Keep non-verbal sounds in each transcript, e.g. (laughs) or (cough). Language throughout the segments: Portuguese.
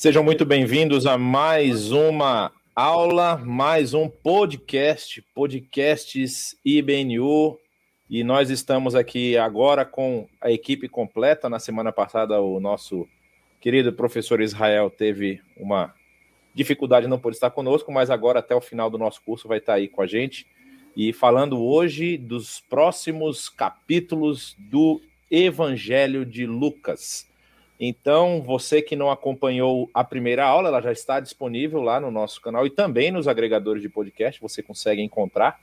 Sejam muito bem-vindos a mais uma aula, mais um podcast, podcasts IBNU. E nós estamos aqui agora com a equipe completa. Na semana passada, o nosso querido professor Israel teve uma dificuldade, não pôde estar conosco, mas agora, até o final do nosso curso, vai estar aí com a gente. E falando hoje dos próximos capítulos do Evangelho de Lucas. Então, você que não acompanhou a primeira aula, ela já está disponível lá no nosso canal e também nos agregadores de podcast, você consegue encontrar.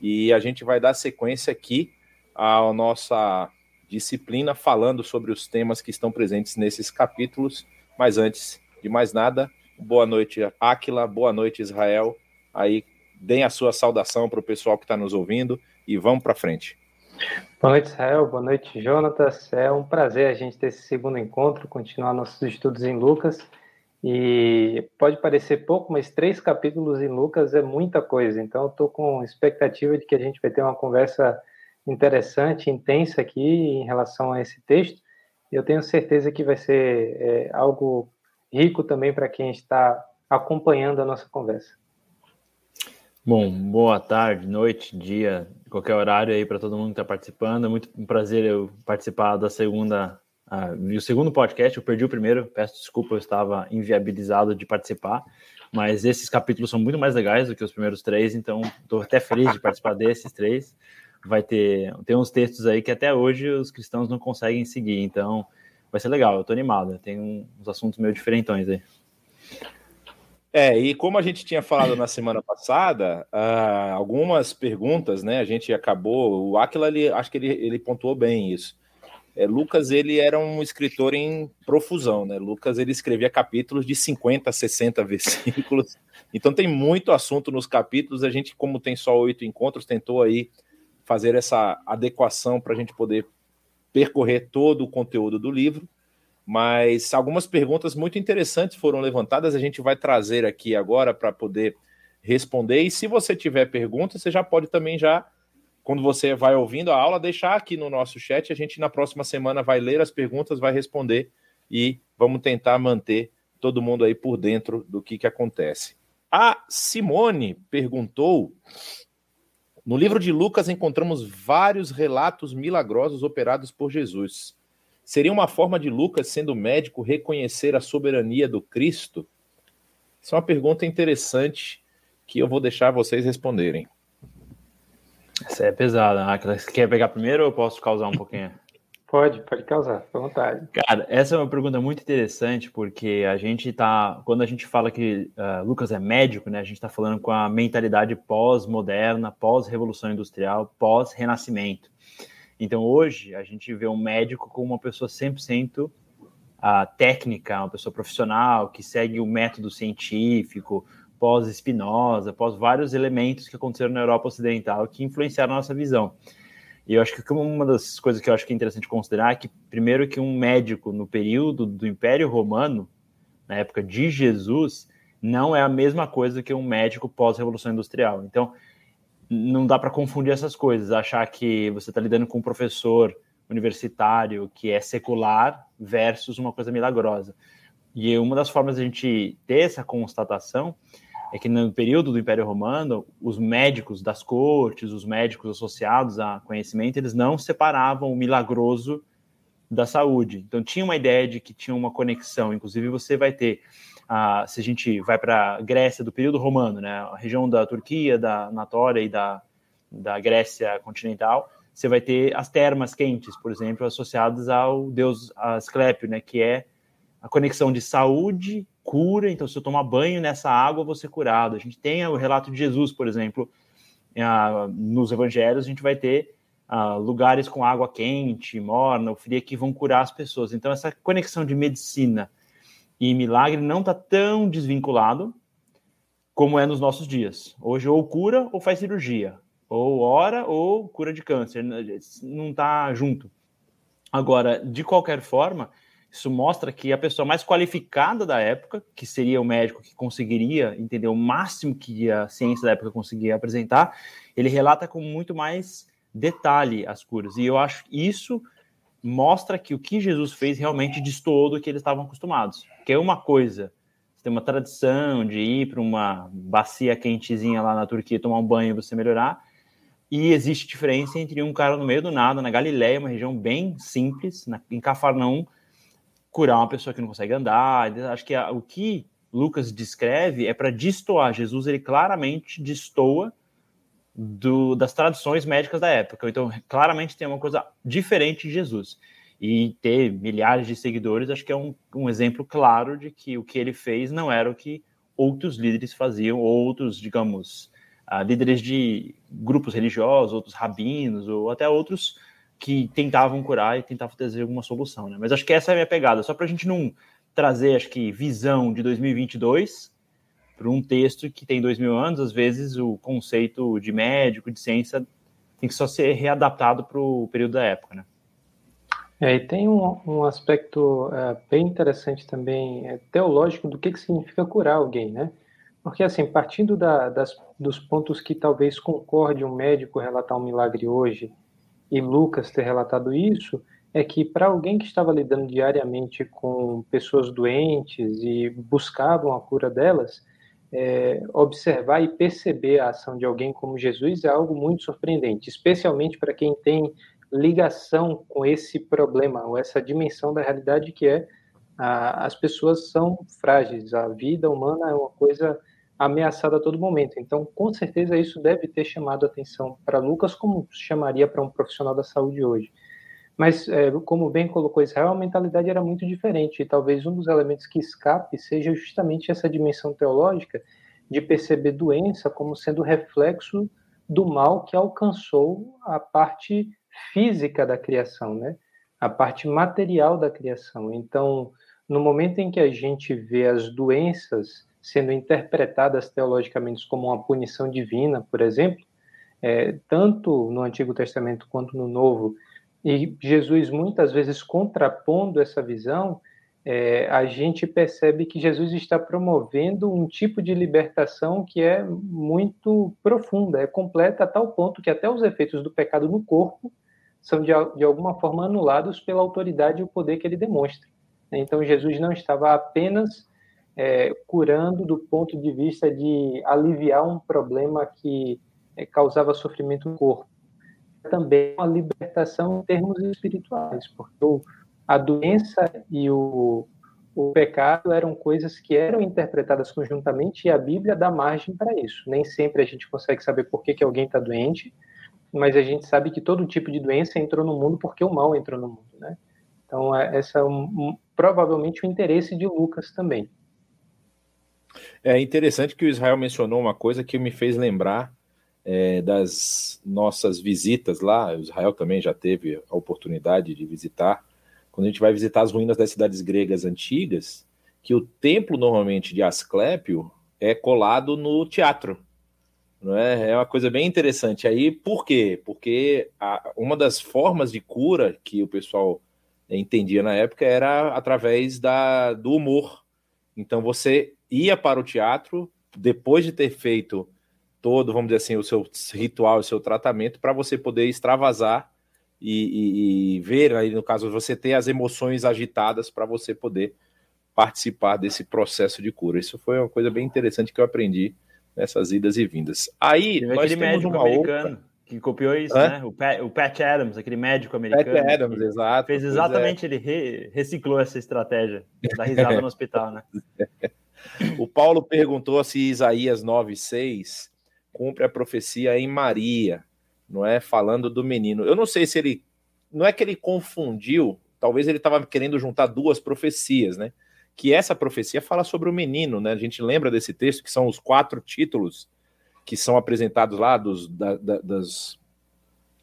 E a gente vai dar sequência aqui à nossa disciplina falando sobre os temas que estão presentes nesses capítulos. Mas antes de mais nada, boa noite, Aquila, boa noite, Israel. Aí, deem a sua saudação para o pessoal que está nos ouvindo e vamos para frente. Boa noite, Israel. Boa noite, Jonatas. É um prazer a gente ter esse segundo encontro, continuar nossos estudos em Lucas. E pode parecer pouco, mas três capítulos em Lucas é muita coisa. Então, estou com expectativa de que a gente vai ter uma conversa interessante, intensa aqui em relação a esse texto. Eu tenho certeza que vai ser é, algo rico também para quem está acompanhando a nossa conversa. Bom, boa tarde, noite, dia, qualquer horário aí para todo mundo que está participando. É muito um prazer eu participar da segunda, uh, o segundo podcast. Eu perdi o primeiro, peço desculpa, eu estava inviabilizado de participar. Mas esses capítulos são muito mais legais do que os primeiros três, então estou até feliz de participar desses três. Vai ter, tem uns textos aí que até hoje os cristãos não conseguem seguir, então vai ser legal. Eu estou animado, tem uns assuntos meio diferentões aí. É, e como a gente tinha falado na semana passada, uh, algumas perguntas, né? A gente acabou. O Aquila, ele, acho que ele, ele pontuou bem isso. É, Lucas, ele era um escritor em profusão, né? Lucas, ele escrevia capítulos de 50, 60 (laughs) versículos. Então tem muito assunto nos capítulos. A gente, como tem só oito encontros, tentou aí fazer essa adequação para a gente poder percorrer todo o conteúdo do livro mas algumas perguntas muito interessantes foram levantadas, a gente vai trazer aqui agora para poder responder. E se você tiver perguntas, você já pode também já, quando você vai ouvindo a aula, deixar aqui no nosso chat. A gente na próxima semana vai ler as perguntas, vai responder e vamos tentar manter todo mundo aí por dentro do que, que acontece. A Simone perguntou. No livro de Lucas encontramos vários relatos milagrosos operados por Jesus. Seria uma forma de Lucas, sendo médico, reconhecer a soberania do Cristo? Isso é uma pergunta interessante que eu vou deixar vocês responderem. Essa é pesada. Ah, você quer pegar primeiro ou eu posso causar um pouquinho? (laughs) Pode, pode causar, à vontade. Cara, essa é uma pergunta muito interessante, porque a gente tá. Quando a gente fala que uh, Lucas é médico, né? A gente está falando com a mentalidade pós-moderna, pós-revolução industrial, pós-renascimento. Então, hoje, a gente vê um médico como uma pessoa 100% uh, técnica, uma pessoa profissional, que segue o método científico, pós-Spinoza, pós vários elementos que aconteceram na Europa Ocidental que influenciaram a nossa visão. E eu acho que uma das coisas que eu acho que é interessante considerar é que, primeiro, que um médico no período do Império Romano, na época de Jesus, não é a mesma coisa que um médico pós-revolução industrial. Então, não dá para confundir essas coisas, achar que você está lidando com um professor universitário que é secular versus uma coisa milagrosa. E uma das formas de a gente ter essa constatação é que no período do Império Romano, os médicos das cortes, os médicos associados a conhecimento, eles não separavam o milagroso da saúde. Então tinha uma ideia de que tinha uma conexão. Inclusive você vai ter ah, se a gente vai para a Grécia do período romano, né, a região da Turquia, da Anatólia e da, da Grécia continental, você vai ter as termas quentes, por exemplo, associadas ao deus Asclépio, né, que é a conexão de saúde, cura. Então, se eu tomar banho nessa água, eu vou ser curado. A gente tem o relato de Jesus, por exemplo, nos evangelhos, a gente vai ter lugares com água quente, morna ou fria que vão curar as pessoas. Então, essa conexão de medicina e milagre não está tão desvinculado como é nos nossos dias. Hoje, ou cura ou faz cirurgia, ou ora ou cura de câncer, não está junto. Agora, de qualquer forma, isso mostra que a pessoa mais qualificada da época, que seria o médico que conseguiria entender o máximo que a ciência da época conseguia apresentar, ele relata com muito mais detalhe as curas. E eu acho isso mostra que o que Jesus fez realmente destoou do que eles estavam acostumados. Que é uma coisa, você tem uma tradição de ir para uma bacia quentezinha lá na Turquia, tomar um banho e você melhorar, e existe diferença entre um cara no meio do nada, na Galileia, uma região bem simples, na, em Cafarnaum, curar uma pessoa que não consegue andar. Acho que a, o que Lucas descreve é para destoar. Jesus, ele claramente destoa do, das tradições médicas da época. Então, claramente tem uma coisa diferente de Jesus. E ter milhares de seguidores, acho que é um, um exemplo claro de que o que ele fez não era o que outros líderes faziam, outros, digamos, uh, líderes de grupos religiosos, outros rabinos, ou até outros que tentavam curar e tentavam trazer alguma solução, né? Mas acho que essa é a minha pegada, só para a gente não trazer, acho que, visão de 2022 para um texto que tem dois mil anos, às vezes o conceito de médico, de ciência, tem que só ser readaptado para o período da época, né? É, e tem um, um aspecto é, bem interessante também, é, teológico, do que, que significa curar alguém, né? Porque, assim, partindo da, das, dos pontos que talvez concorde um médico relatar um milagre hoje e Lucas ter relatado isso, é que para alguém que estava lidando diariamente com pessoas doentes e buscavam a cura delas, é, observar e perceber a ação de alguém como Jesus é algo muito surpreendente, especialmente para quem tem ligação com esse problema ou essa dimensão da realidade que é as pessoas são frágeis, a vida humana é uma coisa ameaçada a todo momento. Então, com certeza, isso deve ter chamado atenção para Lucas, como chamaria para um profissional da saúde hoje. Mas, é, como bem colocou Israel, a mentalidade era muito diferente, e talvez um dos elementos que escape seja justamente essa dimensão teológica de perceber doença como sendo reflexo do mal que alcançou a parte física da criação, né? a parte material da criação. Então, no momento em que a gente vê as doenças sendo interpretadas teologicamente como uma punição divina, por exemplo, é, tanto no Antigo Testamento quanto no Novo, e Jesus muitas vezes contrapondo essa visão, é, a gente percebe que Jesus está promovendo um tipo de libertação que é muito profunda, é completa a tal ponto que até os efeitos do pecado no corpo são de, de alguma forma anulados pela autoridade e o poder que ele demonstra. Então Jesus não estava apenas é, curando do ponto de vista de aliviar um problema que é, causava sofrimento no corpo. Também uma libertação em termos espirituais, porque o, a doença e o, o pecado eram coisas que eram interpretadas conjuntamente e a Bíblia dá margem para isso. Nem sempre a gente consegue saber por que, que alguém está doente, mas a gente sabe que todo tipo de doença entrou no mundo porque o mal entrou no mundo, né? Então, é, essa é um, provavelmente o interesse de Lucas também. É interessante que o Israel mencionou uma coisa que me fez lembrar é, das nossas visitas lá. O Israel também já teve a oportunidade de visitar. Quando a gente vai visitar as ruínas das cidades gregas antigas, que o templo normalmente de Asclépio é colado no teatro. Não é? é uma coisa bem interessante. Aí, por quê? Porque a, uma das formas de cura que o pessoal entendia na época era através da, do humor. Então você ia para o teatro depois de ter feito todo, vamos dizer assim, o seu ritual, o seu tratamento, para você poder extravasar e, e, e, ver, aí no caso, você ter as emoções agitadas para você poder participar desse processo de cura. Isso foi uma coisa bem interessante que eu aprendi nessas idas e vindas. Aí, nós aquele temos médico uma americano outra... que copiou isso, Hã? né? O Pat, o Pat, Adams, aquele médico americano. Pat Adams, exato. Fez é. exatamente, é. ele re, reciclou essa estratégia da risada (laughs) no hospital, né? O Paulo perguntou se Isaías 9,6 cumpre a profecia em Maria, não é? Falando do menino. Eu não sei se ele. Não é que ele confundiu, talvez ele estava querendo juntar duas profecias, né? Que essa profecia fala sobre o menino, né? A gente lembra desse texto, que são os quatro títulos que são apresentados lá dos, da, da, das,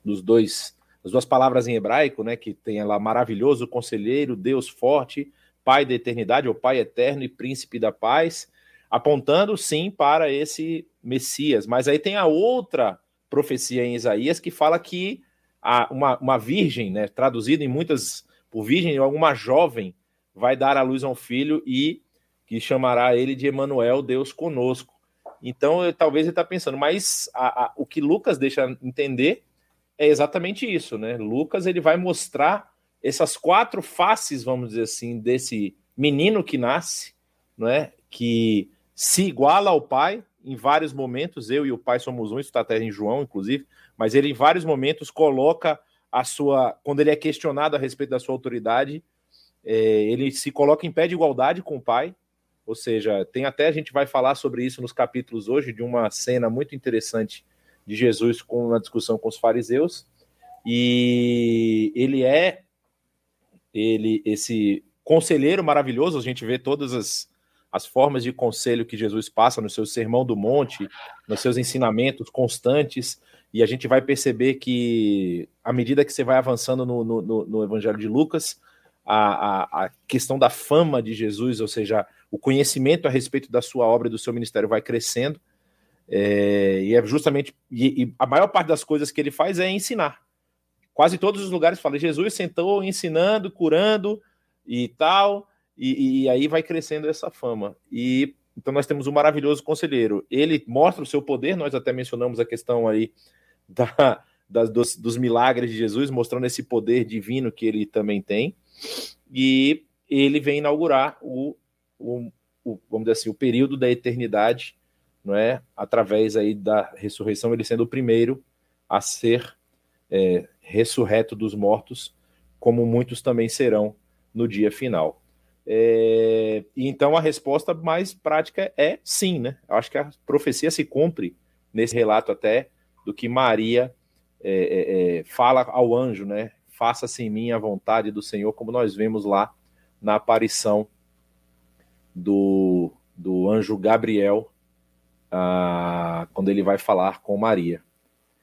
dos dois, das duas palavras em hebraico, né? Que tem lá maravilhoso, conselheiro, Deus forte, Pai da eternidade, ou Pai eterno e príncipe da paz, apontando sim para esse Messias. Mas aí tem a outra profecia em Isaías que fala que a, uma, uma virgem, né, traduzida em muitas por virgem, alguma jovem vai dar à luz a um filho e que chamará ele de Emanuel, Deus conosco. Então, talvez ele está pensando, mas a, a, o que Lucas deixa entender é exatamente isso, né? Lucas ele vai mostrar essas quatro faces, vamos dizer assim, desse menino que nasce, não é? Que se iguala ao pai em vários momentos. Eu e o pai somos um, isso está até em João, inclusive, mas ele em vários momentos coloca a sua, quando ele é questionado a respeito da sua autoridade, ele se coloca em pé de igualdade com o pai. Ou seja, tem até a gente vai falar sobre isso nos capítulos hoje de uma cena muito interessante de Jesus com uma discussão com os fariseus. E ele é ele esse conselheiro maravilhoso, a gente vê todas as, as formas de conselho que Jesus passa no seu sermão do monte, nos seus ensinamentos constantes, e a gente vai perceber que, à medida que você vai avançando no, no, no Evangelho de Lucas, a, a, a, questão da fama de Jesus, ou seja, o conhecimento a respeito da sua obra e do seu ministério vai crescendo, é, e é justamente, e, e a maior parte das coisas que ele faz é ensinar quase todos os lugares fala Jesus sentou ensinando, curando e tal, e, e, aí vai crescendo essa fama. E então nós temos um maravilhoso conselheiro. Ele mostra o seu poder, nós até mencionamos a questão aí da, das, dos, dos milagres de Jesus, mostrando esse poder divino que ele também tem. E ele vem inaugurar o, o, o vamos dizer assim, o período da eternidade, não é? Através aí da ressurreição, ele sendo o primeiro a ser é, ressurreto dos mortos, como muitos também serão no dia final. É, então a resposta mais prática é sim, né? Eu acho que a profecia se cumpre nesse relato até do que Maria é, é, é fala ao anjo, né? Faça-se em mim a vontade do Senhor, como nós vemos lá na aparição do, do anjo Gabriel, ah, quando ele vai falar com Maria.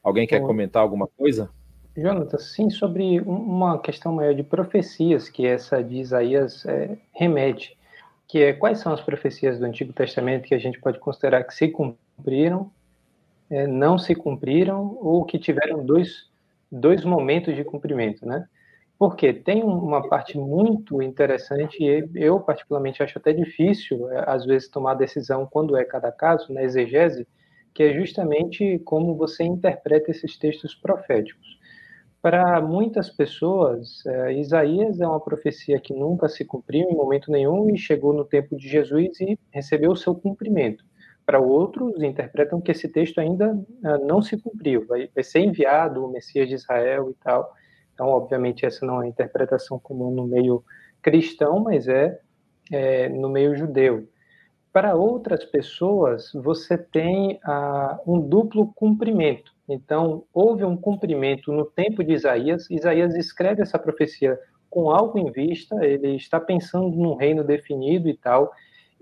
Alguém quer comentar alguma coisa? Jonathan, sim, sobre uma questão maior de profecias que essa de Isaías é, remete, que é quais são as profecias do Antigo Testamento que a gente pode considerar que se cumpriram, é, não se cumpriram ou que tiveram dois, dois momentos de cumprimento, né? Porque tem uma parte muito interessante e eu particularmente acho até difícil, é, às vezes, tomar decisão quando é cada caso, na exegese, que é justamente como você interpreta esses textos proféticos. Para muitas pessoas, é, Isaías é uma profecia que nunca se cumpriu em momento nenhum e chegou no tempo de Jesus e recebeu o seu cumprimento. Para outros, interpretam que esse texto ainda é, não se cumpriu, vai, vai ser enviado o Messias de Israel e tal. Então, obviamente, essa não é a interpretação comum no meio cristão, mas é, é no meio judeu. Para outras pessoas, você tem ah, um duplo cumprimento. Então, houve um cumprimento no tempo de Isaías. Isaías escreve essa profecia com algo em vista, ele está pensando num reino definido e tal.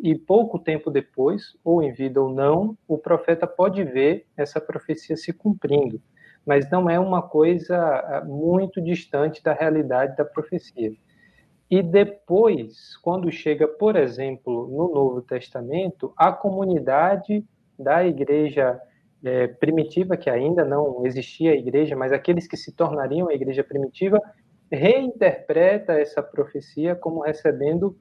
E pouco tempo depois, ou em vida ou não, o profeta pode ver essa profecia se cumprindo. Mas não é uma coisa ah, muito distante da realidade da profecia. E depois, quando chega, por exemplo, no Novo Testamento, a comunidade da igreja é, primitiva, que ainda não existia a igreja, mas aqueles que se tornariam a igreja primitiva, reinterpreta essa profecia como recebendo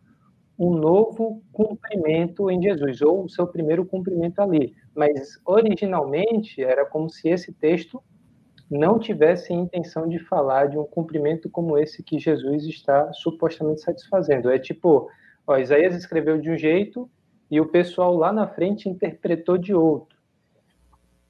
um novo cumprimento em Jesus, ou o seu primeiro cumprimento ali. Mas originalmente era como se esse texto não tivesse intenção de falar de um cumprimento como esse que Jesus está supostamente satisfazendo. É tipo, ó, Isaías escreveu de um jeito e o pessoal lá na frente interpretou de outro.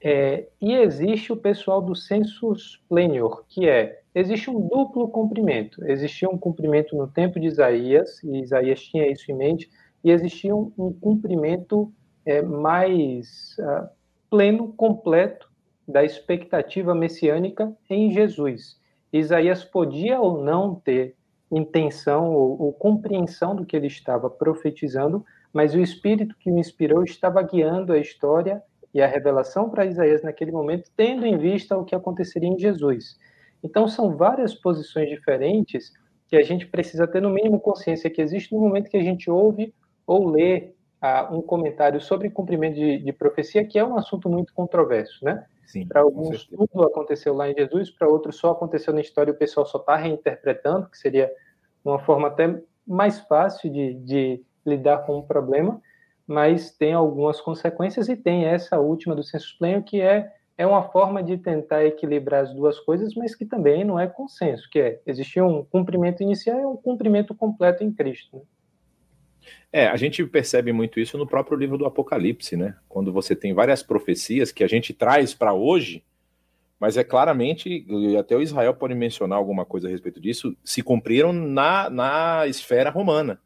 É, e existe o pessoal do sensus plenior, que é, existe um duplo cumprimento. Existia um cumprimento no tempo de Isaías, e Isaías tinha isso em mente, e existia um, um cumprimento é, mais uh, pleno, completo, da expectativa messiânica em Jesus. Isaías podia ou não ter intenção ou, ou compreensão do que ele estava profetizando, mas o Espírito que o inspirou estava guiando a história e a revelação para Isaías naquele momento, tendo em vista o que aconteceria em Jesus. Então, são várias posições diferentes que a gente precisa ter, no mínimo, consciência que existe no momento que a gente ouve ou lê ah, um comentário sobre cumprimento de, de, profecia, que é um assunto muito controverso, né? Para alguns, tudo aconteceu lá em Jesus, para outros, só aconteceu na história e o pessoal só está reinterpretando, que seria uma forma até mais fácil de, de lidar com o problema mas tem algumas consequências e tem essa última do census pleno que é é uma forma de tentar equilibrar as duas coisas, mas que também não é consenso, que é existir um cumprimento inicial e um cumprimento completo em Cristo. Né? É, a gente percebe muito isso no próprio livro do Apocalipse, né? Quando você tem várias profecias que a gente traz para hoje, mas é claramente, até o Israel pode mencionar alguma coisa a respeito disso, se cumpriram na, na esfera romana.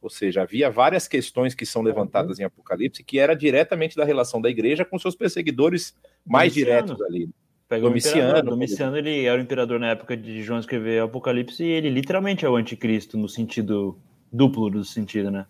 Ou seja, havia várias questões que são levantadas uhum. em Apocalipse que era diretamente da relação da igreja com seus perseguidores mais Domiciano. diretos ali. Pega Domiciano. Domiciano, ele era o imperador na época de João escrever Apocalipse e ele literalmente é o anticristo no sentido duplo do sentido, né?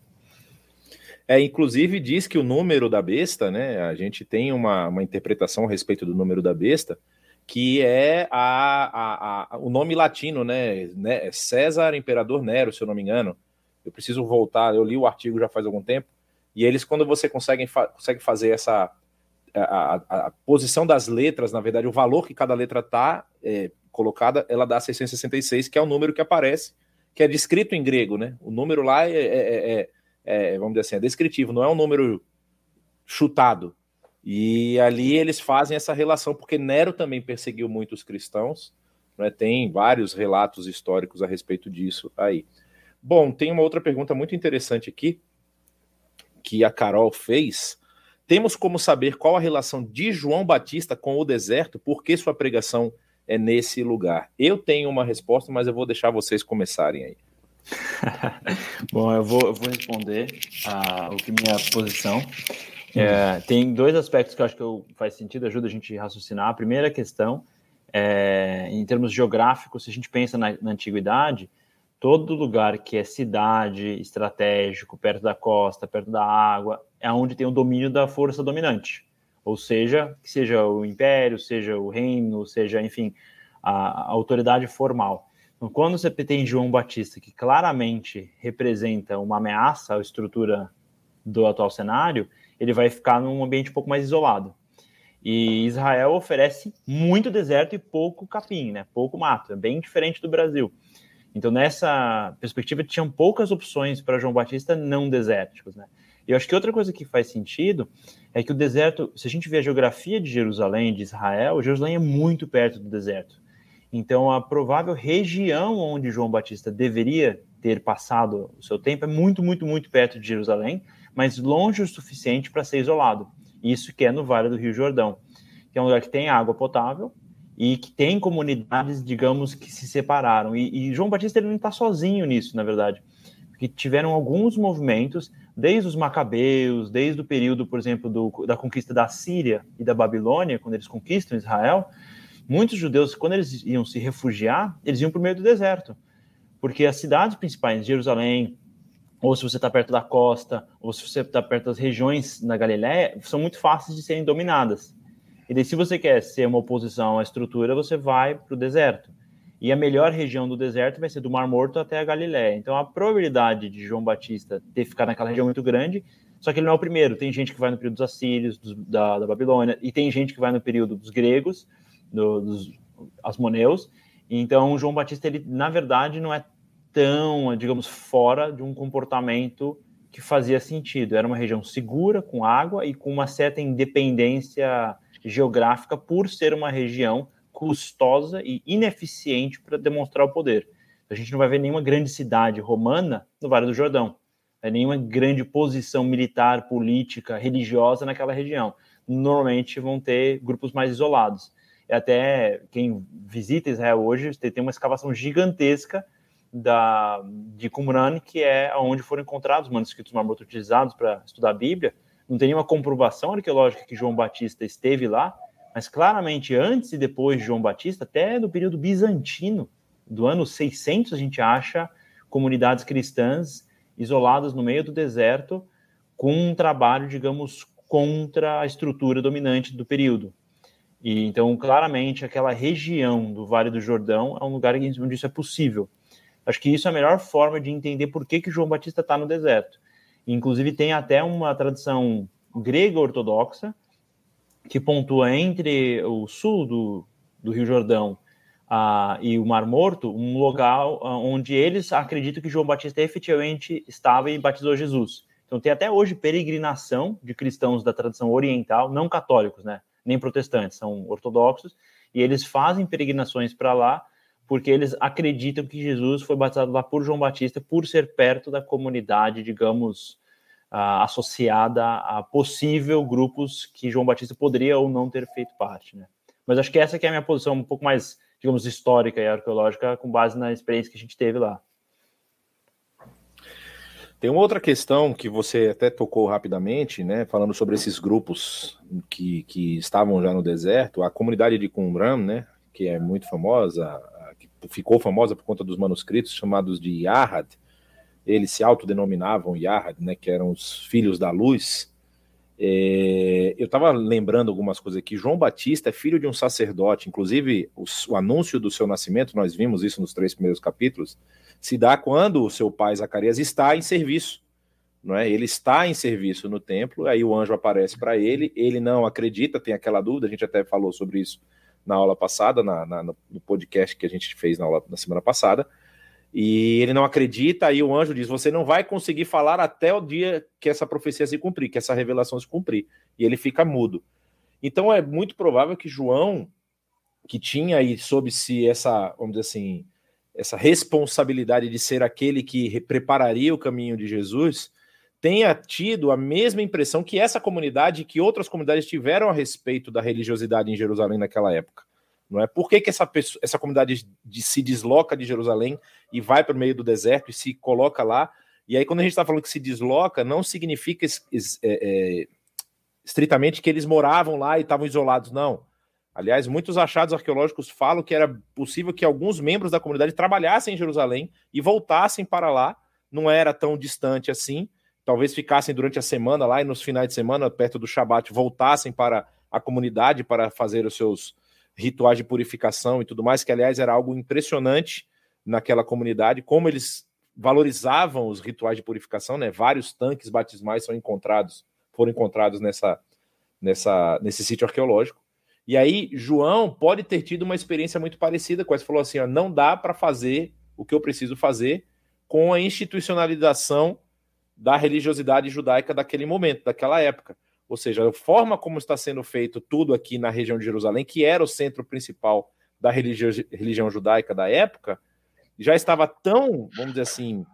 É, inclusive diz que o número da besta, né? A gente tem uma, uma interpretação a respeito do número da besta, que é a, a, a, o nome latino, né? né? César Imperador Nero, se eu não me engano. Eu preciso voltar, eu li o artigo já faz algum tempo, e eles, quando você consegue, fa consegue fazer essa a, a, posição das letras, na verdade, o valor que cada letra está é, colocada, ela dá 666, que é o número que aparece, que é descrito em grego, né? O número lá é, é, é é, vamos dizer assim, é descritivo, não é um número chutado. E ali eles fazem essa relação, porque Nero também perseguiu muitos cristãos, né? tem vários relatos históricos a respeito disso aí. Bom, tem uma outra pergunta muito interessante aqui, que a Carol fez. Temos como saber qual a relação de João Batista com o deserto, por que sua pregação é nesse lugar? Eu tenho uma resposta, mas eu vou deixar vocês começarem aí. (laughs) Bom, eu vou, eu vou responder a, o que minha posição. É, tem dois aspectos que eu acho que eu, faz sentido, ajuda a gente a raciocinar. A primeira questão, é, em termos geográficos, se a gente pensa na, na antiguidade, todo lugar que é cidade, estratégico, perto da costa, perto da água, é onde tem o domínio da força dominante. Ou seja, que seja o império, seja o reino, seja, enfim, a, a autoridade formal. Então, quando você tem João Batista, que claramente representa uma ameaça à estrutura do atual cenário, ele vai ficar num ambiente um pouco mais isolado. E Israel oferece muito deserto e pouco capim, né? pouco mato, é bem diferente do Brasil. Então, nessa perspectiva, tinham poucas opções para João Batista não desérticos. Né? Eu acho que outra coisa que faz sentido é que o deserto, se a gente vê a geografia de Jerusalém, de Israel, Jerusalém é muito perto do deserto. Então, a provável região onde João Batista deveria ter passado o seu tempo é muito, muito, muito perto de Jerusalém, mas longe o suficiente para ser isolado. Isso que é no Vale do Rio Jordão, que é um lugar que tem água potável e que tem comunidades, digamos, que se separaram. E, e João Batista ele não está sozinho nisso, na verdade, porque tiveram alguns movimentos, desde os Macabeus, desde o período, por exemplo, do, da conquista da Síria e da Babilônia, quando eles conquistam Israel, muitos judeus, quando eles iam se refugiar, eles iam para o meio do deserto, porque as cidades principais, Jerusalém, ou se você está perto da costa, ou se você está perto das regiões na Galiléia, são muito fáceis de serem dominadas. E daí, se você quer ser uma oposição à estrutura, você vai para o deserto. E a melhor região do deserto vai ser do Mar Morto até a Galiléia. Então, a probabilidade de João Batista ter ficado naquela região é muito grande, só que ele não é o primeiro. Tem gente que vai no período dos assírios, dos, da, da Babilônia, e tem gente que vai no período dos gregos, do, dos asmoneus. Então, João Batista, ele na verdade não é tão, digamos, fora de um comportamento que fazia sentido. Era uma região segura, com água e com uma certa independência geográfica por ser uma região custosa e ineficiente para demonstrar o poder. A gente não vai ver nenhuma grande cidade romana no Vale do Jordão, nenhuma grande posição militar, política, religiosa naquela região. Normalmente vão ter grupos mais isolados. É até quem visita Israel hoje tem uma escavação gigantesca da, de Qumran, que é onde foram encontrados os manuscritos marmotos utilizados para estudar a Bíblia. Não tem nenhuma comprovação arqueológica que João Batista esteve lá, mas claramente antes e depois de João Batista, até no período bizantino, do ano 600, a gente acha comunidades cristãs isoladas no meio do deserto, com um trabalho, digamos, contra a estrutura dominante do período. E então, claramente, aquela região do Vale do Jordão é um lugar onde isso é possível. Acho que isso é a melhor forma de entender por que, que João Batista está no deserto. Inclusive, tem até uma tradição grega ortodoxa que pontua entre o sul do, do Rio Jordão uh, e o Mar Morto, um local uh, onde eles acreditam que João Batista efetivamente estava e batizou Jesus. Então, tem até hoje peregrinação de cristãos da tradição oriental, não católicos, né? nem protestantes, são ortodoxos, e eles fazem peregrinações para lá porque eles acreditam que Jesus foi batizado lá por João Batista por ser perto da comunidade, digamos, uh, associada a possível grupos que João Batista poderia ou não ter feito parte, né? Mas acho que essa que é a minha posição um pouco mais, digamos, histórica e arqueológica com base na experiência que a gente teve lá. Tem uma outra questão que você até tocou rapidamente, né? Falando sobre esses grupos que, que estavam já no deserto, a comunidade de Qumran, né? Que é muito famosa, ficou famosa por conta dos manuscritos chamados de Yahad. Eles se autodenominavam Yahad, né? Que eram os filhos da luz. É, eu estava lembrando algumas coisas aqui. João Batista é filho de um sacerdote, inclusive o, o anúncio do seu nascimento, nós vimos isso nos três primeiros capítulos se dá quando o seu pai Zacarias está em serviço. Não é? Ele está em serviço no templo, aí o anjo aparece para ele, ele não acredita, tem aquela dúvida, a gente até falou sobre isso na aula passada, na, na, no podcast que a gente fez na aula na semana passada, e ele não acredita, aí o anjo diz: Você não vai conseguir falar até o dia que essa profecia se cumprir, que essa revelação se cumprir. E ele fica mudo. Então é muito provável que João, que tinha aí sob si essa, vamos dizer assim, essa responsabilidade de ser aquele que prepararia o caminho de Jesus, tenha tido a mesma impressão que essa comunidade, que outras comunidades tiveram a respeito da religiosidade em Jerusalém naquela época. Não é? Por que, que essa, pessoa, essa comunidade de, se desloca de Jerusalém e vai para o meio do deserto e se coloca lá? E aí, quando a gente está falando que se desloca, não significa é, é, estritamente que eles moravam lá e estavam isolados, não. Aliás, muitos achados arqueológicos falam que era possível que alguns membros da comunidade trabalhassem em Jerusalém e voltassem para lá. Não era tão distante assim. Talvez ficassem durante a semana lá e nos finais de semana, perto do Shabat, voltassem para a comunidade para fazer os seus rituais de purificação e tudo mais, que aliás era algo impressionante naquela comunidade, como eles valorizavam os rituais de purificação, né? Vários tanques batismais são encontrados, foram encontrados nessa, nessa, nesse sítio arqueológico. E aí, João pode ter tido uma experiência muito parecida com essa. Falou assim: ó, não dá para fazer o que eu preciso fazer com a institucionalização da religiosidade judaica daquele momento, daquela época. Ou seja, a forma como está sendo feito tudo aqui na região de Jerusalém, que era o centro principal da religião, judaica da época, já estava tão, vamos dizer assim,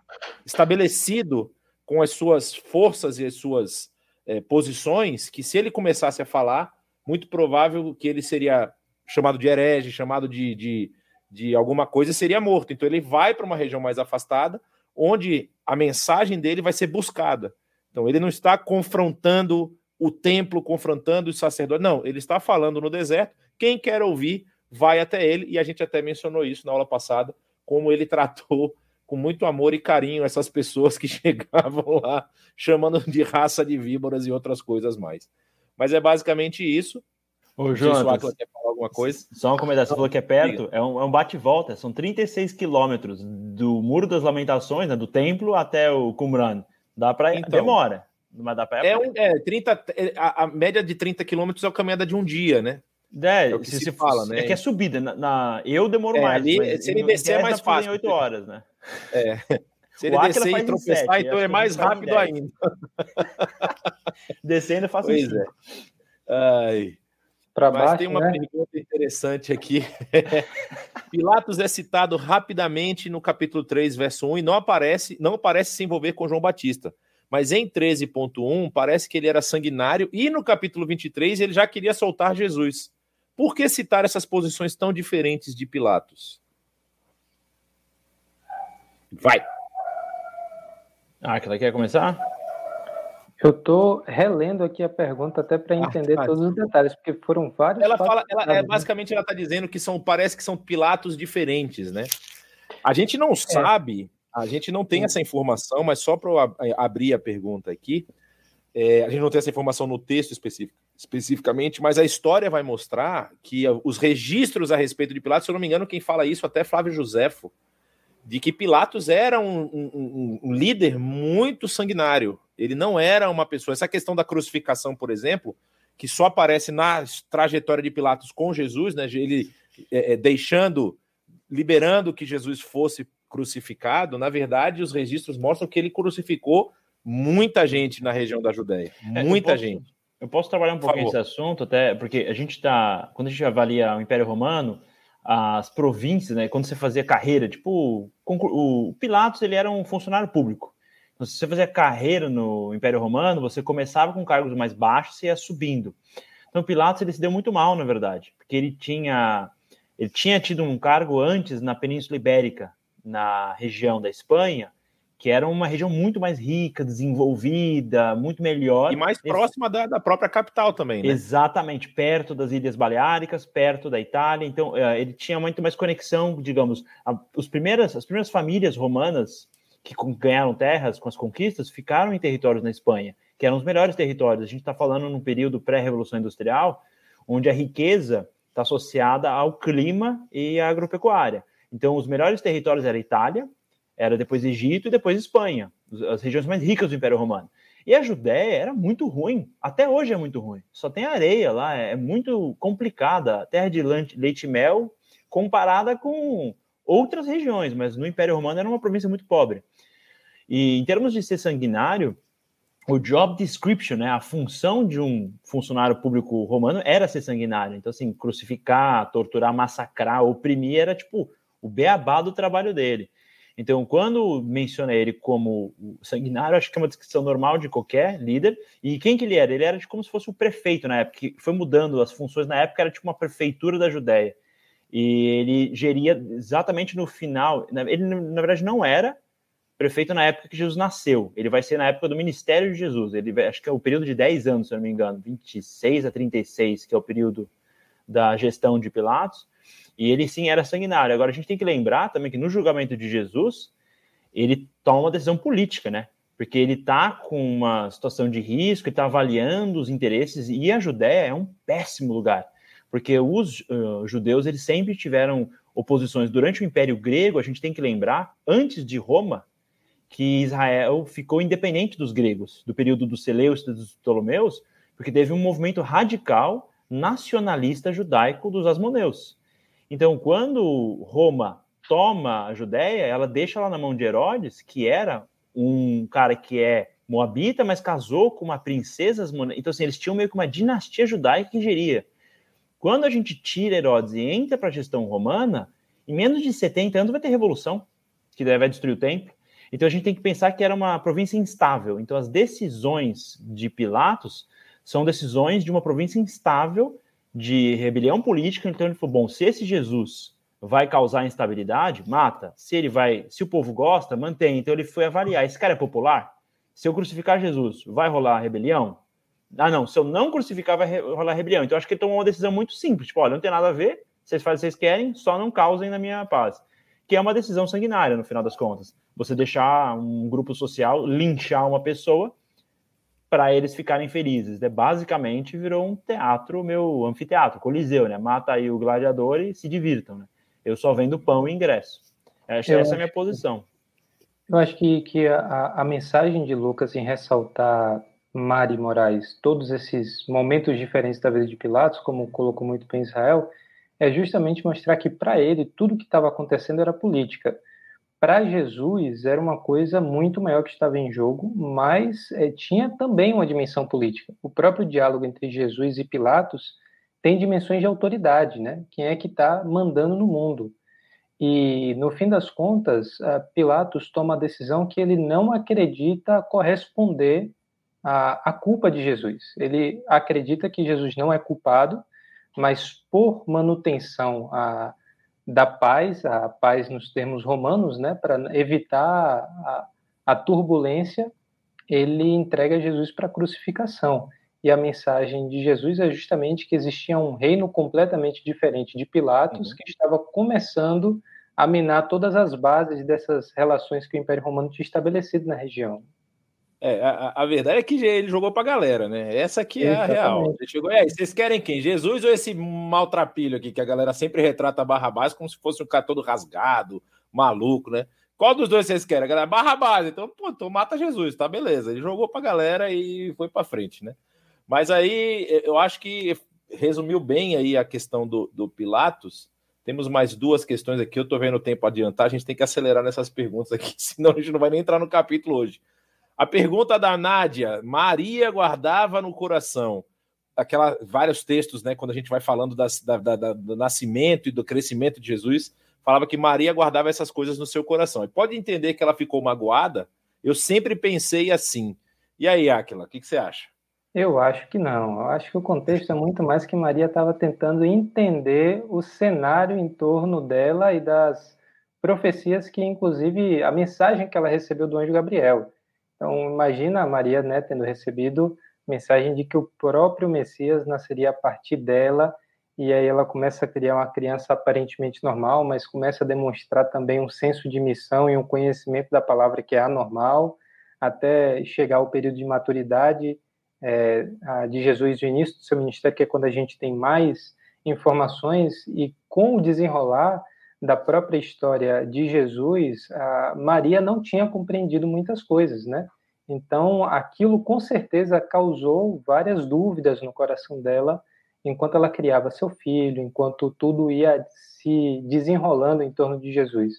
estabelecido com as suas forças e as suas é, posições, que se ele começasse a falar, muito provável que ele seria chamado de herege, chamado de, de, de alguma coisa e seria morto. Então ele vai para uma região mais afastada, onde a mensagem dele vai ser buscada. Então ele não está confrontando o templo, confrontando os sacerdotes, não, ele está falando no deserto. Quem quer ouvir, vai até ele, e a gente até mencionou isso na aula passada, como ele tratou com muito amor e carinho essas pessoas que (laughs) chegavam lá chamando de raça de víboras e outras coisas mais. Mas é basicamente isso. Ô, João, quer falar alguma coisa? Só uma comentário, você falou que é perto, é um, é um bate-volta, são 36 quilômetros do Muro das Lamentações, né, do templo até o Qumran. Dá para então, demora, mas dá para é, um, é 30 é, a, a, média de 30 quilômetros é a caminhada de um dia, né? É, é o que se, se fala, né? É que é subida. Na, na eu demoro é, mais. Ali, se ele descer é mais fácil. Em 8 horas, né? É. (laughs) Se ele descer e tropeçar, 7, então é mais rápido ainda. (laughs) Descendo faz pois é. Ai. Pra Mas baixo, tem uma né? pergunta interessante aqui. (laughs) Pilatos é citado rapidamente no capítulo 3, verso 1, e não aparece, não aparece se envolver com João Batista. Mas em 13.1 parece que ele era sanguinário, e no capítulo 23 ele já queria soltar Jesus. Por que citar essas posições tão diferentes de Pilatos? Vai! Ah, que ela quer começar? Eu estou relendo aqui a pergunta até para entender ah, todos os detalhes, porque foram vários. Ela fala, ela, é, basicamente, ela está dizendo que são, parece que são Pilatos diferentes, né? A gente não é. sabe, a gente não tem essa informação, mas só para é, abrir a pergunta aqui, é, a gente não tem essa informação no texto específico, especificamente, mas a história vai mostrar que os registros a respeito de Pilatos, se eu não me engano, quem fala isso até Flávio Josefo, de que Pilatos era um, um, um, líder muito sanguinário. Ele não era uma pessoa. Essa questão da crucificação, por exemplo, que só aparece na trajetória de Pilatos com Jesus, né? Ele é, é, deixando, liberando que Jesus fosse crucificado. Na verdade, os registros mostram que ele crucificou muita gente na região da Judéia. É, muita posso, gente. Eu posso trabalhar um pouquinho esse assunto, até porque a gente está. Quando a gente avalia o Império Romano, as províncias, né? Quando você fazia carreira, tipo, o Pilatos ele era um funcionário público. Então, se você fazia carreira no Império Romano, você começava com cargos mais baixos e ia subindo. Então, Pilatos ele se deu muito mal, na verdade, porque ele tinha ele tinha tido um cargo antes na Península Ibérica, na região da Espanha, que era uma região muito mais rica, desenvolvida, muito melhor. E mais próxima da, da, própria capital também, né? Exatamente, perto das Ilhas Baleáricas, perto da Itália. Então, eh, ele tinha muito mais conexão, digamos. Os primeiras, as primeiras famílias romanas que ganharam terras com as conquistas ficaram em territórios na Espanha, que eram os melhores territórios. A gente está falando num período pré-revolução industrial, onde a riqueza está associada ao clima e à agropecuária. Então, os melhores territórios era Itália, era depois Egito e depois Espanha, as regiões mais ricas do Império Romano. E a Judéia era muito ruim, até hoje é muito ruim. Só tem areia lá, é muito complicada. Terra de leite e mel comparada com outras regiões, mas no Império Romano era uma província muito pobre. E em termos de ser sanguinário, o job description, né, a função de um funcionário público romano era ser sanguinário. Então, assim, crucificar, torturar, massacrar, oprimir era tipo o beabá do trabalho dele. Então, quando menciona ele como sanguinário, acho que é uma descrição normal de qualquer líder. E quem que ele era? Ele era como se fosse o prefeito na época, que foi mudando as funções na época, era tipo uma prefeitura da Judéia. E ele geria exatamente no final. Ele, na verdade, não era prefeito na época que Jesus nasceu. Ele vai ser na época do ministério de Jesus. Ele acho que é o período de 10 anos, se eu não me engano, 26 a 36, que é o período da gestão de Pilatos. E ele sim era sanguinário. Agora a gente tem que lembrar também que no julgamento de Jesus, ele toma uma decisão política, né? Porque ele está com uma situação de risco, ele está avaliando os interesses, e a Judéia é um péssimo lugar. Porque os uh, judeus eles sempre tiveram oposições. Durante o Império Grego, a gente tem que lembrar, antes de Roma, que Israel ficou independente dos gregos, do período dos Seleus e dos Ptolomeus, porque teve um movimento radical nacionalista judaico dos Asmoneus. Então, quando Roma toma a Judéia, ela deixa lá na mão de Herodes, que era um cara que é moabita, mas casou com uma princesa. Então, assim, eles tinham meio que uma dinastia judaica que geria. Quando a gente tira Herodes e entra para a gestão romana, em menos de 70 anos vai ter revolução, que vai destruir o templo. Então a gente tem que pensar que era uma província instável. Então as decisões de Pilatos são decisões de uma província instável de rebelião política, então ele falou: bom, se esse Jesus vai causar instabilidade, mata. Se ele vai, se o povo gosta, mantém. Então ele foi avaliar: esse cara é popular? Se eu crucificar Jesus, vai rolar rebelião? Ah, não, se eu não crucificar, vai rolar rebelião. Então acho que ele tomou uma decisão muito simples: tipo, olha, não tem nada a ver, vocês fazem o que vocês querem, só não causem na minha paz. Que é uma decisão sanguinária, no final das contas. Você deixar um grupo social linchar uma pessoa para eles ficarem felizes. Né? Basicamente virou um teatro, meu anfiteatro, coliseu, né? Mata aí o gladiador e se divirtam, né? Eu só vendo pão e ingresso. Essa, essa é a minha posição. Eu acho que, que a, a mensagem de Lucas em ressaltar Mari Moraes, todos esses momentos diferentes da vida de Pilatos, como colocou muito bem Israel, é justamente mostrar que para ele tudo que estava acontecendo era política para Jesus era uma coisa muito maior que estava em jogo, mas é, tinha também uma dimensão política. O próprio diálogo entre Jesus e Pilatos tem dimensões de autoridade, né? Quem é que está mandando no mundo? E no fim das contas, Pilatos toma a decisão que ele não acredita corresponder à, à culpa de Jesus. Ele acredita que Jesus não é culpado, mas por manutenção a da paz, a paz nos termos romanos, né, para evitar a, a, turbulência, ele entrega Jesus para a crucificação. E a mensagem de Jesus é justamente que existia um reino completamente diferente de Pilatos, uhum. que estava começando a minar todas as bases dessas relações que o Império Romano tinha estabelecido na região. É, a, a, verdade é que ele jogou pra galera, né? Essa aqui é Exatamente. a real. Ele chegou, é, vocês querem quem? Jesus ou esse maltrapilho aqui, que a galera sempre retrata Barrabás como se fosse um cara todo rasgado, maluco, né? Qual dos dois vocês querem? A galera, Barrabás. Então, pô, então mata Jesus, tá? Beleza. Ele jogou pra galera e foi pra frente, né? Mas aí, eu acho que resumiu bem aí a questão do, do Pilatos. Temos mais duas questões aqui. Eu tô vendo o tempo adiantar. A gente tem que acelerar nessas perguntas aqui, (laughs) senão a gente não vai nem entrar no capítulo hoje. A pergunta da Nádia: Maria guardava no coração aquela vários textos, né? Quando a gente vai falando das, da, da, do nascimento e do crescimento de Jesus, falava que Maria guardava essas coisas no seu coração. E pode entender que ela ficou magoada? Eu sempre pensei assim. E aí, Aquila, o que, que você acha? Eu acho que não. Eu acho que o contexto é muito mais que Maria estava tentando entender o cenário em torno dela e das profecias que, inclusive, a mensagem que ela recebeu do anjo Gabriel. Então, imagina Maria né, tendo recebido mensagem de que o próprio Messias nasceria a partir dela, e aí ela começa a criar uma criança aparentemente normal, mas começa a demonstrar também um senso de missão e um conhecimento da palavra que é anormal, até chegar ao período de maturidade é, de Jesus, o início do seu ministério, que é quando a gente tem mais informações, e com o desenrolar da própria história de Jesus, Maria não tinha compreendido muitas coisas, né? Então, aquilo com certeza causou várias dúvidas no coração dela enquanto ela criava seu filho, enquanto tudo ia se desenrolando em torno de Jesus.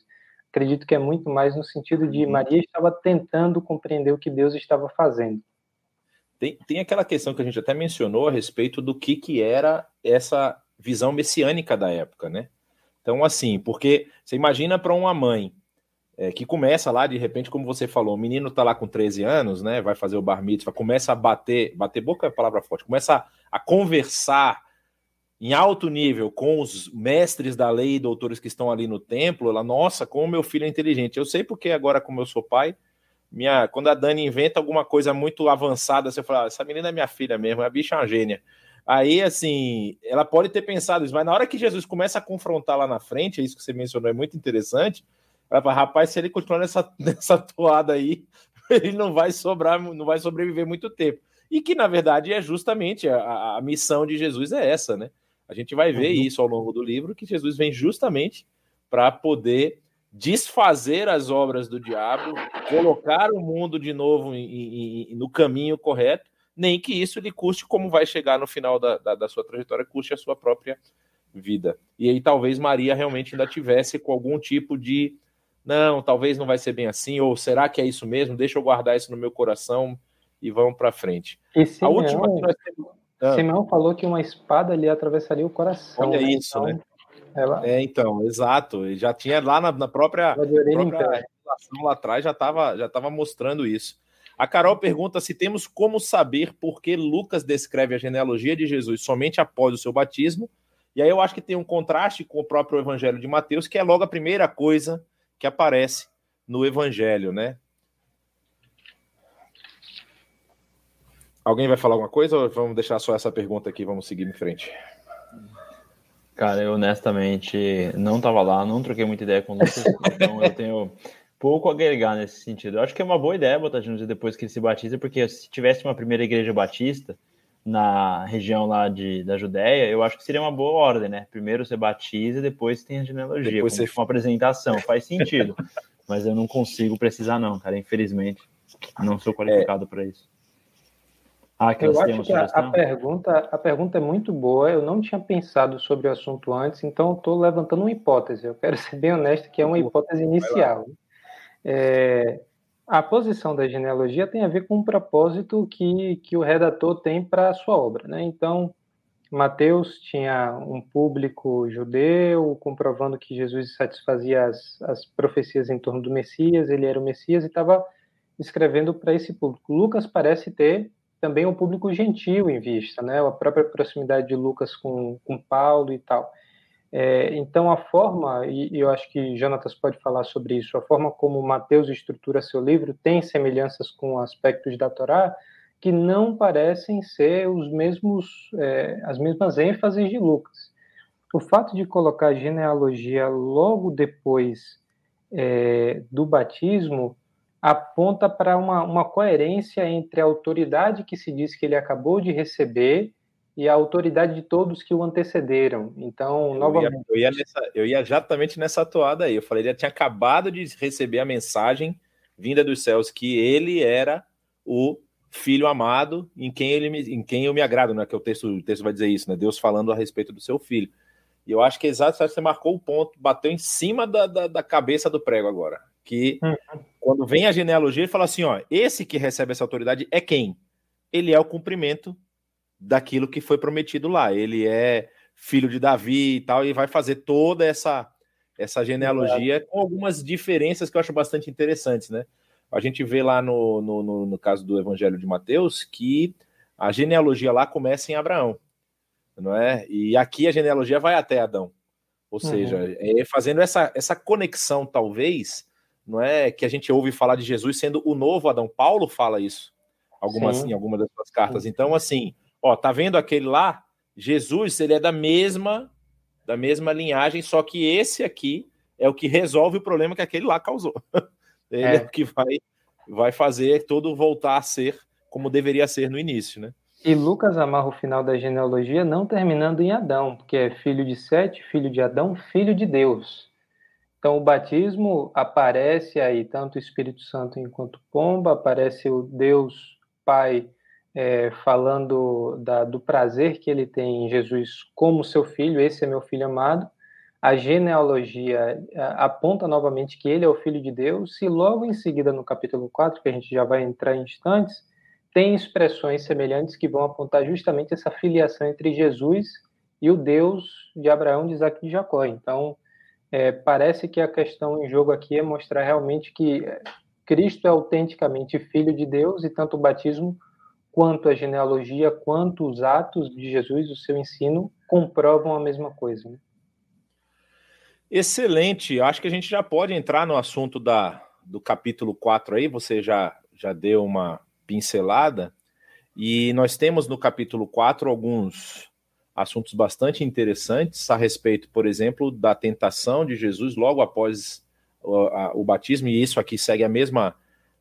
Acredito que é muito mais no sentido de uhum. Maria estava tentando compreender o que Deus estava fazendo. Tem, tem aquela questão que a gente até mencionou a respeito do que, que era essa visão messiânica da época, né? Então, assim, porque você imagina para uma mãe é, que começa lá, de repente, como você falou, o menino tá lá com 13 anos, né? Vai fazer o bar mitzvah, começa a bater, bater boca é palavra forte, começa a, a conversar em alto nível com os mestres da lei e doutores que estão ali no templo, ela, nossa, como meu filho é inteligente. Eu sei porque agora, como eu sou pai, minha, quando a Dani inventa alguma coisa muito avançada, você fala, essa menina é minha filha mesmo, a bicha é uma gênia. Aí, assim, ela pode ter pensado isso, mas na hora que Jesus começa a confrontar lá na frente, é isso que você mencionou, é muito interessante. Ela fala, rapaz, se ele continuar nessa, (laughs) nessa toada aí, (laughs) ele não vai sobrar, não vai sobreviver muito tempo. E que, na verdade, é justamente a, a missão de Jesus é essa, né? A gente vai ver uhum. isso ao longo do livro, que Jesus vem justamente para poder desfazer as obras do diabo, colocar o mundo de novo em, em, no caminho correto, nem que isso lhe custe, como vai chegar no final da, da, da, sua trajetória, custe a sua própria vida. E aí talvez Maria realmente ainda tivesse com algum tipo de não, talvez não vai ser bem assim, ou será que é isso mesmo? Deixa eu guardar isso no meu coração e vamos para frente. E Simeão, a última que nós temos... ah. Simeão falou que uma espada ali atravessaria o coração. Olha né? isso, então... né? Ela... É, então, exato. Já tinha lá na, na própria, própria relação lá atrás, já estava já tava mostrando isso. A Carol pergunta se temos como saber por que Lucas descreve a genealogia de Jesus somente após o seu batismo. E aí eu acho que tem um contraste com o próprio Evangelho de Mateus, que é logo a primeira coisa que aparece no Evangelho, né? Alguém vai falar alguma coisa ou vamos deixar só essa pergunta aqui? Vamos seguir em frente. Cara, eu honestamente não estava lá, não troquei muita ideia com o Lucas, então eu tenho pouco a agregar nesse sentido. Eu acho que é uma boa ideia botar Jesus depois que ele se batiza, porque se tivesse uma primeira igreja batista na região lá de, da Judéia, eu acho que seria uma boa ordem, né? Primeiro você batiza, depois tem a genealogia, depois você... uma apresentação, faz sentido. (laughs) Mas eu não consigo precisar não, cara, infelizmente. Não sou qualificado é. para isso. Ah, que eu acho que a, a, pergunta, a pergunta é muito boa. Eu não tinha pensado sobre o assunto antes, então estou levantando uma hipótese. Eu quero ser bem honesto, que é uma hipótese inicial. É, a posição da genealogia tem a ver com o propósito que, que o redator tem para a sua obra. Né? Então, Mateus tinha um público judeu, comprovando que Jesus satisfazia as, as profecias em torno do Messias, ele era o Messias e estava escrevendo para esse público. Lucas parece ter também um público gentil em vista, né? A própria proximidade de Lucas com, com Paulo e tal. É, então, a forma, e, eu acho que Jonatas pode falar sobre isso, a forma como Mateus estrutura seu livro tem semelhanças com aspectos da Torá que não parecem ser os mesmos, é, as mesmas ênfases de Lucas. O fato de colocar a genealogia logo depois é, do batismo aponta para uma, uma coerência entre a autoridade que se diz que ele acabou de receber e a autoridade de todos que o antecederam. Então, eu novamente. Ia, eu, ia nessa, eu ia exatamente nessa toada aí. Eu falei, ele tinha acabado de receber a mensagem vinda dos céus que ele era o filho amado em quem ele em quem eu me agrado, né? Que o texto, o texto vai dizer isso, né? Deus falando a respeito do seu filho. E eu acho que exatamente você marcou o ponto, bateu em cima da, da, da cabeça do prego agora. Que uhum quando vem a genealogia, ele fala assim: ó, esse que recebe essa autoridade é quem? Ele é o cumprimento daquilo que foi prometido lá. Ele é filho de Davi e tal, e vai fazer toda essa essa genealogia com algumas diferenças que eu acho bastante interessantes, né? A gente vê lá no, no, no, no caso do Evangelho de Mateus que a genealogia lá começa em Abraão, não é? E aqui a genealogia vai até Adão. Ou uhum. seja, é fazendo essa, essa conexão, talvez, não é? Que a gente ouve falar de Jesus sendo o novo Adão. Paulo fala isso algumas, em algumas das suas cartas. Então, assim, ó, tá vendo aquele lá? Jesus, ele é da mesma da mesma linhagem, só que esse aqui é o que resolve o problema que aquele lá causou. (laughs) Ele é, é o que vai, vai fazer tudo voltar a ser como deveria ser no início, né? E Lucas amarra o final da genealogia não terminando em Adão, porque é filho de Sete, filho de Adão, filho de Deus. Então o batismo aparece aí tanto o Espírito Santo enquanto pomba, aparece o Deus Pai é, falando da, do prazer que ele tem em Jesus como seu filho, esse é meu filho amado. A genealogia aponta novamente que ele é o filho de Deus, e logo em seguida, no capítulo 4, que a gente já vai entrar em instantes, tem expressões semelhantes que vão apontar justamente essa filiação entre Jesus e o Deus de Abraão, de Isaac e de Jacó. Então, é, parece que a questão em jogo aqui é mostrar realmente que Cristo é autenticamente filho de Deus e tanto o batismo quanto a genealogia, quanto os atos de Jesus, o seu ensino, comprovam a mesma coisa. Né? Excelente. Acho que a gente já pode entrar no assunto da, do capítulo 4 aí, você já, já deu uma pincelada. E nós temos no capítulo 4 alguns assuntos bastante interessantes a respeito, por exemplo, da tentação de Jesus logo após o, a, o batismo, e isso aqui segue a mesma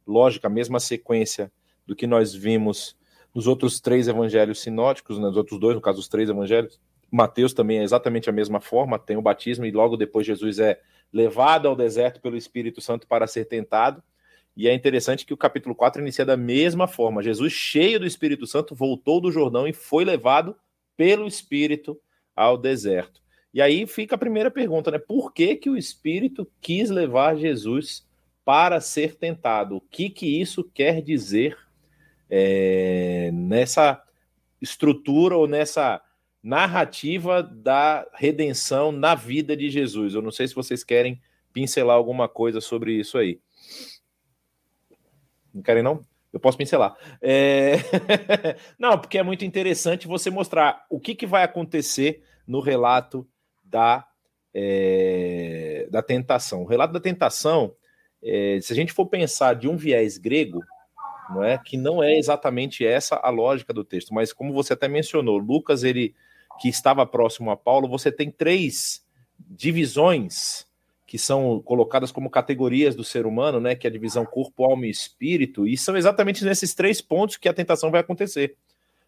lógica, a mesma sequência do que nós vimos nos outros três evangelhos sinóticos, nos outros dois, no caso, os três evangelhos, Mateus também é exatamente a mesma forma, tem o batismo e logo depois Jesus é levado ao deserto pelo Espírito Santo para ser tentado. E é interessante que o capítulo 4 inicia da mesma forma. Jesus, cheio do Espírito Santo, voltou do Jordão e foi levado pelo Espírito ao deserto. E aí fica a primeira pergunta, né? Por que, que o Espírito quis levar Jesus para ser tentado? O que, que isso quer dizer é, nessa estrutura ou nessa narrativa da redenção na vida de Jesus. Eu não sei se vocês querem pincelar alguma coisa sobre isso aí. Não querem, não? Eu posso pincelar. É... (laughs) não, porque é muito interessante você mostrar o que, que vai acontecer no relato da, é... da tentação. O relato da tentação, é... se a gente for pensar de um viés grego, não é? Que não é exatamente essa a lógica do texto, mas como você até mencionou, Lucas ele que estava próximo a Paulo, você tem três divisões que são colocadas como categorias do ser humano, né? Que é a divisão corpo, alma e espírito, e são exatamente nesses três pontos que a tentação vai acontecer.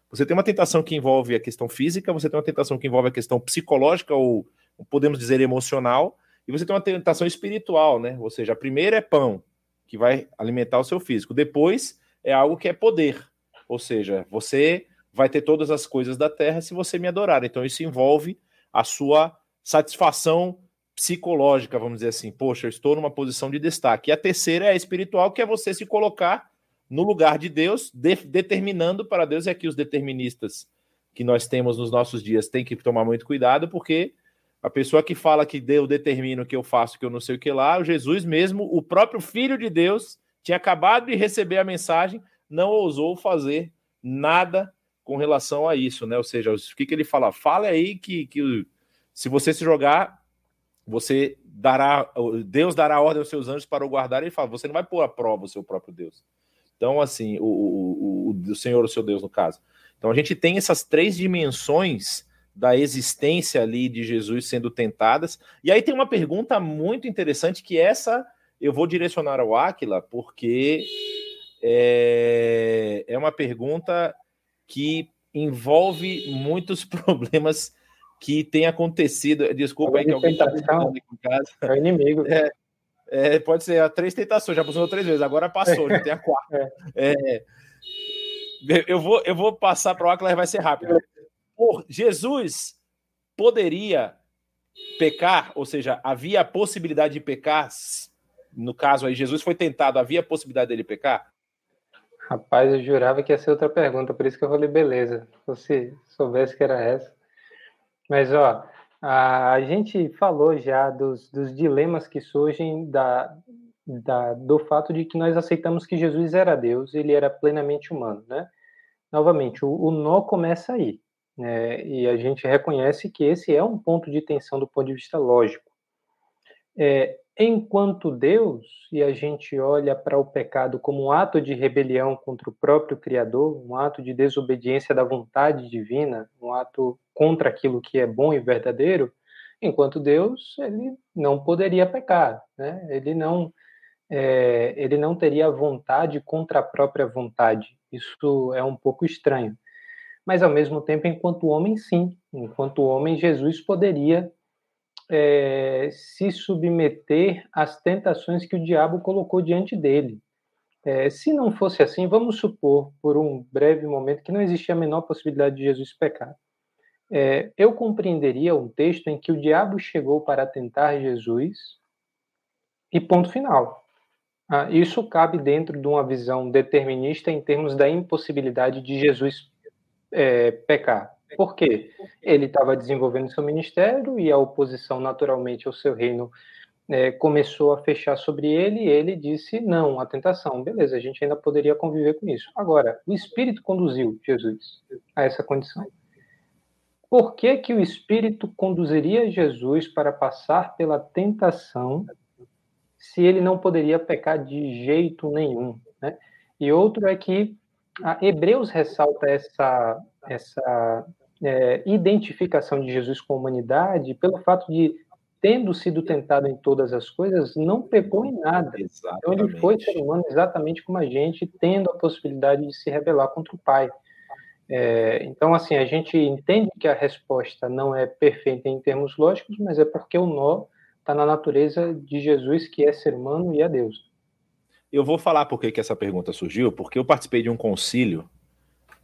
Você tem uma tentação que envolve a questão física, você tem uma tentação que envolve a questão psicológica ou podemos dizer emocional, e você tem uma tentação espiritual, né? Ou seja, a primeira é pão, que vai alimentar o seu físico. Depois é algo que é poder. Ou seja, você vai ter todas as coisas da terra se você me adorar. Então isso envolve a sua satisfação psicológica, vamos dizer assim. Poxa, eu estou numa posição de destaque. E a terceira é a espiritual, que é você se colocar no lugar de Deus, de, determinando para Deus, e aqui os deterministas que nós temos nos nossos dias têm que tomar muito cuidado, porque a pessoa que fala que Deus determina o que eu faço, que eu não sei o que lá, o Jesus mesmo, o próprio Filho de Deus, tinha acabado de receber a mensagem, não ousou fazer nada com relação a isso, né? Ou seja, o que, que ele fala? Fala aí que, que se você se jogar, você dará, Deus dará ordem aos seus anjos para o guardar. Ele fala, você não vai pôr à prova o seu próprio Deus. Então, assim, o, o, o, o Senhor, o seu Deus, no caso. Então, a gente tem essas três dimensões da existência ali de Jesus sendo tentadas. E aí tem uma pergunta muito interessante que essa eu vou direcionar ao Aquila porque é, é uma pergunta que envolve muitos (laughs) problemas que têm acontecido. Desculpa aí que alguém está aqui em casa. É o inimigo. É, é, pode ser a três tentações, já funcionou três vezes, agora passou, já tem a quarta. É. é. eu, vou, eu vou passar para o Aquila, vai ser rápido. Por Jesus poderia pecar, ou seja, havia a possibilidade de pecar no caso aí, Jesus foi tentado, havia possibilidade dele pecar? Rapaz, eu jurava que ia ser outra pergunta, por isso que eu falei beleza. Se você soubesse que era essa. Mas, ó, a gente falou já dos, dos dilemas que surgem da, da, do fato de que nós aceitamos que Jesus era Deus, ele era plenamente humano, né? Novamente, o, o nó começa aí, né? E a gente reconhece que esse é um ponto de tensão do ponto de vista lógico. É, enquanto Deus, e a gente olha para o pecado como um ato de rebelião contra o próprio Criador, um ato de desobediência da vontade divina, um ato contra aquilo que é bom e verdadeiro, enquanto Deus, ele não poderia pecar, né? Ele não é, ele não teria vontade contra a própria vontade. Isso é um pouco estranho. Mas ao mesmo tempo, enquanto homem, sim. Enquanto homem, Jesus poderia é, se submeter às tentações que o diabo colocou diante dele. É, se não fosse assim, vamos supor, por um breve momento, que não existia a menor possibilidade de Jesus pecar. É, eu compreenderia um texto em que o diabo chegou para tentar Jesus e ponto final. Ah, isso cabe dentro de uma visão determinista em termos da impossibilidade de Jesus é, pecar. Por quê? Ele estava desenvolvendo seu ministério e a oposição, naturalmente, ao seu reino é, começou a fechar sobre ele e ele disse não à tentação. Beleza, a gente ainda poderia conviver com isso. Agora, o Espírito conduziu Jesus a essa condição. Por que, que o Espírito conduziria Jesus para passar pela tentação se ele não poderia pecar de jeito nenhum? Né? E outro é que a Hebreus ressalta essa, essa é, identificação de Jesus com a humanidade pelo fato de, tendo sido tentado em todas as coisas, não pecou em nada. Exatamente. Então ele foi ser humano exatamente como a gente, tendo a possibilidade de se rebelar contra o Pai. É, então, assim, a gente entende que a resposta não é perfeita em termos lógicos, mas é porque o nó está na natureza de Jesus, que é ser humano e é Deus. Eu vou falar por que, que essa pergunta surgiu, porque eu participei de um concílio,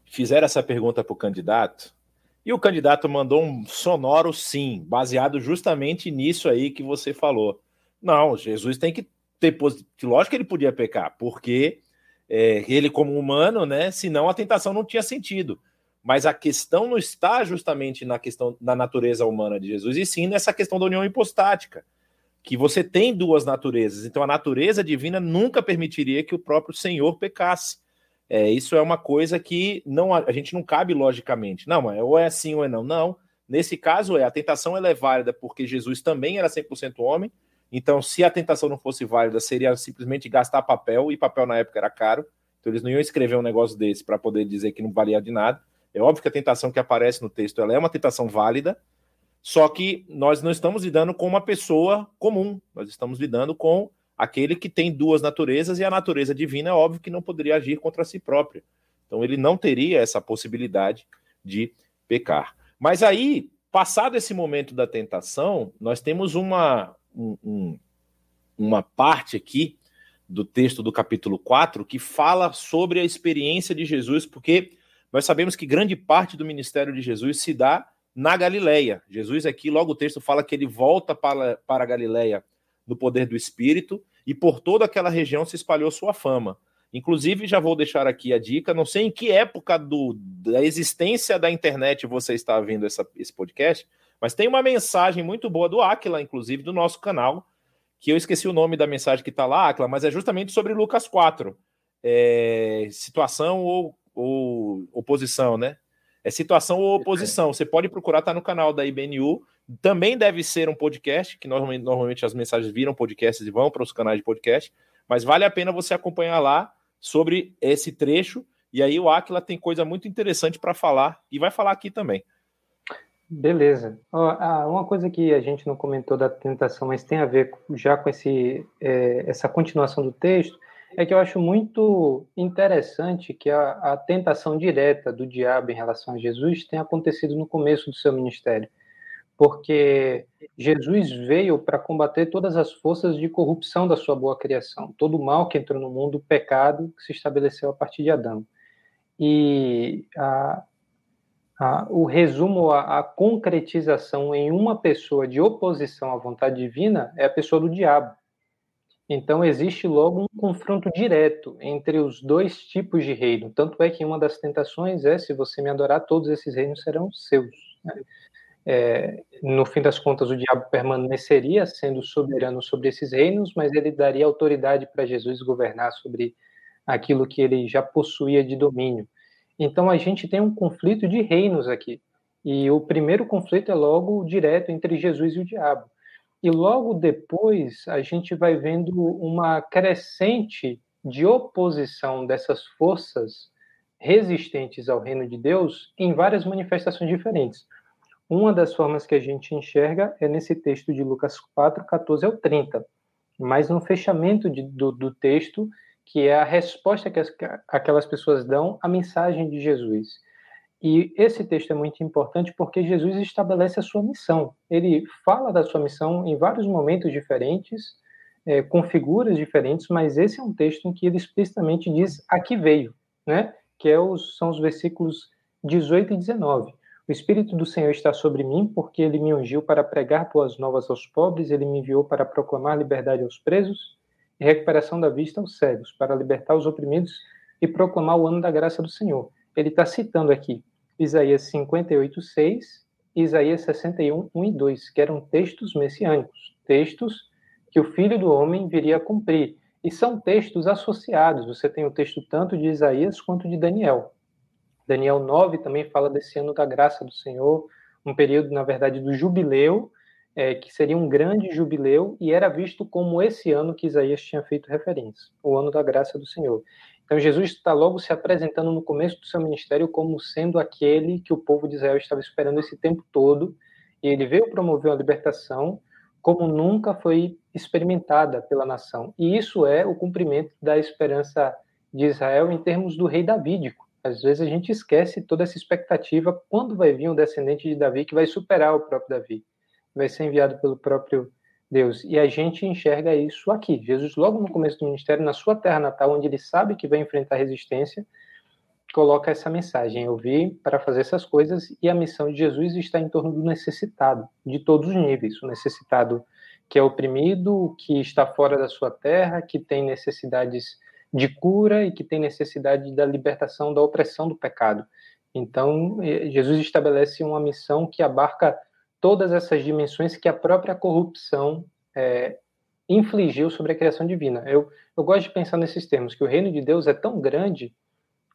fizeram essa pergunta para o candidato, e o candidato mandou um sonoro sim, baseado justamente nisso aí que você falou. Não, Jesus tem que ter. Lógico que ele podia pecar, porque é, ele, como humano, né? Senão a tentação não tinha sentido. Mas a questão não está justamente na questão da natureza humana de Jesus, e sim nessa questão da união hipostática, que você tem duas naturezas. Então a natureza divina nunca permitiria que o próprio Senhor pecasse. É, isso é uma coisa que não a gente não cabe logicamente. Não, ou é assim ou é não. Não. Nesse caso, é a tentação ela é válida porque Jesus também era 100% homem. Então, se a tentação não fosse válida, seria simplesmente gastar papel, e papel na época era caro. Então, eles não iam escrever um negócio desse para poder dizer que não valia de nada. É óbvio que a tentação que aparece no texto ela é uma tentação válida, só que nós não estamos lidando com uma pessoa comum, nós estamos lidando com aquele que tem duas naturezas, e a natureza divina é óbvio que não poderia agir contra si própria. Então ele não teria essa possibilidade de pecar. Mas aí, passado esse momento da tentação, nós temos uma, um, uma parte aqui do texto do capítulo 4 que fala sobre a experiência de Jesus, porque nós sabemos que grande parte do ministério de Jesus se dá na Galileia. Jesus aqui, logo o texto fala que ele volta para, para a Galileia do poder do Espírito, e por toda aquela região se espalhou sua fama. Inclusive, já vou deixar aqui a dica, não sei em que época do, da existência da internet você está vendo essa, esse podcast, mas tem uma mensagem muito boa do Aquila, inclusive, do nosso canal, que eu esqueci o nome da mensagem que está lá, Aquila, mas é justamente sobre Lucas 4. É, situação ou, ou oposição, né? É situação ou oposição. Você pode procurar, tá no canal da IBNU. Também deve ser um podcast, que normalmente, normalmente as mensagens viram podcasts e vão para os canais de podcast. Mas vale a pena você acompanhar lá sobre esse trecho. E aí o Aquila tem coisa muito interessante para falar e vai falar aqui também. Beleza. Uma coisa que a gente não comentou da tentação, mas tem a ver já com esse, é, essa continuação do texto, é que eu acho muito interessante que a, a, tentação direta do diabo em relação a Jesus tenha acontecido no começo do seu ministério. Porque Jesus veio para combater todas as forças de corrupção da sua boa criação, todo o mal que entrou no mundo, o pecado que se estabeleceu a partir de Adão. E a, a, o resumo, a, a concretização em uma pessoa de oposição à vontade divina é a pessoa do diabo Então existe logo um confronto direto entre os dois tipos de reino. Tanto é que uma das tentações é: se você me adorar, todos esses reinos serão seus. Né? É, no fim das contas, o diabo permaneceria sendo soberano sobre esses reinos, mas ele daria autoridade para Jesus governar sobre aquilo que ele já possuía de domínio. Então a gente tem um conflito de reinos aqui. E o primeiro conflito é logo direto entre Jesus e o diabo. E logo depois a gente vai vendo uma crescente de oposição dessas forças resistentes ao reino de Deus em várias manifestações diferentes. Uma das formas que a gente enxerga é nesse texto de Lucas 4, 14 ao 30. Mas no fechamento de, do, do texto, que é a resposta que as, aquelas pessoas dão à mensagem de Jesus. E esse texto é muito importante porque Jesus estabelece a sua missão. Ele fala da sua missão em vários momentos diferentes, é, com figuras diferentes, mas esse é um texto em que ele explicitamente diz a que veio, né? que é os, são os versículos 18 e 19. O Espírito do Senhor está sobre mim, porque ele me ungiu para pregar boas novas aos pobres, ele me enviou para proclamar liberdade aos presos e recuperação da vista aos cegos, para libertar os oprimidos e proclamar o ano da graça do Senhor. Ele está citando aqui Isaías 58, 6 e Isaías 61, 1 e 2, que eram textos messiânicos, textos que o Filho do Homem viria a cumprir. E são textos associados. Você tem o texto tanto de Isaías quanto de Daniel. Daniel 9 também fala desse ano da graça do Senhor, um período, na verdade, do jubileu, é, que seria um grande jubileu e era visto como esse ano que Isaías tinha feito referência, o ano da graça do Senhor. Então Jesus está logo se apresentando no começo do seu ministério como sendo aquele que o povo de Israel estava esperando esse tempo todo, e ele veio promover uma libertação como nunca foi experimentada pela nação. E isso é o cumprimento da esperança de Israel em termos do rei davídico. Às vezes a gente esquece toda essa expectativa quando vai vir um descendente de Davi que vai superar o próprio Davi vai ser enviado pelo próprio Deus. E a gente enxerga isso aqui. Jesus, logo no começo do ministério, na sua terra natal, onde ele sabe que vai enfrentar resistência, coloca essa mensagem: Eu vim para fazer essas coisas e a missão de Jesus está em torno do necessitado, de todos os níveis. O necessitado que é oprimido, que está fora da sua terra, que tem necessidades de cura e que tem necessidade da libertação da opressão do pecado. Então, eh, Jesus estabelece uma missão que abarca todas essas dimensões que a própria corrupção é, infligiu sobre a criação divina. Eu, eu gosto de pensar nesses termos, que o reino de Deus é tão grande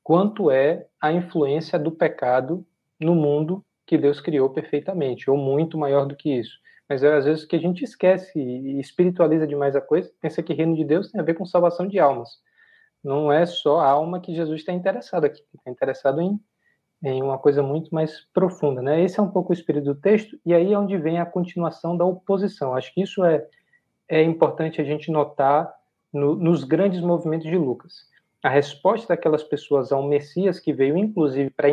quanto é a influência do pecado no mundo que Deus criou perfeitamente, ou muito maior do que isso. Mas é às vezes que a gente esquece e espiritualiza demais a coisa, pensa que reino de Deus tem a ver com salvação de almas. Não é só a alma que Jesus está interessado aqui, está interessado em em uma coisa muito mais profunda, né? Esse é um pouco o espírito do texto e aí é onde vem a continuação da oposição. Acho que isso é é importante a gente notar no, nos grandes movimentos de Lucas. A resposta daquelas pessoas ao Messias que veio inclusive para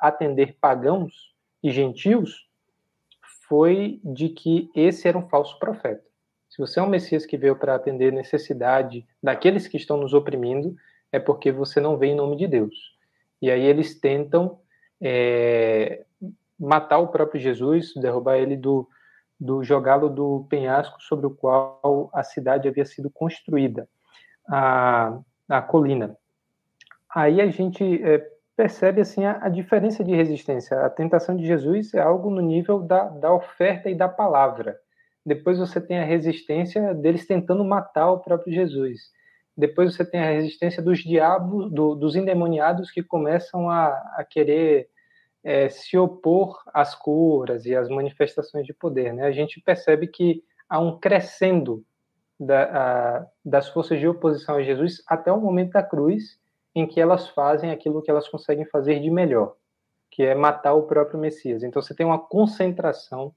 atender pagãos e gentios foi de que esse era um falso profeta. Se você é um Messias que veio para atender necessidade daqueles que estão nos oprimindo, é porque você não veio em nome de Deus. E aí eles tentam é, matar o próprio Jesus, derrubar ele do, do jogá-lo do penhasco sobre o qual a cidade havia sido construída, a, a colina. Aí a gente é, percebe assim a, a, diferença de resistência. A tentação de Jesus é algo no nível da, da oferta e da palavra. Depois você tem a resistência deles tentando matar o próprio Jesus. Depois você tem a resistência dos diabos, do, dos endemoniados que começam a, a querer é, se opor às curas e às manifestações de poder. Né? A gente percebe que há um crescendo da, a, das forças de oposição a Jesus até o momento da cruz, em que elas fazem aquilo que elas conseguem fazer de melhor, que é matar o próprio Messias. Então você tem uma concentração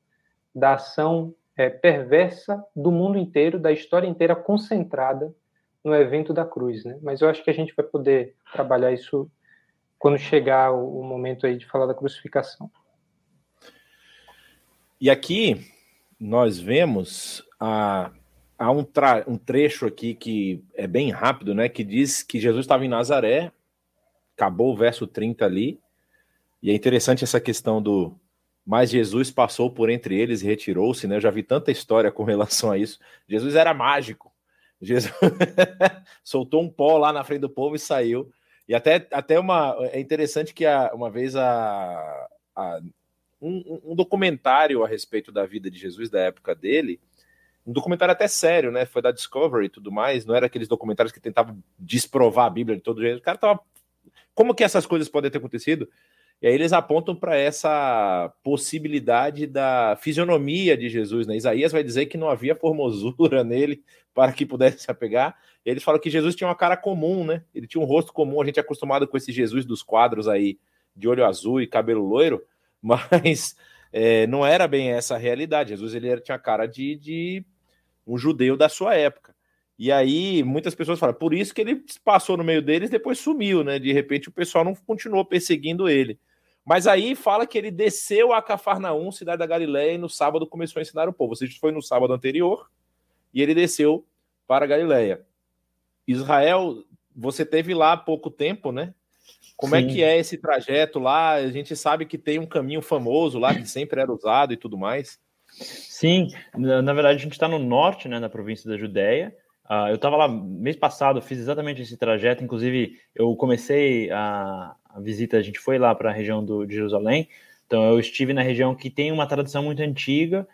da ação é, perversa do mundo inteiro, da história inteira concentrada no evento da cruz, né? Mas eu acho que a gente vai poder trabalhar isso quando chegar o, momento aí de falar da crucificação. E aqui nós vemos a, há um, um trecho aqui que é bem rápido, né? Que diz que Jesus estava em Nazaré, acabou o verso 30 ali, e é interessante essa questão do mas Jesus passou por entre eles e retirou-se, né? Eu já vi tanta história com relação a isso. Jesus era mágico, Jesus (laughs) soltou um pó lá na frente do povo e saiu. E até, até uma. É interessante que a, uma vez a, a um, um, documentário a respeito da vida de Jesus, da época dele, um documentário até sério, né? Foi da Discovery e tudo mais, não era aqueles documentários que tentavam desprovar a Bíblia de todo jeito. O cara tava. Como que essas coisas podem ter acontecido? E aí eles apontam para essa possibilidade da fisionomia de Jesus, né? Isaías vai dizer que não havia formosura (laughs) nele para que pudesse se apegar. E eles falam que Jesus tinha uma cara comum, né? Ele tinha um rosto comum, a gente é acostumado com esse Jesus dos quadros aí, de olho azul e cabelo loiro, (laughs) mas é, não era bem essa a realidade. Jesus ele tinha cara de, de um judeu da sua época. E aí muitas pessoas falam, por isso que ele passou no meio deles, depois sumiu, né? De repente o pessoal não continuou perseguindo ele. Mas aí fala que ele desceu a Cafarnaum, cidade da Galiléia, e no sábado começou a ensinar o povo. Ou foi no sábado anterior e ele desceu para a Galiléia. Israel, você teve lá há pouco tempo, né? Como Sim. é que é esse trajeto lá? A gente sabe que tem um caminho famoso lá que sempre era usado e tudo mais. Sim, na verdade a gente está no norte, né, na província da Judéia. Uh, eu estava lá mês passado, fiz exatamente esse trajeto. Inclusive, eu comecei a, a visita, a gente foi lá para a região do, de Jerusalém. Então, eu estive na região que tem uma tradição muito antiga,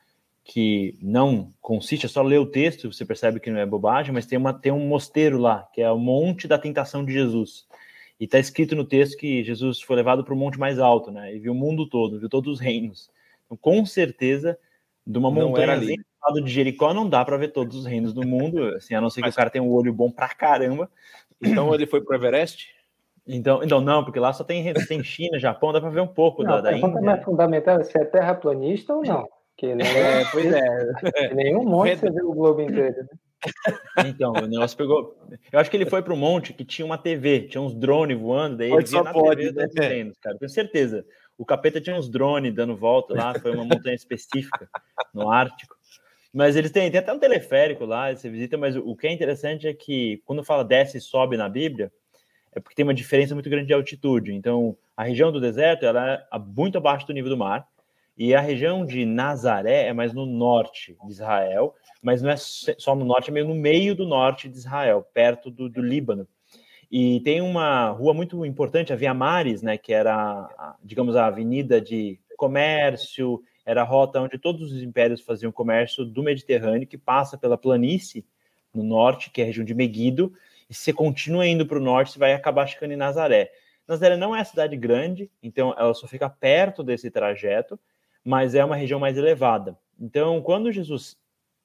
que não consiste, é só ler o texto, você percebe que não é bobagem, mas tem, uma, tem um mosteiro lá, que é o Monte da Tentação de Jesus. E está escrito no texto que Jesus foi levado para o monte mais alto, né? E viu o mundo todo, viu todos os reinos. Então, com certeza, de uma montanha ali lado de Jericó não dá para ver todos os reinos do mundo, assim, a não ser que Mas... o cara tenha um olho bom pra caramba. Então ele foi pro Everest? Então, então não, porque lá só tem, tem China, Japão, dá para ver um pouco não, da, da Índia. mais fundamental se é terraplanista ou não. Que nem (laughs) é, pois é. Nenhum monte você vê o globo inteiro. Né? Então, o negócio pegou. Eu acho que ele foi para o monte que tinha uma TV, tinha uns drones voando, daí ele via na pode, TV né? reinos, cara. Tenho certeza. O capeta tinha uns drones dando volta lá, foi uma montanha específica no Ártico. Mas eles têm, tem até um teleférico lá, você visita, mas o que é interessante é que quando fala desce e sobe na Bíblia, é porque tem uma diferença muito grande de altitude. Então, a região do deserto ela é muito abaixo do nível do mar, e a região de Nazaré é mais no norte de Israel, mas não é só no norte, é meio no meio do norte de Israel, perto do, do Líbano. E tem uma rua muito importante, a Via Maris, né, que era, digamos, a avenida de comércio era a rota onde todos os impérios faziam comércio do Mediterrâneo, que passa pela planície no norte, que é a região de Meguido, e se você continua indo para o norte, você vai acabar chegando em Nazaré. Nazaré não é cidade grande, então ela só fica perto desse trajeto, mas é uma região mais elevada. Então, quando Jesus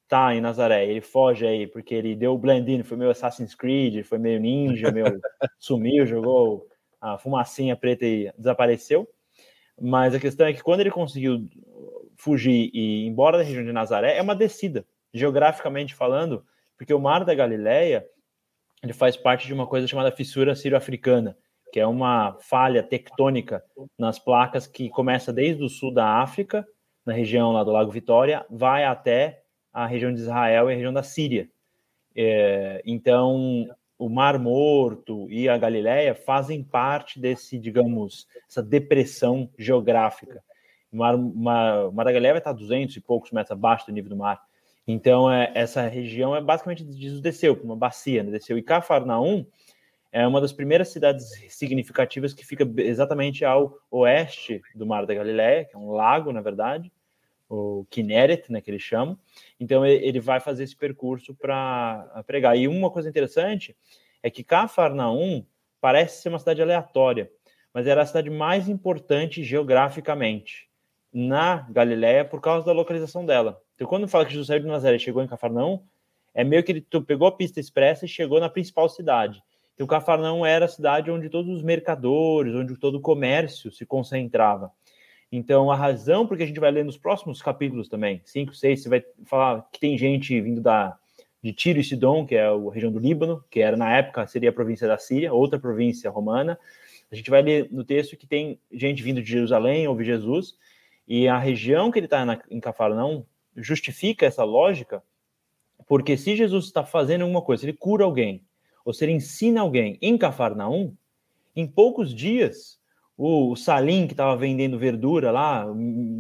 está em Nazaré, ele foge aí porque ele deu o blend-in, foi meio Assassin's Creed, foi meio ninja, meio (laughs) sumiu, jogou a fumacinha preta e desapareceu. Mas a questão é que quando ele conseguiu fugir e ir embora da região de Nazaré, é uma descida, geograficamente falando, porque o Mar da Galileia ele faz parte de uma coisa chamada fissura sírio-africana, que é uma falha tectônica nas placas que começa desde o sul da África, na região lá do Lago Vitória, vai até a região de Israel e a região da Síria. É, então, o Mar Morto e a Galileia fazem parte desse, digamos, essa depressão geográfica. O Mar, Mar, Mar da Galileia vai estar 200 e poucos metros abaixo do nível do mar. Então, é, essa região é basicamente desceu uma bacia, né? desceu. E Cafarnaum é uma das primeiras cidades significativas que fica exatamente ao oeste do Mar da Galileia, que é um lago, na verdade, o Kinneret, né, que eles chamam. Então ele vai fazer esse percurso para pregar. E uma coisa interessante é que Cafarnaum parece ser uma cidade aleatória, mas era a cidade mais importante geograficamente na Galiléia por causa da localização dela. Então quando fala que Jesus saiu de Nazaré e chegou em Cafarnaum, é meio que ele pegou a pista expressa e chegou na principal cidade. Então Cafarnaum era a cidade onde todos os mercadores, onde todo o comércio se concentrava. Então, a razão porque a gente vai ler nos próximos capítulos também, 5, 6, você vai falar que tem gente vindo da, de Tiro e Sidom, que é a região do Líbano, que era na época seria a província da Síria, outra província romana. A gente vai ler no texto que tem gente vindo de Jerusalém, ouve Jesus, e a região que ele está em Cafarnaum justifica essa lógica, porque se Jesus está fazendo alguma coisa, ele cura alguém, ou se ele ensina alguém em Cafarnaum, em poucos dias o Salim, que estava vendendo verdura lá,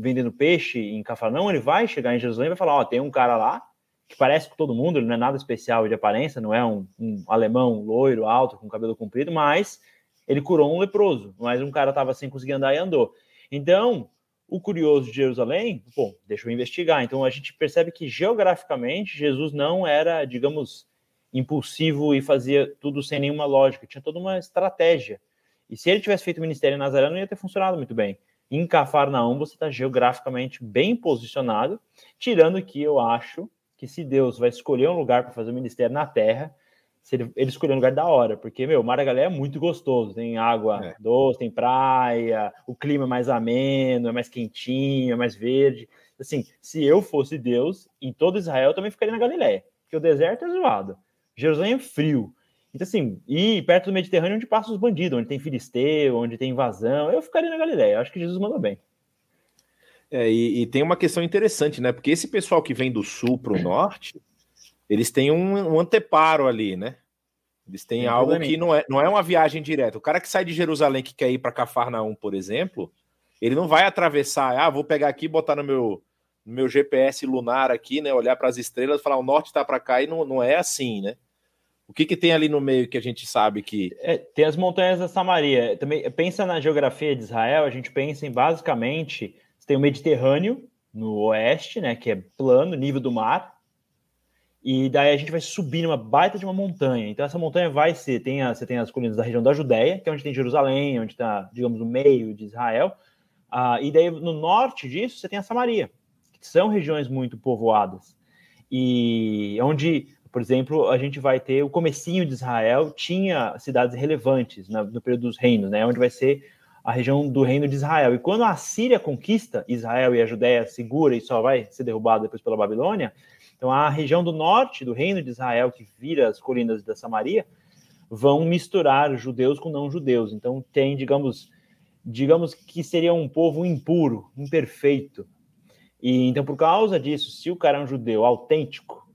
vendendo peixe em Cafarnaum, ele vai chegar em Jerusalém e vai falar: Ó, tem um cara lá que parece com todo mundo, ele não é nada especial de aparência, não é um, um alemão loiro, alto, com cabelo comprido, mas ele curou um leproso, mas um cara estava sem conseguir andar e andou. Então, o curioso de Jerusalém, bom, deixa eu investigar. Então a gente percebe que geograficamente Jesus não era, digamos, impulsivo e fazia tudo sem nenhuma lógica, tinha toda uma estratégia. E se ele tivesse feito o ministério em Nazaré, não ia ter funcionado muito bem. Em Cafarnaum, você está geograficamente bem posicionado, tirando que eu acho que se Deus vai escolher um lugar para fazer o ministério na Terra, se ele, ele escolheu um lugar da hora, porque, meu, Maragalé é muito gostoso, tem água é. doce, tem praia, o clima é mais ameno, é mais quentinho, é mais verde. Assim, se eu fosse Deus, em todo Israel eu também ficaria na Galiléia, porque o deserto é zoado, Jerusalém é frio. Então, assim, e perto do Mediterrâneo, onde passam os bandidos, onde tem filisteu, onde tem invasão, eu ficaria na Galiléia. Acho que Jesus mandou bem. É, e, e, tem uma questão interessante, né? Porque esse pessoal que vem do sul para o norte, eles têm um, um anteparo ali, né? Eles têm Tem algo que não é, não é uma viagem direta. O cara que sai de Jerusalém que quer ir para Cafarnaum, por exemplo, ele não vai atravessar, ah, vou pegar aqui e botar no meu, no meu GPS lunar aqui, né? Olhar para as estrelas, falar o norte está para cá e não, não é assim, né? O que, que tem ali no meio que a gente sabe que. É, tem as montanhas da Samaria. Também pensa na geografia de Israel, a gente pensa em basicamente você tem o Mediterrâneo no oeste, né? Que é plano, nível do mar. E daí a gente vai subir numa baita de uma montanha. Então essa montanha vai ser, tem a, você tem as colinas da região da Judéia, que é onde tem Jerusalém, onde está, digamos, no meio de Israel. Ah, e daí no norte disso você tem a Samaria, que são regiões muito povoadas. E onde, por exemplo, a gente vai ter o comecinho de Israel, tinha cidades relevantes no, no período dos reinos, né? Onde vai ser a região do reino de Israel. E quando a Síria conquista Israel e a Judéia segura e só vai ser derrubada depois pela Babilônia, então, a região do norte do reino de Israel, que vira as colinas da Samaria, vão misturar judeus com não-judeus. Então, tem, digamos, digamos que seria um povo impuro, imperfeito. E então, por causa disso, se o cara é um judeu autêntico,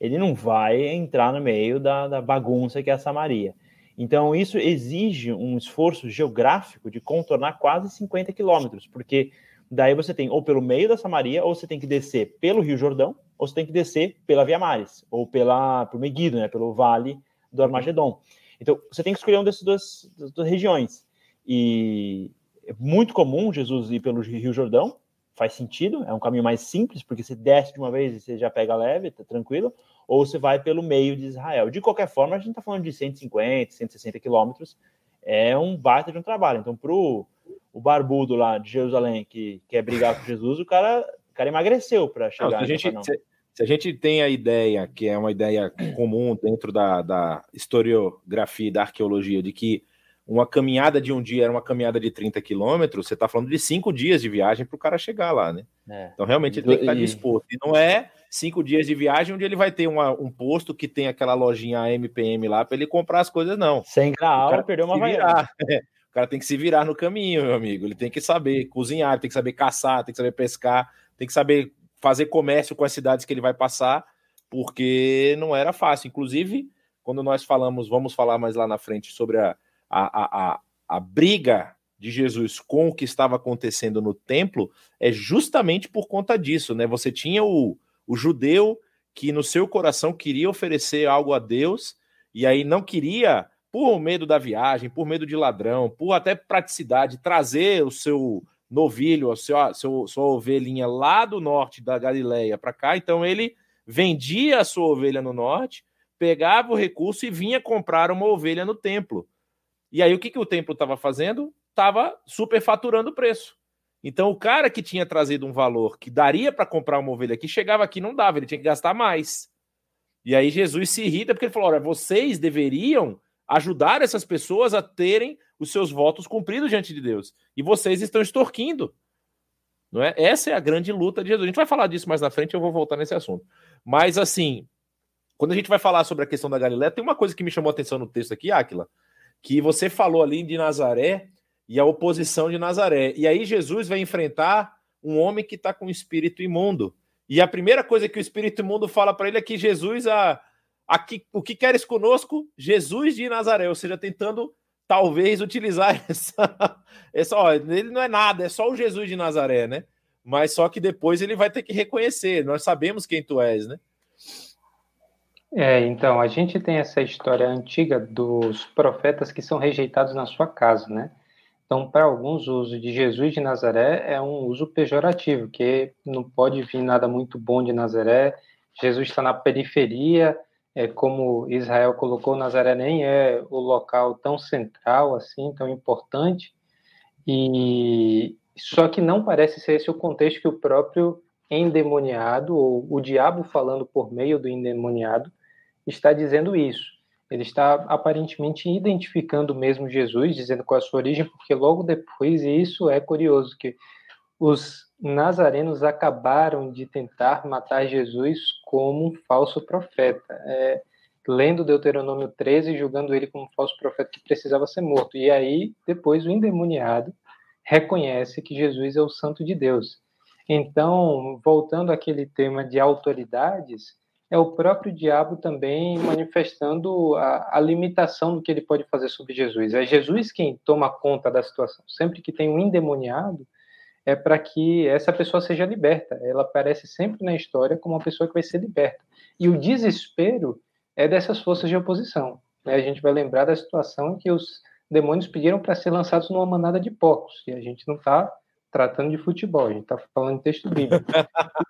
ele não vai entrar no meio da, da bagunça que é a Samaria. Então, isso exige um esforço geográfico de contornar quase 50 quilômetros, porque daí você tem ou pelo meio da Samaria, ou você tem que descer pelo Rio Jordão, ou você tem que descer pela Via Maris, ou pela, por Megiddo, né, pelo Vale do Armagedon. Então, você tem que escolher uma dessas duas, duas regiões. E é muito comum Jesus ir pelo Rio Jordão, faz sentido, é um caminho mais simples, porque você desce de uma vez e você já pega leve, tá tranquilo, ou você vai pelo meio de Israel. De qualquer forma, a gente está falando de 150, 160 quilômetros, é um baita de um trabalho. Então, para o barbudo lá de Jerusalém que quer brigar com Jesus, o cara cara emagreceu para chegar. Não, se, a gente, se, se, a gente tem a ideia, que é uma ideia comum dentro da, da historiografia e da arqueologia, de que uma caminhada de um dia era uma caminhada de 30 quilômetros, você está falando de cinco dias de viagem para o cara chegar lá, né? É. Então, realmente, ele tem que estar tá disposto. E não é cinco dias de viagem onde ele vai ter uma, um posto que tem aquela lojinha MPM lá para ele comprar as coisas, não. Sem graal, perdeu uma virar. O cara tem que se virar no caminho, meu amigo. Ele tem que saber cozinhar, tem que saber caçar, tem que saber pescar tem que saber fazer comércio com as cidades que ele vai passar, porque não era fácil. Inclusive, quando nós falamos, vamos falar mais lá na frente sobre a, a, a, a briga de Jesus com o que estava acontecendo no templo, é justamente por conta disso, né? Você tinha o, o judeu que no seu coração queria oferecer algo a Deus e aí não queria, por medo da viagem, por medo de ladrão, por até praticidade, trazer o seu novilho, a sua, seu, sua ovelhinha lá do norte da Galileia para cá, então ele vendia a sua ovelha no norte, pegava o recurso e vinha comprar uma ovelha no templo. E aí o que, que o templo estava fazendo? Estava superfaturando o preço. Então o cara que tinha trazido um valor que daria para comprar uma ovelha aqui, chegava aqui não dava, ele tinha que gastar mais. E aí Jesus se irrita porque ele falou: olha, vocês deveriam ajudar essas pessoas a terem os seus votos cumpridos diante de Deus. E vocês estão extorquindo. Não é? Essa é a grande luta de Jesus. A gente vai falar disso mais na frente, eu vou voltar nesse assunto. Mas assim, quando a gente vai falar sobre a questão da Galiléia, tem uma coisa que me chamou a atenção no texto aqui, Áquila, que você falou ali de Nazaré e a oposição de Nazaré. E aí Jesus vai enfrentar um homem que está com espírito imundo. E a primeira coisa que o espírito imundo fala para ele é que Jesus, a, Aqui, o que queres conosco? Jesus de Nazaré, ou seja, tentando talvez utilizar (laughs) essa. essa ó, ele não é nada, é só o Jesus de Nazaré, né? Mas só que depois ele vai ter que reconhecer. Nós sabemos quem tu és, né? É, então, a gente tem essa história antiga dos profetas que são rejeitados na sua casa, né? Então, para alguns, o uso de Jesus de Nazaré é um uso pejorativo, que não pode vir nada muito bom de Nazaré. Jesus está na periferia, é como Israel colocou, Nazaré nem é o local tão central assim, tão importante. E só que não parece ser esse o contexto que o próprio endemoniado ou o diabo falando por meio do endemoniado está dizendo isso. Ele está aparentemente identificando mesmo Jesus, dizendo qual é a sua origem, porque logo depois, e isso é curioso, que os nazarenos acabaram de tentar matar Jesus como um falso profeta, é, lendo Deuteronômio 13, julgando ele como um falso profeta que precisava ser morto. E aí, depois, o endemoniado reconhece que Jesus é o Santo de Deus. Então, voltando àquele tema de autoridades, é o próprio diabo também manifestando a, a, limitação do que ele pode fazer sobre Jesus. É Jesus quem toma conta da situação. Sempre que tem um endemoniado, é para que essa pessoa seja liberta. Ela aparece sempre na história como uma pessoa que vai ser liberta. E o desespero é dessas forças de oposição. Né? A gente vai lembrar da situação em que os demônios pediram para ser lançados numa manada de porcos. E a gente não está tratando de futebol, a gente está falando de texto bíblico.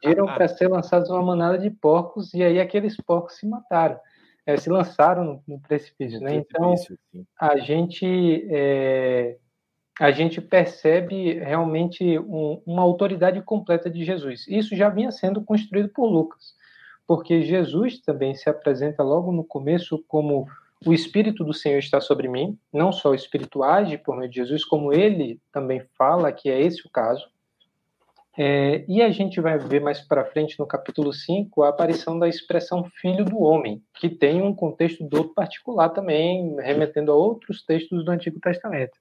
Pediram para ser lançados uma manada de porcos e aí aqueles porcos se mataram, é, se lançaram no, no precipício. Né? Então, a gente, é, a gente percebe realmente um, uma autoridade completa de Jesus. Isso já vinha sendo construído por Lucas, porque Jesus também se apresenta logo no começo como o Espírito do Senhor está sobre mim, não só o Espírito age por meio de Jesus, como ele também fala que é esse o caso. É, e a gente vai ver mais para frente no capítulo 5 a aparição da expressão filho do homem, que tem um contexto do particular também, remetendo a outros textos do Antigo Testamento.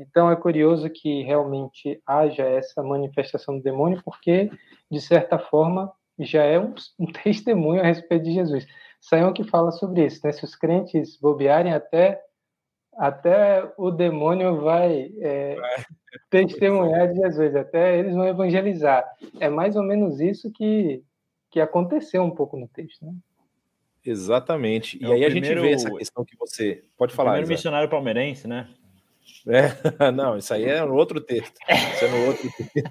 Então é curioso que realmente haja essa manifestação do demônio, porque, de certa forma, já é um, um (laughs) testemunho a respeito de Jesus. Saião que fala sobre isso, né? Se os crentes bobearem até até o demônio vai é, testemunhar de Jesus, até eles vão evangelizar. É mais ou menos isso que, que aconteceu um pouco no texto, né? Exatamente. É e aí a gente vê essa questão que você pode falar. Primeiro missionário palmeirense, né? É, (laughs) não, isso aí é no outro texto. Isso é no outro texto.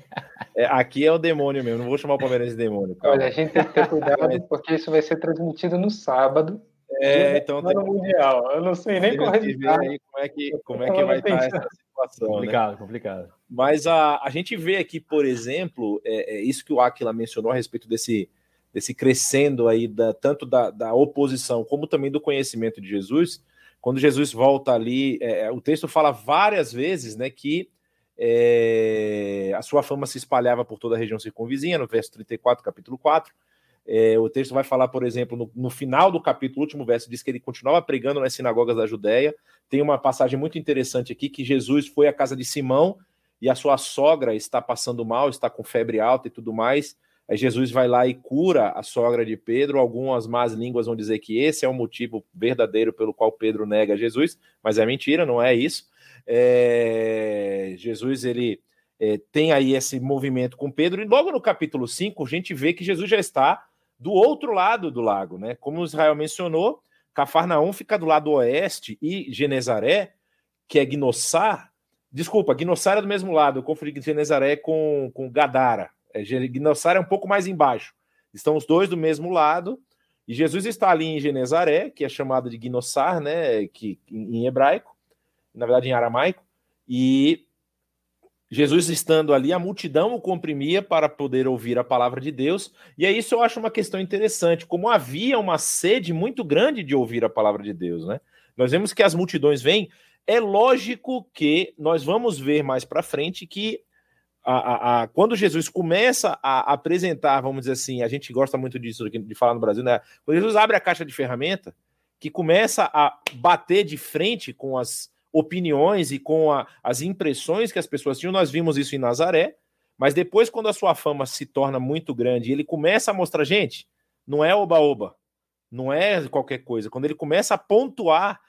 É, aqui é o demônio mesmo, não vou chamar o Palmeirense de demônio. Calma. Olha, a gente tem que ter cuidado, porque isso vai ser transmitido no sábado. É, então tem... mundial. Eu não sei nem como, aí como é que, como é que vai estar essa situação. Né? Complicado, né? complicado. Mas a, a gente vê aqui, por exemplo, é, é isso que o Aquila mencionou a respeito desse, desse crescendo aí, da, tanto da, da oposição como também do conhecimento de Jesus quando Jesus volta ali, é, é, o texto fala várias vezes né, que é, a sua fama se espalhava por toda a região circunvizinha, no verso 34, capítulo 4. É, o texto vai falar, por exemplo, no, no, final do capítulo, último verso, diz que ele continuava pregando nas sinagogas da Judéia. Tem uma passagem muito interessante aqui que Jesus foi à casa de Simão e a sua sogra está passando mal, está com febre alta e tudo mais. Aí Jesus vai lá e cura a sogra de Pedro. Algumas más línguas vão dizer que esse é o motivo verdadeiro pelo qual Pedro nega Jesus, mas é mentira, não é isso. É... Jesus ele é, tem aí esse movimento com Pedro, e logo no capítulo 5 a gente vê que Jesus já está do outro lado do lago, né? Como Israel mencionou, Cafarnaum fica do lado oeste e Genezaré, que é Gnossar, desculpa, Gnossar é do mesmo lado, eu confundi Genezaré com, com Gadara, é, é um pouco mais embaixo. Estão os dois do mesmo lado. E Jesus está ali em Genezaré, que é chamado de Gnossar, né, que, em hebraico, na verdade em aramaico. E Jesus estando ali, a multidão o comprimia para poder ouvir a palavra de Deus. E é isso eu acho uma questão interessante, como havia uma sede muito grande de ouvir a palavra de Deus, né? Nós vemos que as multidões vêm. É lógico que nós vamos ver mais para frente que a, a, a, quando Jesus começa a apresentar, vamos dizer assim, a gente gosta muito disso de falar no Brasil, né? Quando Jesus abre a caixa de ferramenta, que começa a bater de frente com as opiniões e com a, as impressões que as pessoas tinham, nós vimos isso em Nazaré, mas depois, quando a sua fama se torna muito grande, ele começa a mostrar, gente, não é oba-oba, não é qualquer coisa. Quando ele começa a pontuar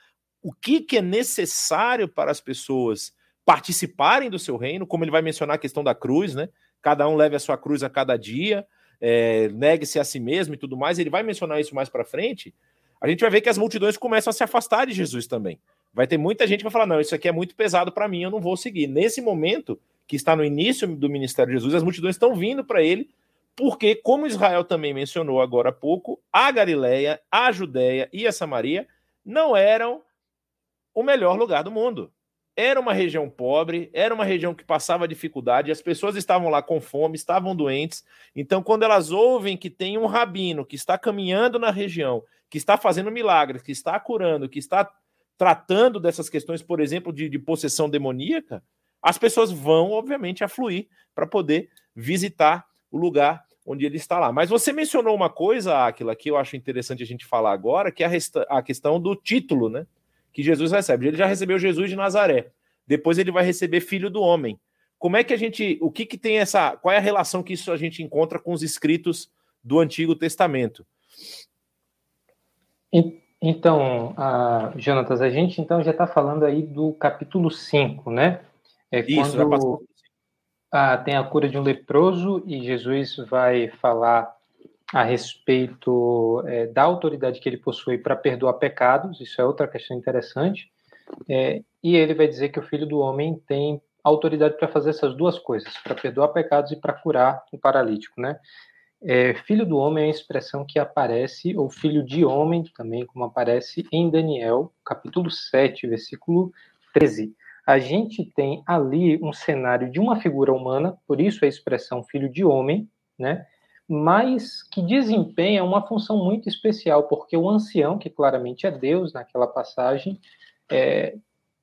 o que, que é necessário para as pessoas participarem do seu reino, como ele vai mencionar a questão da cruz, né? Cada um leve a sua cruz a cada dia. é, negue-se a si mesmo e tudo mais, ele vai mencionar isso mais para frente, a gente vai ver que as multidões começam a se afastar de Jesus também. Vai ter muita gente que vai falar: não, isso aqui é muito pesado para mim, eu não vou seguir. Nesse momento, que está no início do ministério de Jesus, as multidões estão vindo para ele, porque, como Israel também mencionou agora há pouco, a Galileia, a Judéia e a Samaria não eram o melhor lugar do mundo. Era uma região pobre, era uma região que passava dificuldade, as pessoas estavam lá com fome, estavam doentes. Então, quando elas ouvem que tem um rabino que está caminhando na região, que está fazendo milagres, que está curando, que está tratando dessas questões, por exemplo, de, de possessão demoníaca, as pessoas vão, obviamente, afluir para poder visitar o lugar onde ele está lá. Mas você mencionou uma coisa, Aquila, que eu acho interessante a gente falar agora, que é a, a questão do título, né? Que Jesus recebe. Ele já recebeu Jesus de Nazaré. Depois ele vai receber Filho do Homem. Como é que a gente. O que, que tem essa. Qual é a relação que isso a gente encontra com os escritos do Antigo Testamento? Então, uh, Jonatas, a gente então já está falando aí do capítulo 5, né? É Isso, quando ah, tem a cura de um leproso e Jesus vai falar a respeito é, da autoridade que ele possui para perdoar pecados, isso é outra questão interessante, é, e ele vai dizer que o Filho do Homem tem autoridade para fazer essas duas coisas, para perdoar pecados e para curar o paralítico, né? É, filho do homem é a expressão que aparece, ou filho de homem também, como aparece em Daniel, capítulo 7, versículo 13 a gente tem ali um cenário de uma figura humana, por isso a expressão filho de homem, né? Mas que desempenha uma função muito especial, porque o ancião, que claramente é Deus naquela passagem, é,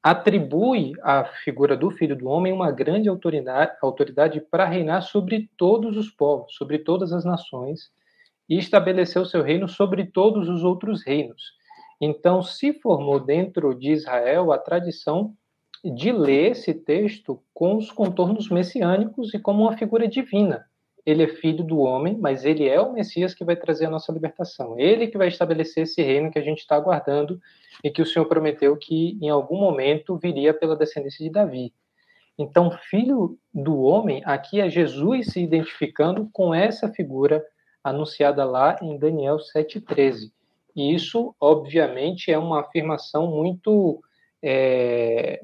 atribui à figura do filho do homem uma grande autoridade, para reinar sobre todos os povos, sobre todas as nações, e estabelecer o seu reino sobre todos os outros reinos. Então, se formou dentro de Israel a tradição de ler esse texto com os contornos messiânicos e como uma figura divina. Ele é filho do homem, mas ele é o Messias que vai trazer a nossa libertação. Ele que vai estabelecer esse reino que a gente está aguardando e que o Senhor prometeu que em algum momento viria pela descendência de Davi. Então, filho do homem, aqui é Jesus se identificando com essa figura anunciada lá em Daniel 7,13. E isso, obviamente, é uma afirmação muito é,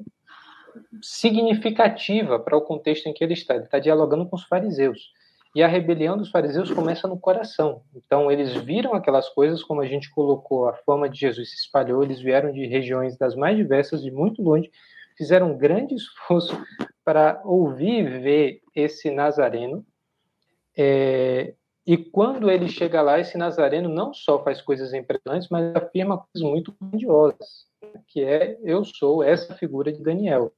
significativa para o contexto em que ele está. Ele está dialogando com os fariseus. E a rebelião dos fariseus começa no coração. Então, eles viram aquelas coisas, como a gente colocou, a fama de Jesus se espalhou, eles vieram de regiões das mais diversas, de muito longe, fizeram um grande esforço para ouvir e ver esse Nazareno. É, e quando ele chega lá, esse Nazareno não só faz coisas impressionantes, mas afirma coisas muito grandiosas, que é eu sou essa figura de Daniel.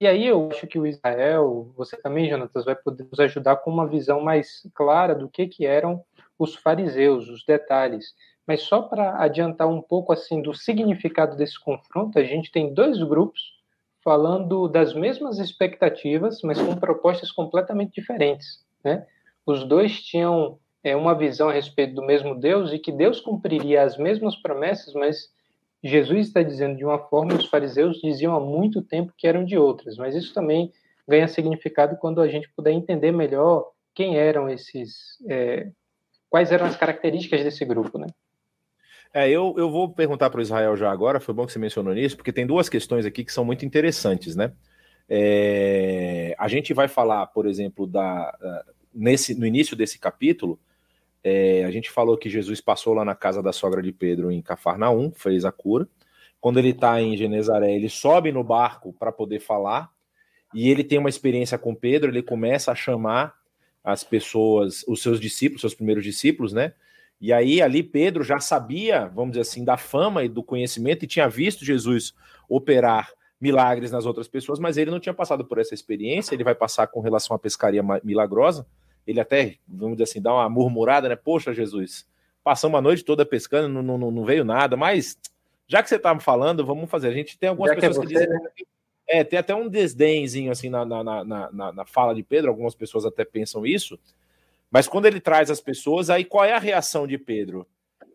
E aí eu acho que o Israel, você também, Jonatas, vai poder nos ajudar com uma visão mais clara do que, que eram os fariseus, os detalhes. Mas só para adiantar um pouco assim do significado desse confronto, a gente tem dois grupos falando das mesmas expectativas, mas com propostas completamente diferentes. Né? Os dois tinham é, uma visão a respeito do mesmo Deus e que Deus cumpriria as mesmas promessas, mas Jesus está dizendo de uma forma os fariseus diziam há muito tempo que eram de outras, mas isso também ganha significado quando a gente puder entender melhor quem eram esses, é, quais eram as características desse grupo, né? É, eu, eu vou perguntar para o Israel já agora, foi bom que você mencionou nisso, porque tem duas questões aqui que são muito interessantes, né? É, a gente vai falar, por exemplo, da, nesse, no início desse capítulo, é, a gente falou que Jesus passou lá na casa da sogra de Pedro em Cafarnaum, fez a cura. Quando ele está em Genezaré, ele sobe no barco para poder falar e ele tem uma experiência com Pedro. Ele começa a chamar as pessoas, os seus discípulos, seus primeiros discípulos, né? E aí ali Pedro já sabia, vamos dizer assim, da fama e do conhecimento e tinha visto Jesus operar milagres nas outras pessoas, mas ele não tinha passado por essa experiência. Ele vai passar com relação à pescaria milagrosa ele até, vamos dizer assim, dá uma murmurada, né? Poxa, Jesus, passamos a noite toda pescando, não, não, não veio nada, mas já que você estava falando, vamos fazer. A gente tem algumas já pessoas que, é você, que dizem. Né? É, tem até um desdenzinho assim na, na, na, na, na fala de Pedro, algumas pessoas até pensam isso, mas quando ele traz as pessoas, aí qual é a reação de Pedro?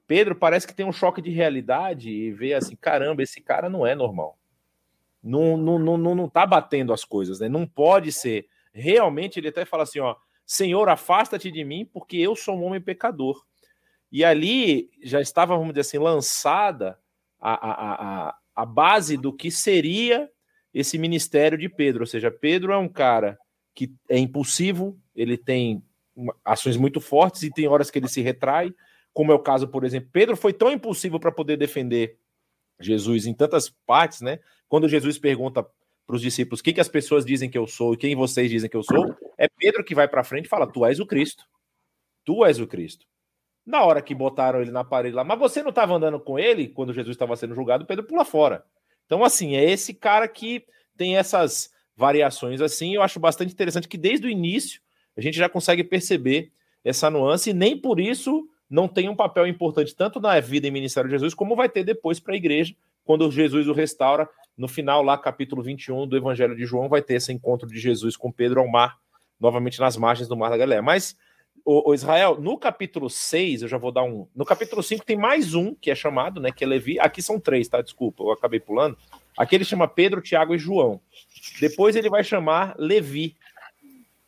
Pedro parece que tem um choque de realidade e vê assim: caramba, esse cara não é normal. Não, não, não, não, não tá batendo as coisas, né? Não pode ser. Realmente, ele até fala assim: ó, Senhor, afasta-te de mim, porque eu sou um homem pecador. E ali já estava, vamos dizer assim, lançada a, a, a, a base do que seria esse ministério de Pedro. Ou seja, Pedro é um cara que é impulsivo, ele tem ações muito fortes e tem horas que ele se retrai, como é o caso, por exemplo, Pedro foi tão impulsivo para poder defender Jesus em tantas partes, né? Quando Jesus pergunta para os discípulos o que, que as pessoas dizem que eu sou e quem vocês dizem que eu sou, é Pedro que vai para frente e fala: Tu és o Cristo. Tu és o Cristo. Na hora que botaram ele na parede lá, mas você não estava andando com ele quando Jesus estava sendo julgado, Pedro pula fora. Então, assim, é esse cara que tem essas variações assim. Eu acho bastante interessante que desde o início a gente já consegue perceber essa nuance e nem por isso não tem um papel importante tanto na vida e ministério de Jesus, como vai ter depois para a igreja, quando Jesus o restaura. No final, lá, capítulo 21 do Evangelho de João, vai ter esse encontro de Jesus com Pedro ao mar, novamente nas margens do Mar da Galileia. Mas, o, Israel, no capítulo 6, eu já vou dar um. No capítulo 5 tem mais um que é chamado, né? Que é Levi. Aqui são três, tá? Desculpa, eu acabei pulando. Aqui ele chama Pedro, Tiago e João. Depois ele vai chamar Levi,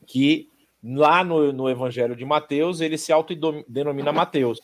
que lá no, no Evangelho de Mateus, ele se autodenomina Mateus.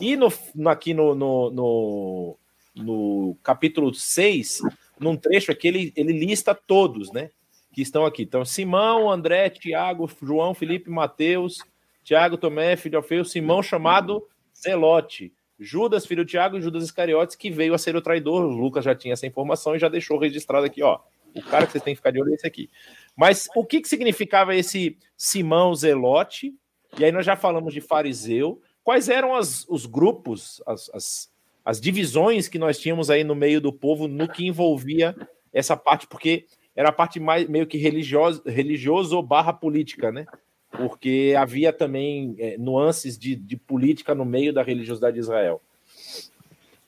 E no, aqui no, no, no, no capítulo 6, num trecho aqui, ele, ele lista todos, né? Que estão aqui. Então, Simão, André, Tiago, João, Felipe, Mateus, Tiago, Tomé, filho Alfeu, Simão, chamado Zelote, Judas, filho de Tiago, e Judas Iscariotes, que veio a ser o traidor. O Lucas já tinha essa informação e já deixou registrado aqui, ó. O cara que vocês têm que ficar de olho é esse aqui. Mas o que, que significava esse Simão Zelote? E aí nós já falamos de fariseu. Quais eram as, os grupos, as, as, as divisões que nós tínhamos aí no meio do povo no que envolvia essa parte? Porque era a parte mais meio que religioso, religioso barra política, né? Porque havia também é, nuances de, de política no meio da religiosidade de Israel.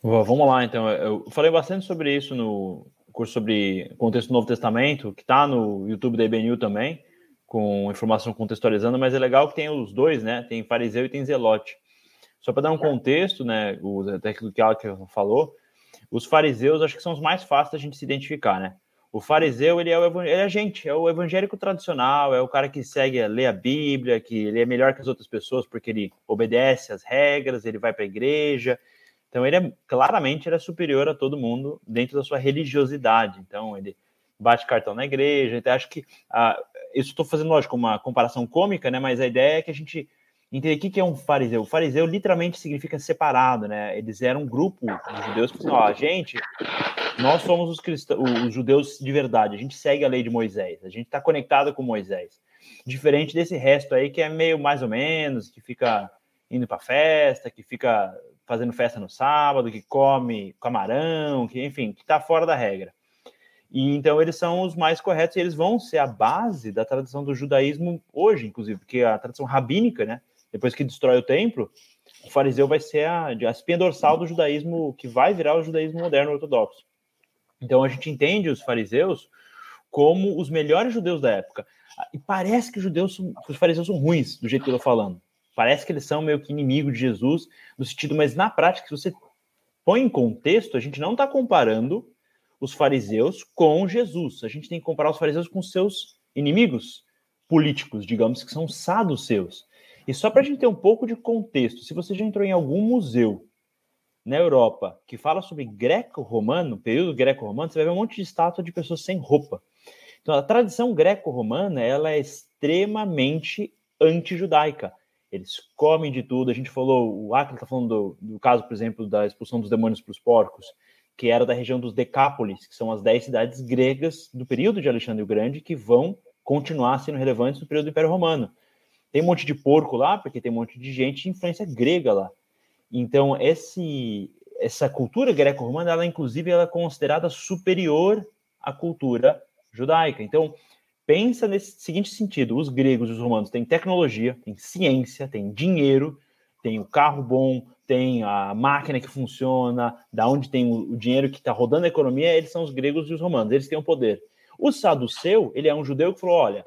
Vamos lá, então. Eu falei bastante sobre isso no, curso sobre contexto do Novo Testamento, que está no YouTube da IBNU também, com informação contextualizando, mas é legal que tem os dois, né? Tem fariseu e tem zelote. Só para dar um contexto, né? O até que o falou, os fariseus acho que são os mais fáceis da gente se identificar, né? O fariseu, ele é, o, ele é a gente, é o evangélico tradicional, é o cara que segue, lê a Bíblia, que ele é melhor que as outras pessoas porque ele obedece às regras, ele vai para a igreja, então ele é claramente ele é superior a todo mundo dentro da sua religiosidade. Então ele bate cartão na igreja. Então acho que ah, isso estou fazendo lógico uma comparação cômica, né? Mas a ideia é que a gente entender o que é um fariseu. O fariseu literalmente significa separado, né? Eles eram um grupo de judeus que ó, a gente, nós somos os cristãos, os judeus de verdade. A gente segue a lei de Moisés. A gente está conectado com Moisés. Diferente desse resto aí que é meio mais ou menos, que fica indo para festa, que fica fazendo festa no sábado, que come camarão, que enfim, que está fora da regra. E então eles são os mais corretos e eles vão ser a base da tradição do judaísmo hoje, inclusive, porque a tradição rabínica, né? Depois que destrói o templo, o fariseu vai ser a, a espinha dorsal do judaísmo que vai virar o judaísmo moderno ortodoxo. Então a gente entende os fariseus como os melhores judeus da época. E parece que os judeus os fariseus são ruins, do jeito que eu estou falando. Parece que eles são meio que inimigo de Jesus, no sentido, mas na prática, se você põe em contexto, a gente não está comparando os fariseus com Jesus. A gente tem que comparar os fariseus com seus inimigos políticos, digamos, que são saduceus. E só para a gente ter um pouco de contexto, se você já entrou em algum museu na Europa que fala sobre greco-romano, período greco-romano, você vai ver um monte de estátua de pessoas sem roupa. Então, a tradição greco-romana ela é extremamente anti-judaica eles comem de tudo. A gente falou, o Acre está falando do, do, caso, por exemplo, da expulsão dos demônios para os porcos, que era da região dos Decápolis, que são as dez cidades gregas do período de Alexandre o Grande, que vão continuar sendo relevantes no período do Império Romano. Tem um monte de porco lá, porque tem um monte de gente de influência grega lá. Então, esse, essa cultura greco-romana, ela inclusive ela é considerada superior à cultura judaica. Então, pensa nesse seguinte sentido: os gregos e os romanos têm tecnologia, têm ciência, têm dinheiro, têm o carro bom, tem a máquina que funciona, da onde tem o, dinheiro que está rodando a economia, eles são os gregos e os romanos, eles têm o poder. O saduceu, ele é um judeu que falou: olha,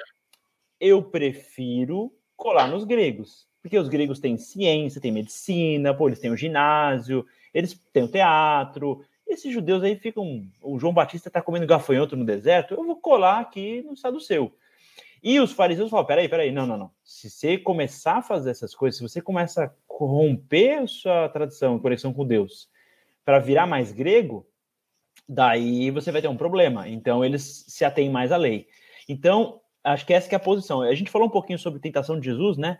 eu prefiro colar nos gregos, porque os gregos têm ciência, têm medicina, pô, eles têm o ginásio, eles têm o teatro, esses judeus aí ficam. O João Batista está comendo gafanhoto no deserto, eu vou colar aqui no estado seu. E os fariseus falam: peraí, peraí, não, não, não. Se você começar a fazer essas coisas, se você começa a corromper a sua tradição, conexão com Deus, para virar mais grego, daí você vai ter um problema. Então eles se atêm mais à lei. Então, acho que essa que é a posição. A gente falou um pouquinho sobre tentação de Jesus, né?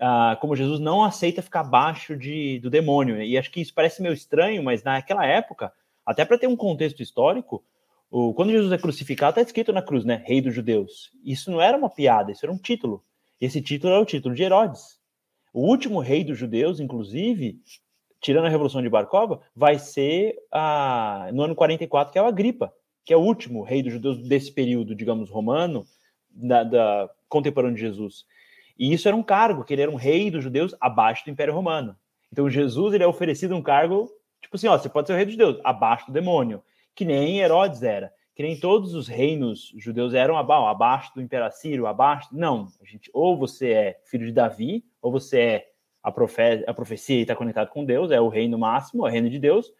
Ah, como Jesus não aceita ficar abaixo de, do demônio. E acho que isso parece meio estranho, mas naquela época, até para ter um contexto histórico, o, quando Jesus é crucificado, está escrito na cruz, né? Rei dos judeus. Isso não era uma piada, isso era um título. Esse título é o título de Herodes. O último rei dos judeus, inclusive, tirando a Revolução de Barcova, vai ser a, no ano 44, que é o Agripa, que é o último rei dos judeus desse período, digamos, romano, da, da contemporâneo de Jesus. E isso era um cargo, que ele era um rei dos judeus abaixo do Império Romano. Então Jesus ele é oferecido um cargo, tipo assim, ó, você pode ser o rei dos judeus, abaixo do demônio que nem Herodes era, que nem todos os reinos judeus eram abaixo do Imperacírio, abaixo. Não, a gente, ou você é filho de Davi, ou você é a, profe a profecia e está conectado com Deus, é o reino máximo, é o reino de Deus.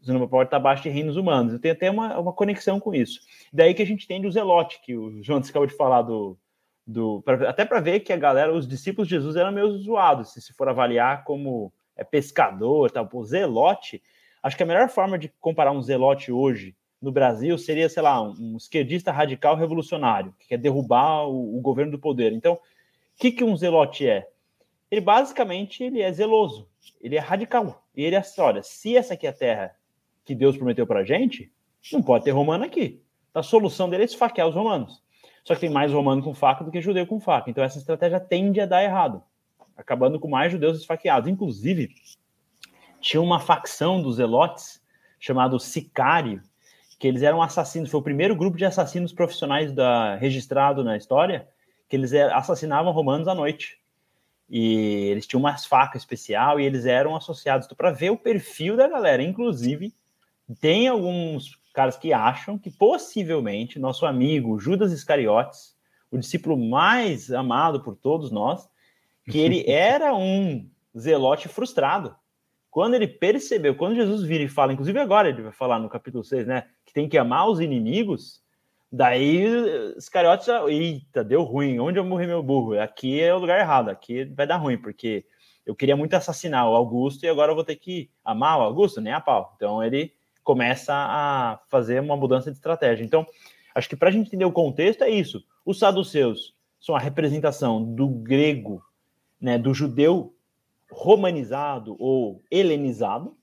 Você não pode estar abaixo de reinos humanos. Eu tenho até uma, uma conexão com isso. Daí que a gente tem o Zelote, que o João acabou de falar do. do pra, até para ver que a galera, os discípulos de Jesus eram meio zoados, se, se for avaliar como é pescador, tal. O Zelote Acho que a melhor forma de comparar um zelote hoje no Brasil seria, sei lá, um, esquerdista radical revolucionário, que quer derrubar o, o governo do poder. Então, o que, que um zelote é? Ele basicamente ele é zeloso, ele é radical. E ele é assim, olha, se essa aqui é a terra que Deus prometeu para a gente, não pode ter romano aqui. A solução dele é esfaquear os romanos. Só que tem mais romano com faca do que judeu com faca. Então essa estratégia tende a dar errado, acabando com mais judeus esfaqueados. Inclusive, tinha uma facção dos Zelotes chamado Sicário, que eles eram assassinos, foi o primeiro grupo de assassinos profissionais da, registrado na história, que eles assassinavam romanos à noite. E eles tinham umas facas especial e eles eram associados. Para ver o perfil da galera, inclusive, tem alguns caras que acham que possivelmente nosso amigo Judas Iscariotes, o discípulo mais amado por todos nós, que ele (laughs) era um zelote frustrado. Quando ele percebeu, quando Jesus vira e fala, inclusive agora ele vai falar no capítulo 6, né, que tem que amar os inimigos, daí os cariotes, eita, deu ruim, onde eu morri meu burro? Aqui é o lugar errado, aqui vai dar ruim, porque eu queria muito assassinar o Augusto e agora eu vou ter que amar o Augusto, nem a pau. Então ele começa a fazer uma mudança de estratégia. Então, acho que para a gente entender o contexto é isso. Os saduceus são a representação do grego, né, do judeu romanizado ou helenizado.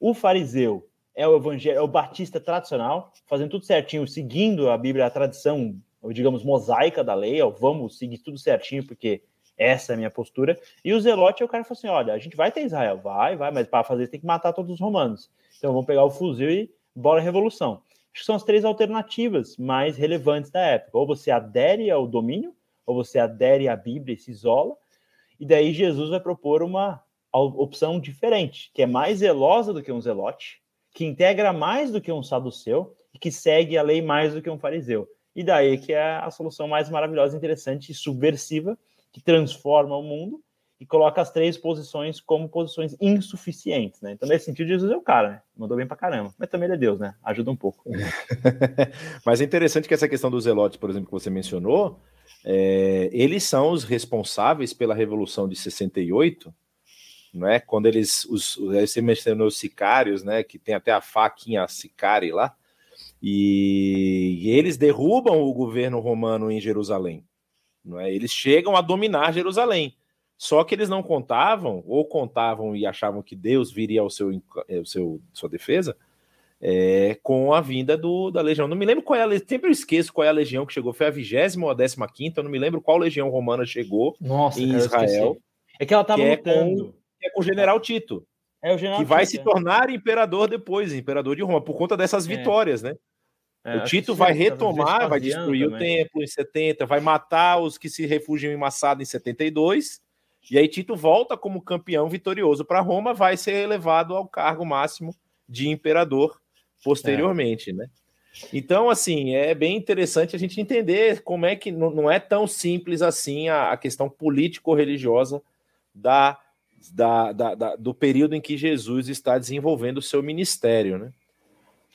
O fariseu é o evangelho, é o batista tradicional, fazendo tudo certinho, seguindo a Bíblia, a tradição, digamos, mosaica da lei, ó, vamos seguir tudo certinho, porque essa é a minha postura. E o zelote é o cara que fala assim: olha, a gente vai ter Israel, vai, vai, mas para fazer isso tem que matar todos os romanos. Então vamos pegar o fuzil e bora revolução. Acho que são as três alternativas mais relevantes da época. Ou você adere ao domínio, ou você adere à Bíblia e se isola, e daí Jesus vai propor uma opção diferente, que é mais zelosa do que um zelote, que integra mais do que um saduceu e que segue a lei mais do que um fariseu. E daí que é a solução mais maravilhosa, interessante e subversiva, que transforma o mundo e coloca as três posições como posições insuficientes, né? Então, nesse sentido, Jesus é o cara, né? Mandou bem pra caramba. Mas também ele é Deus, né? Ajuda um pouco. (laughs) Mas é interessante que essa questão dos zelotes, por exemplo, que você mencionou, é, eles são os responsáveis pela Revolução de 68, né? Quando eles, os, você mencionou os sicários, né? Que tem até a faquinha sicari lá, e, e eles derrubam o governo romano em Jerusalém. Não é? Eles chegam a dominar Jerusalém. Só que eles não contavam, ou contavam e achavam que Deus viria ao seu, ao seu sua defesa, é, com a vinda do, da legião. Não me lembro qual é a sempre eu esqueço qual é a legião que chegou. Foi a vigésima ou a décima quinta, eu não me lembro qual legião romana chegou Nossa, em Israel. É que ela estava lutando. É com, é com o general Tito. É o general que vai Tito, se é. tornar imperador depois, imperador de Roma, por conta dessas É. vitórias, né? É, o Tito vai retomar, vai destruir o também. templo em 70, vai matar os que se refugiam em Massada em 72, e aí Tito volta como campeão vitorioso para Roma, vai ser elevado ao cargo máximo de imperador posteriormente, né? Então, assim, é bem interessante a gente entender como é que não é tão simples assim a, a questão político-religiosa da, da, da- da- do período em que Jesus está desenvolvendo o seu ministério, né?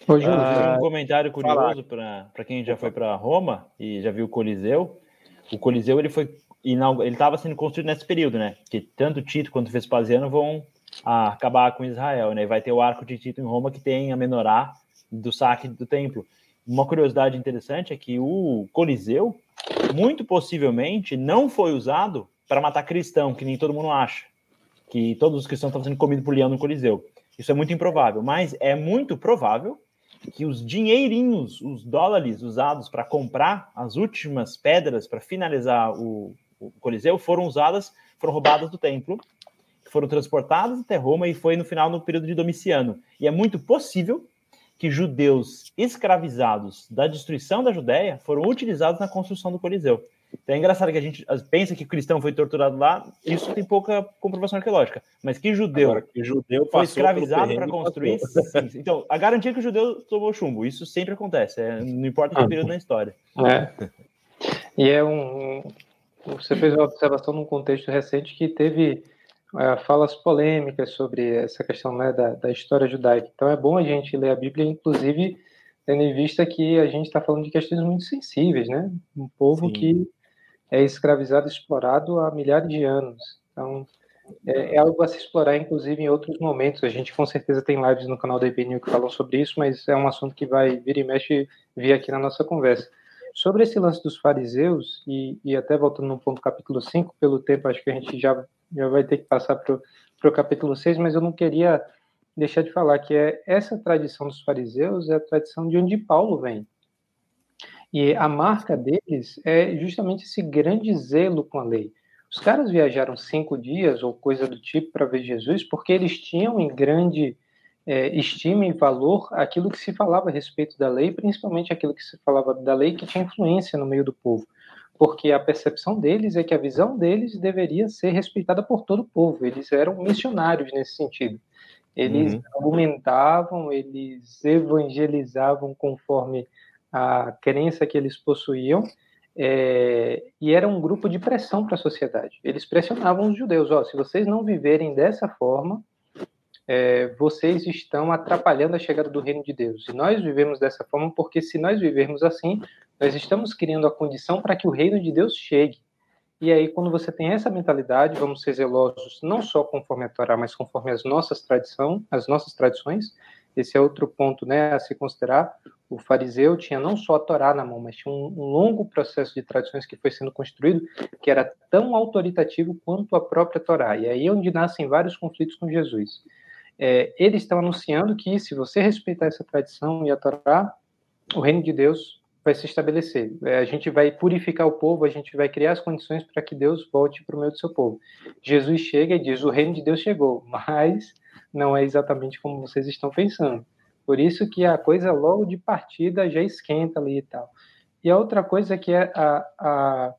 Ô, Júlio, Ah, um comentário curioso para quem já foi para Roma e já viu o Coliseu. O Coliseu ele foi ele estava sendo construído nesse período, né? Que tanto Tito quanto Vespasiano vão ah, acabar com Israel, né? Vai ter o arco de Tito em Roma que tem a menorá do saque do templo. Uma curiosidade interessante é que o Coliseu, muito possivelmente, não foi usado para matar cristão, que nem todo mundo acha. Que todos os cristãos estavam sendo comidos por leão no Coliseu. Isso é muito improvável, mas é muito provável que os dinheirinhos, os dólares usados para comprar as últimas pedras para finalizar o, o, Coliseu foram usadas, foram roubadas do templo, foram transportadas até Roma e foi no final no período de Domiciano. E é muito possível que judeus escravizados da destruição da Judéia foram utilizados na construção do Coliseu. Então é engraçado que a gente pensa que o cristão foi torturado lá, isso tem pouca comprovação arqueológica. Mas que judeu, Agora, que judeu foi escravizado para construir. Sim, então, a garantia é que o judeu tomou chumbo, isso sempre acontece, é, não importa que ah, período na história. É. E é um. Você fez uma observação num contexto recente que teve é, falas polêmicas sobre essa questão né, da, da história judaica. Então é bom a gente ler a Bíblia, inclusive tendo em vista que a gente está falando de questões muito sensíveis, né? Um povo Sim. que é escravizado, explorado há milhares de anos. Então, é, é, algo a se explorar, inclusive, em outros momentos. A gente, com certeza, tem lives no canal da IBNU que falam sobre isso, mas é um assunto que vai vir e mexe vir aqui na nossa conversa. Sobre esse lance dos fariseus, e, e até voltando no ponto capítulo 5, pelo tempo, acho que a gente já, já vai ter que passar para o capítulo 6, mas eu não queria deixar de falar que é essa tradição dos fariseus é a tradição de onde Paulo vem. E a marca deles é justamente esse grande zelo com a lei. Os caras viajaram cinco dias ou coisa do tipo para ver Jesus porque eles tinham em grande é, estima e valor aquilo que se falava a respeito da lei, principalmente aquilo que se falava da lei que tinha influência no meio do povo. Porque a percepção deles é que a visão deles deveria ser respeitada por todo o povo. Eles eram missionários nesse sentido. Eles uhum. argumentavam, eles evangelizavam conforme a crença que eles possuíam, é, e era um grupo de pressão para a sociedade. Eles pressionavam os judeus: ó, se vocês não viverem dessa forma, é, vocês estão atrapalhando a chegada do reino de Deus. E nós vivemos dessa forma porque, se nós vivermos assim, nós estamos criando a condição para que o reino de Deus chegue. E aí, quando você tem essa mentalidade, vamos ser zelosos não só conforme a Torá, mas conforme as nossas tradições, as nossas tradições. Esse é outro ponto, né, a se considerar o fariseu tinha não só a Torá na mão, mas tinha um, um, longo processo de tradições que foi sendo construído, que era tão autoritativo quanto a própria Torá. E aí é onde nascem vários conflitos com Jesus. É, eles estão anunciando que se você respeitar essa tradição e a Torá, o reino de Deus vai se estabelecer. É, a gente vai purificar o povo, a gente vai criar as condições para que Deus volte para o meio do seu povo. Jesus chega e diz: o reino de Deus chegou, (laughs) mas não é exatamente como vocês estão pensando. Por isso que a coisa logo de partida já esquenta ali e tal. E a outra coisa que é a, a,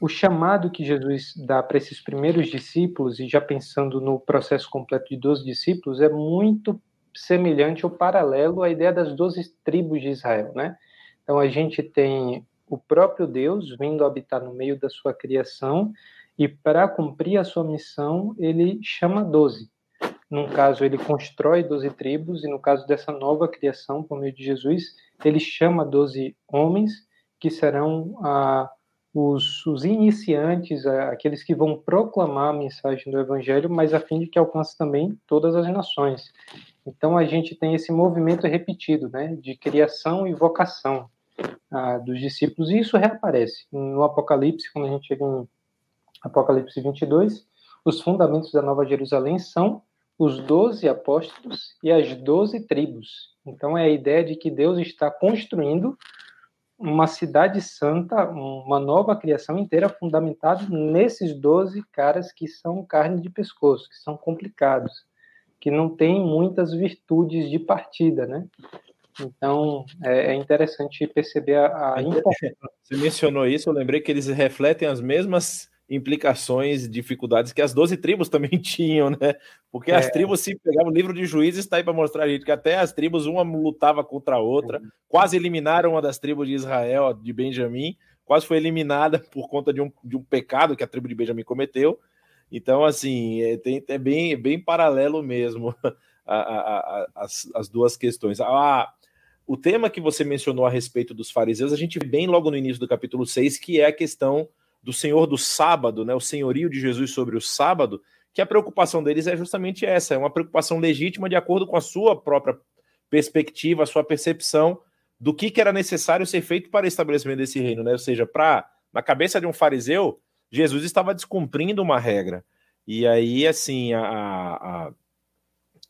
o chamado que Jesus dá para esses primeiros discípulos, e já pensando no processo completo de 12 discípulos, é muito semelhante ou paralelo à ideia das 12 tribos de Israel, né? Então a gente tem o próprio Deus vindo habitar no meio da sua criação e para cumprir a sua missão ele chama 12. Num caso, ele constrói 12 tribos, e no caso dessa nova criação, por meio de Jesus, ele chama 12 homens que serão ah, os, os, iniciantes, aqueles que vão proclamar a mensagem do Evangelho, mas a fim de que alcance também todas as nações. Então a gente tem esse movimento repetido, né, de criação e vocação ah, dos discípulos, e isso reaparece no Apocalipse, quando a gente chega em Apocalipse 22, os fundamentos da Nova Jerusalém são os doze apóstolos e as doze tribos. Então é a ideia de que Deus está construindo uma cidade santa, uma nova criação inteira fundamentada nesses doze caras que são carne de pescoço, que são complicados, que não têm muitas virtudes de partida, né? Então é, é interessante perceber a, a importância. (laughs) Você mencionou isso, eu lembrei que eles refletem as mesmas implicações, dificuldades que as 12 tribos (laughs) também tinham, né? Porque é. as tribos se pegavam o livro de juízes, está aí para mostrar a gente que até as tribos, uma lutava contra a outra, uhum. quase eliminaram uma das tribos de Israel, de Benjamim, quase foi eliminada (laughs) por conta de um, de um pecado que a tribo de Benjamim cometeu. Então, assim, é, tem, é bem, bem paralelo mesmo (laughs) a, a, a, as, as duas questões. Ah, o tema que você mencionou a respeito dos fariseus, a gente vê bem logo no início do capítulo 6, que é a questão do Senhor do sábado, né, o senhorio de Jesus sobre o sábado, que a preocupação deles é justamente essa, é uma preocupação legítima de acordo com a sua própria perspectiva, a sua percepção do que, que era necessário ser feito para o estabelecimento desse reino, né? Ou seja, para na cabeça de um fariseu, Jesus estava descumprindo uma regra. E aí, assim, a, a,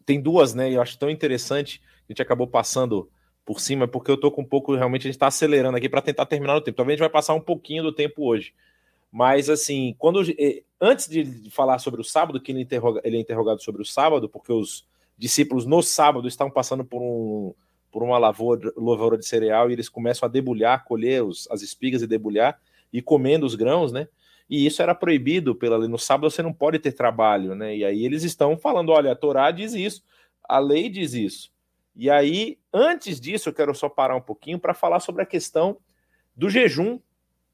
tem duas, né? Eu acho tão interessante, a gente acabou passando por cima, porque eu tô com um pouco, realmente, a gente está acelerando aqui para tentar terminar o tempo. Talvez a gente vai passar um pouquinho do tempo hoje. Mas, assim, quando eh, antes de falar sobre o sábado, que ele, interroga, ele é interrogado sobre o sábado, porque os discípulos no sábado estão passando por, um, por uma lavoura, lavoura de cereal e eles começam a debulhar, colher os, as espigas e debulhar e comendo os grãos, né? E isso era proibido pela lei. No sábado você não pode ter trabalho, né? E aí eles estão falando: olha, a Torá diz isso, a lei diz isso. E aí, antes disso, eu quero só parar um pouquinho para falar sobre a questão do jejum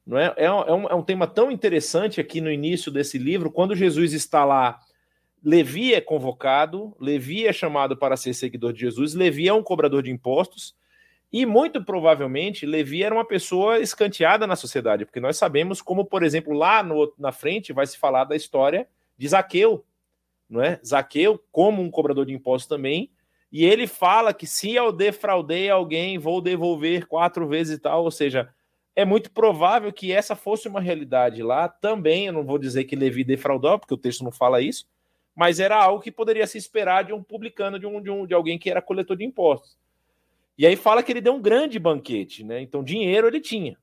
não é? É, um, é um tema tão interessante aqui no início desse livro, quando Jesus está lá, Levi é convocado, Levi é chamado para ser seguidor de Jesus, Levi é um cobrador de impostos, e muito provavelmente Levi era uma pessoa escanteada na sociedade, porque nós sabemos como, por exemplo, lá no, na frente vai se falar da história de Zaqueu, não é? Zaqueu, como um cobrador de impostos também, e ele fala que se eu defraudei alguém, vou devolver quatro vezes e tal, ou seja, é muito provável que essa fosse uma realidade lá também. Eu não vou dizer que Levi defraudou, porque o texto não fala isso, mas era algo que poderia se esperar de um publicano, de, um, de, um, de alguém que era coletor de impostos. E aí fala que ele deu um grande banquete, né? Então, dinheiro ele tinha.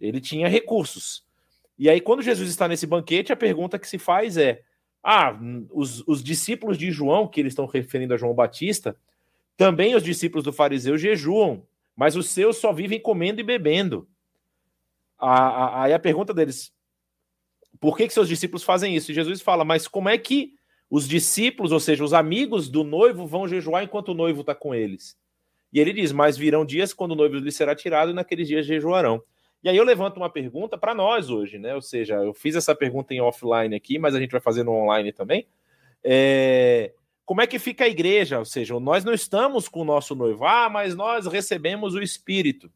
Ele tinha recursos. E aí, quando Jesus está nesse banquete, a pergunta que se faz é: ah, os, os discípulos de João, que eles estão referindo a João Batista, também os discípulos do fariseu jejuam, mas os seus só vivem comendo e bebendo. Aí a, pergunta deles, por que, que seus discípulos fazem isso? E Jesus fala, mas como é que os discípulos, ou seja, os amigos do noivo, vão jejuar enquanto o noivo está com eles? E ele diz, mas virão dias quando o noivo lhe será tirado e naqueles dias jejuarão. E aí eu levanto uma pergunta para nós hoje, né? Ou seja, eu fiz essa pergunta em offline aqui, mas a gente vai fazer no online também. É... Como é que fica a igreja? Ou seja, nós não estamos com o nosso noivo, ah, mas nós recebemos o Espírito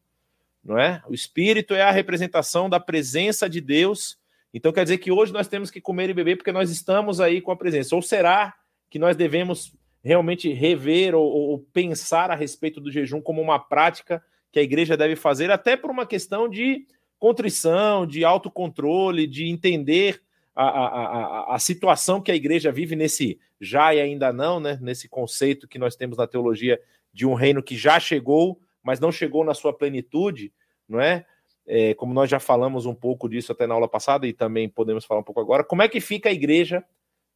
não é? O espírito é a representação da presença de Deus. Então quer dizer que hoje nós temos que comer e beber porque nós estamos aí com a presença. Ou será que nós devemos realmente rever ou, ou pensar a respeito do jejum como uma prática que a igreja deve fazer, até por uma questão de contrição, de autocontrole, de entender a, a, a, a, situação que a igreja vive nesse já e ainda não, né? Nesse conceito que nós temos na teologia de um reino que já chegou, mas não chegou na sua plenitude, não é? é? Como nós já falamos um pouco disso até na aula passada e também podemos falar um pouco agora, como é que fica a igreja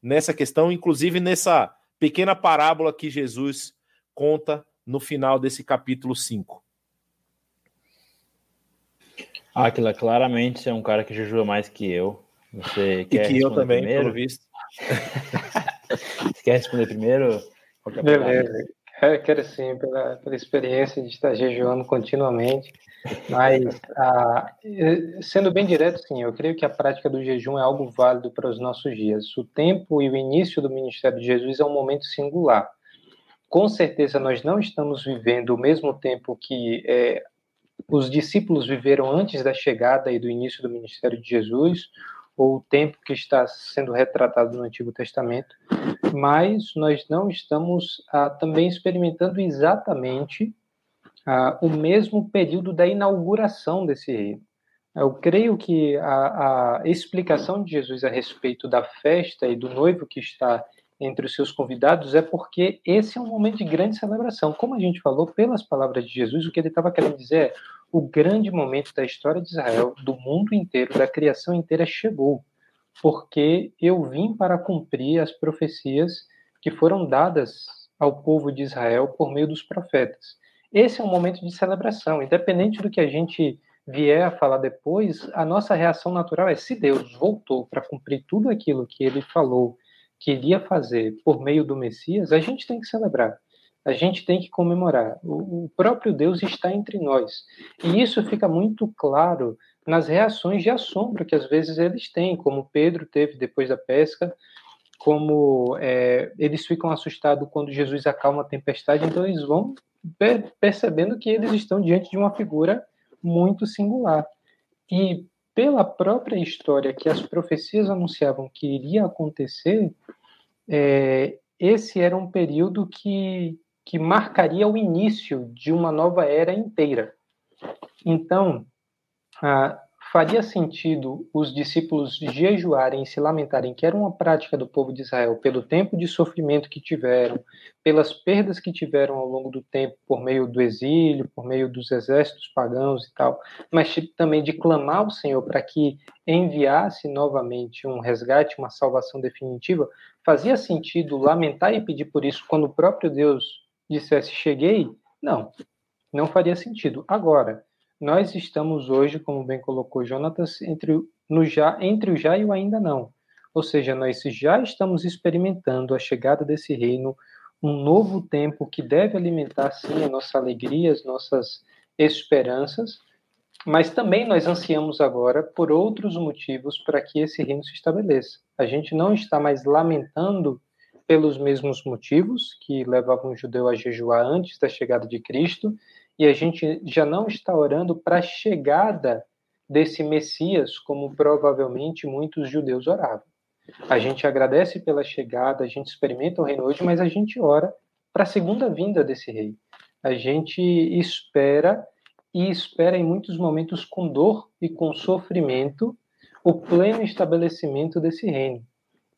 nessa questão, inclusive nessa pequena parábola que Jesus conta no final desse capítulo 5? Aquila, claramente é um cara que jejua mais que eu. Você quer e que eu também, primeiro? pelo visto. (laughs) Você quer responder primeiro? Beleza. (laughs) Eu quero sim, pela, pela experiência de estar jejuando continuamente. Mas, ah, sendo bem direto, sim, eu creio que a prática do jejum é algo válido para os nossos dias. O tempo e o início do ministério de Jesus é um momento singular. Com certeza, nós não estamos vivendo o mesmo tempo que é, os discípulos viveram antes da chegada e do início do ministério de Jesus, ou o tempo que está sendo retratado no Antigo Testamento, mas nós não estamos ah, também experimentando exatamente ah, o mesmo período da inauguração desse reino. Eu creio que a, a, explicação de Jesus a respeito da festa e do noivo que está entre os seus convidados é porque esse é um momento de grande celebração. Como a gente falou, pelas palavras de Jesus, o que ele estava querendo dizer é o grande momento da história de Israel, do mundo inteiro, da criação inteira chegou, porque eu vim para cumprir as profecias que foram dadas ao povo de Israel por meio dos profetas. Esse é um momento de celebração, independente do que a gente vier a falar depois, a nossa reação natural é: se Deus voltou para cumprir tudo aquilo que ele falou que iria fazer por meio do Messias, a gente tem que celebrar, a gente tem que comemorar. O, próprio Deus está entre nós. E isso fica muito claro nas reações de assombro que às vezes eles têm, como Pedro teve depois da pesca, como é, eles ficam assustados quando Jesus acalma a tempestade, então eles vão percebendo que eles estão diante de uma figura muito singular. E pela própria história que as profecias anunciavam que iria acontecer, é, esse era um período que, que marcaria o início de uma nova era inteira. Então, ah, faria sentido os discípulos jejuarem e se lamentarem, que era uma prática do povo de Israel, pelo tempo de sofrimento que tiveram, pelas perdas que tiveram ao longo do tempo por meio do exílio, por meio dos exércitos pagãos e tal, mas também de clamar ao Senhor para que enviasse novamente um resgate, uma salvação definitiva, fazia sentido lamentar e pedir por isso quando o próprio Deus dissesse cheguei? Não, não faria sentido. Agora, nós estamos hoje, como bem colocou Jonatas, entre, no já, entre o já e o ainda não. Ou seja, nós já estamos experimentando a chegada desse reino, um novo tempo que deve alimentar, sim, a nossa alegria, as nossas esperanças, mas também nós ansiamos agora por outros motivos para que esse reino se estabeleça. A gente não está mais lamentando pelos mesmos motivos que levavam o judeu a jejuar antes da chegada de Cristo, e a gente já não está orando para a chegada desse Messias, como provavelmente muitos judeus oravam. A gente agradece pela chegada, a gente experimenta o reino hoje, mas a gente ora para a segunda vinda desse rei. A gente espera e espera em muitos momentos com dor e com sofrimento o pleno estabelecimento desse reino.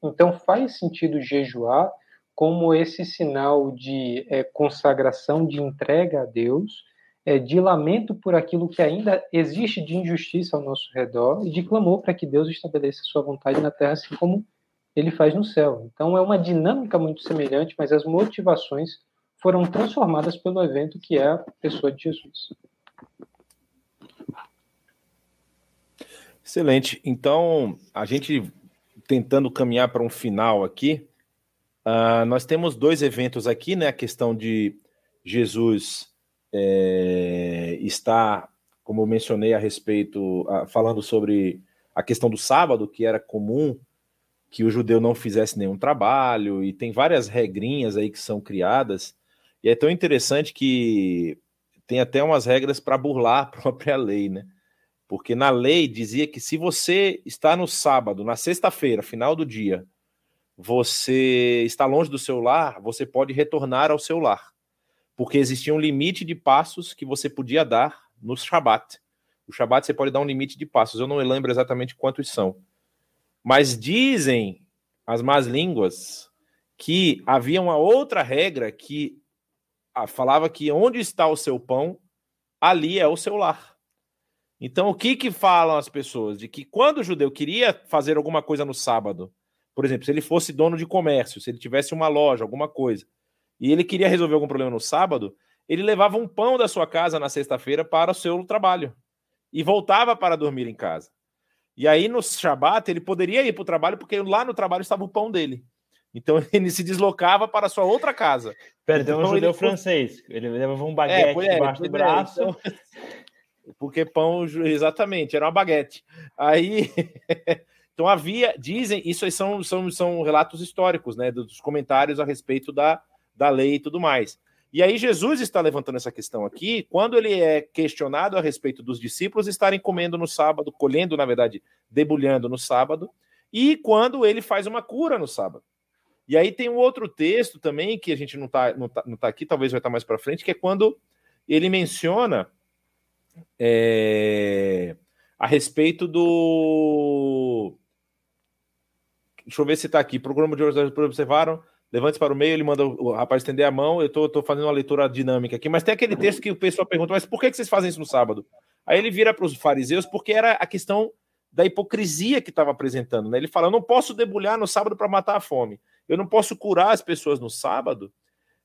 Então faz sentido jejuar como esse sinal de é, consagração, de entrega a Deus, é, de lamento por aquilo que ainda existe de injustiça ao nosso redor e de clamor para que Deus estabeleça sua vontade na terra, assim como ele faz no céu. Então é uma dinâmica muito semelhante, mas as motivações foram transformadas pelo evento que é a pessoa de Jesus. Excelente. Então, a gente tentando caminhar para um final aqui, uh, nós temos dois eventos aqui, né? A questão de Jesus é, como eu mencionei a respeito, a, falando sobre a questão do sábado, que era comum que o judeu não fizesse nenhum trabalho, e tem várias regrinhas aí que são criadas, e é tão interessante que tem até umas regras para burlar a (laughs) própria lei, né? Porque na lei dizia que se você está no sábado, na sexta-feira, final do dia, você está longe do seu lar, você pode retornar ao seu lar porque existia um limite de passos que você podia dar no Shabat. O Shabat você pode dar um limite de passos, eu não lembro exatamente quantos são. Mas dizem as más línguas que havia uma outra regra que falava que onde está o seu pão, ali é o seu lar. Então, o que que falam as pessoas? De que quando o judeu queria fazer alguma coisa no sábado, por exemplo, se ele fosse dono de comércio, se ele tivesse uma loja, alguma coisa, e ele queria resolver algum problema no sábado, ele levava um pão da sua casa na sexta-feira para o seu trabalho e voltava para dormir em casa. E aí no Shabat ele poderia ir para o trabalho porque lá no trabalho estava o pão dele. Então (laughs) ele se deslocava para a sua outra casa. Pera, então, um judeu ele... francês. Ele levava um baguete é, debaixo do é, braço. Então... (laughs) Porque pão, exatamente, era uma baguete. Aí, (laughs) então havia, dizem, isso aí são, são, são relatos históricos, né, dos comentários a respeito da, da lei e tudo mais. E aí Jesus está levantando essa questão aqui, quando ele é questionado a respeito dos discípulos estarem comendo no sábado, colhendo, na verdade, debulhando no sábado, e quando ele faz uma cura no sábado. E aí tem um outro texto também, que a gente não está não tá, não tá aqui, talvez vai estar mais para frente, que é quando ele menciona é, a respeito do. Deixa eu ver se está aqui. Programa de observaram levante para o meio, ele manda o rapaz estender a mão. Eu estou fazendo uma leitura dinâmica aqui, mas tem aquele texto que o pessoal pergunta: mas por que vocês fazem isso no sábado? Aí ele vira para os fariseus, porque era a questão da hipocrisia que estava apresentando. Né? Ele fala: eu não posso debulhar no sábado para matar a fome, eu não posso curar as pessoas no sábado.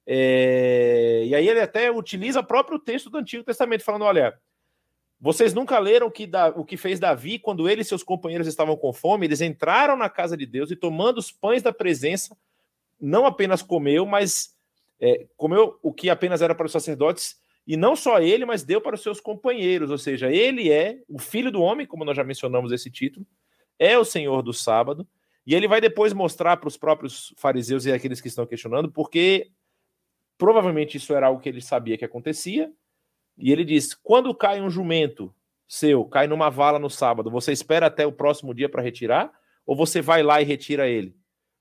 É... E aí ele até utiliza o próprio texto do Antigo Testamento, falando: olha. Vocês nunca leram que, da, o que fez Davi quando ele e seus companheiros estavam com fome? Eles entraram na casa de Deus e, tomando os pães da presença, não apenas comeu, mas é, comeu o que apenas era para os sacerdotes, e não só ele, mas deu para os seus companheiros, ou seja, ele é o filho do homem, como nós já mencionamos esse título, é o Senhor do sábado, e ele vai depois mostrar para os próprios fariseus e aqueles que estão questionando, porque Provavelmente isso era algo que ele sabia que acontecia. E ele diz: quando cai um jumento seu, cai numa vala no sábado, você espera até o próximo dia para retirar? Ou você vai lá e retira ele?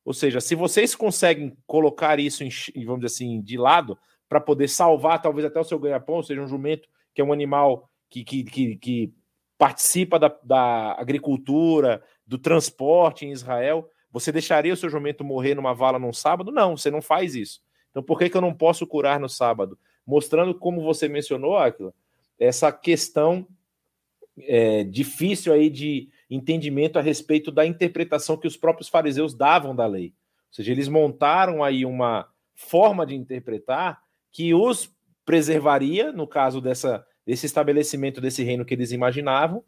Ou seja, se vocês conseguem colocar isso, em, vamos dizer assim, de lado, para poder salvar talvez até o seu ganha-pão, seja, um jumento que é um animal que, que, que, que participa da, da agricultura, do transporte em Israel, você deixaria o seu jumento morrer numa vala num sábado? Não, você não faz isso. Então por que, que eu não posso curar no sábado? Mostrando, como você mencionou, Aquila, essa questão é, difícil aí de entendimento a respeito da interpretação que os próprios fariseus davam da lei. Ou seja, eles montaram aí uma forma de interpretar que os preservaria, no caso dessa, desse estabelecimento desse reino que eles imaginavam,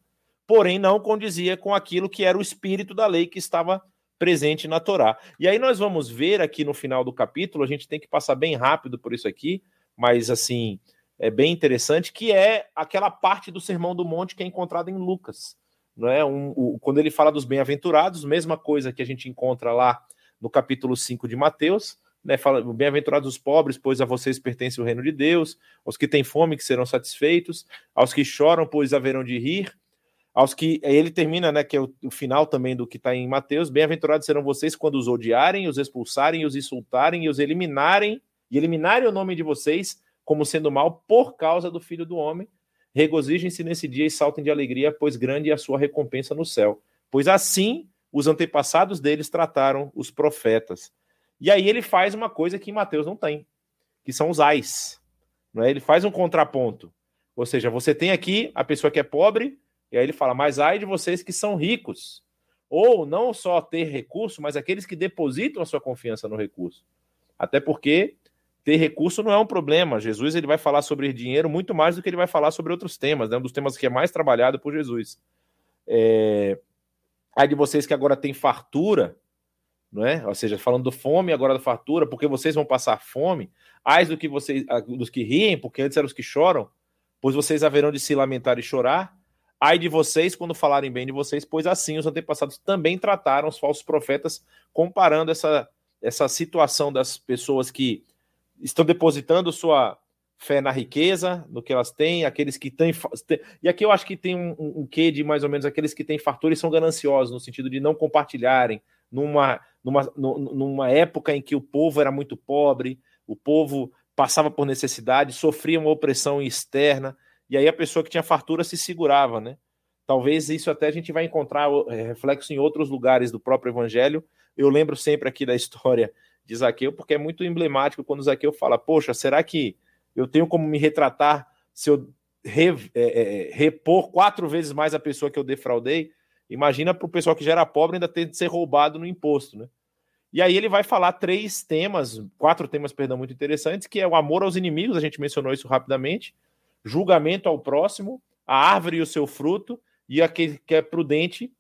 porém não condizia com aquilo que era o espírito da lei que estava presente na Torá. E aí nós vamos ver aqui no final do capítulo, a gente tem que passar bem rápido por isso aqui, mas assim, é bem interessante, que é aquela parte do Sermão do Monte que é encontrada em Lucas. Não é? Um, o, quando ele fala dos bem-aventurados, mesma coisa que a gente encontra lá no capítulo 5 de Mateus, né, fala, bem-aventurados os pobres, pois a vocês pertence o reino de Deus, aos que têm fome, que serão satisfeitos, aos que choram, pois haverão de rir, aos que. Ele termina, né? Que é o, o final também do que está em Mateus. Bem-aventurados serão vocês quando os odiarem, os expulsarem, os insultarem e os eliminarem, e eliminarem o nome de vocês como sendo mal por causa do filho do homem. Regozijem-se nesse dia e saltem de alegria, pois grande é a sua recompensa no céu. Pois assim os antepassados deles trataram os profetas. E aí ele faz uma coisa que Mateus não tem, que são os ais. É? Ele faz um contraponto. Ou seja, você tem aqui a pessoa que é pobre, e aí ele fala: Mas ai de vocês que são ricos. Ou não só ter recurso, mas aqueles que depositam a sua confiança no recurso. Até porque ter recurso não é um problema. Jesus ele vai falar sobre dinheiro muito mais do que ele vai falar sobre outros temas. Né? Um dos temas que é mais trabalhado por Jesus. É... Ai de vocês que agora têm fartura, não é? Ou seja, falando do fome agora da fartura, porque vocês vão passar fome. Ai do que vocês, dos que riem, porque antes eram os que choram, pois vocês haverão de se lamentar e chorar. Ai de vocês quando falarem bem de vocês, pois assim os antepassados também trataram os falsos profetas, comparando essa, essa situação das pessoas que estão depositando sua fé na riqueza, no que elas têm, aqueles que têm. E aqui eu acho que tem um, um, um quê de mais ou menos aqueles que têm fartura e são gananciosos, no sentido de não compartilharem, numa, numa, numa época em que o povo era muito pobre, o povo passava por necessidade, sofria uma opressão externa e aí a pessoa que tinha fartura se segurava, né? Talvez isso até a gente vai encontrar é, reflexo em outros lugares do próprio evangelho. Eu lembro sempre aqui da história de Zaqueu, porque é muito emblemático quando Zaqueu fala: Poxa, será que eu tenho como me retratar se eu re, é, é, repor quatro vezes mais a pessoa que eu defraudei? Imagina para o pessoal que já era pobre ainda ter de ser roubado no imposto, né? E aí ele vai falar três temas, quatro temas, perdão, muito interessantes, que é o amor aos inimigos, a gente mencionou isso rapidamente, julgamento ao próximo, a árvore e o seu fruto, e aquele que é prudente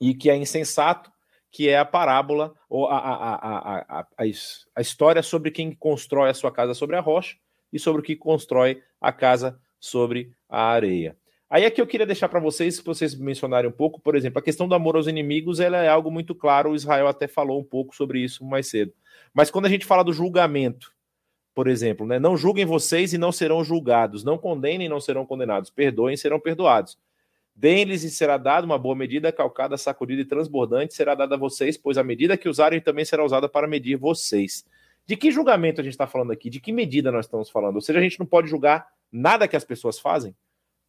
e que é insensato, que é a parábola, ou a, a, a, a, história sobre quem constrói a sua casa sobre a rocha e sobre o que constrói a casa sobre a areia. Aí é que eu queria deixar para vocês, que vocês mencionarem um pouco, por exemplo, a questão do amor aos inimigos, ela é algo muito claro, o Israel até falou um pouco sobre isso mais cedo. Mas quando a gente fala do julgamento, por exemplo, né? Não julguem vocês e não serão julgados, não condenem e não serão condenados, perdoem e serão perdoados. Deem-lhes e será dado uma boa medida, calcada, sacudida e transbordante, será dada a vocês, pois a medida que usarem também será usada para medir vocês. De que julgamento a gente está falando aqui? De que medida nós estamos falando? Ou seja, a gente não pode julgar nada que as pessoas fazem?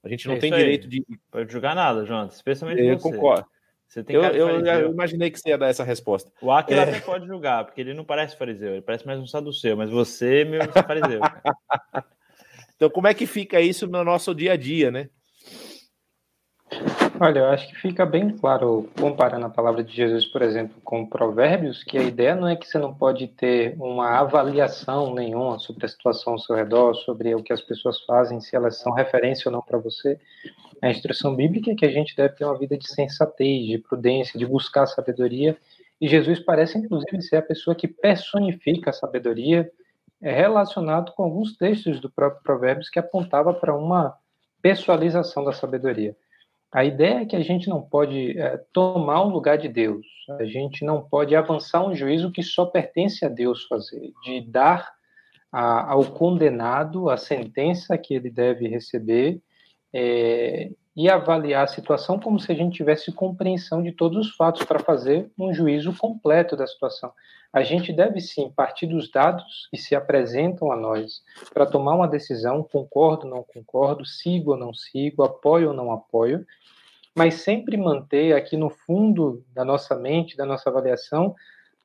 A gente não é tem direito de. Pode julgar nada, João, especialmente eu você. Concordo. Você tem eu, eu, eu, imaginei que você ia dar essa resposta. O Aquila é... até pode julgar, porque ele não parece fariseu, ele parece mais um saduceu, mas você, meu, você é fariseu. então, como é que fica isso no nosso dia a dia, né? Olha, eu acho que fica bem claro, comparando a palavra de Jesus, por exemplo, com Provérbios, que a ideia não é que você não pode ter uma avaliação nenhuma sobre a situação ao seu redor, sobre o que as pessoas fazem, se elas são referência ou não para você. A instrução bíblica é que a gente deve ter uma vida de sensatez, de prudência, de buscar sabedoria. E Jesus parece, inclusive, ser a pessoa que personifica a sabedoria, é relacionado com alguns textos do próprio Provérbios que apontava para uma pessoalização da sabedoria. A ideia é que a gente não pode é, tomar o lugar de Deus, a gente não pode avançar um juízo que só pertence a Deus fazer, de dar a, ao condenado, a sentença que ele deve receber, é, e avaliar a situação como se a gente tivesse compreensão de todos os fatos para fazer um juízo completo da situação. A gente deve sim partir dos dados que se apresentam a nós para tomar uma decisão, concordo ou não concordo, sigo ou não sigo, apoio ou não apoio, mas sempre manter aqui no fundo da nossa mente, da nossa avaliação,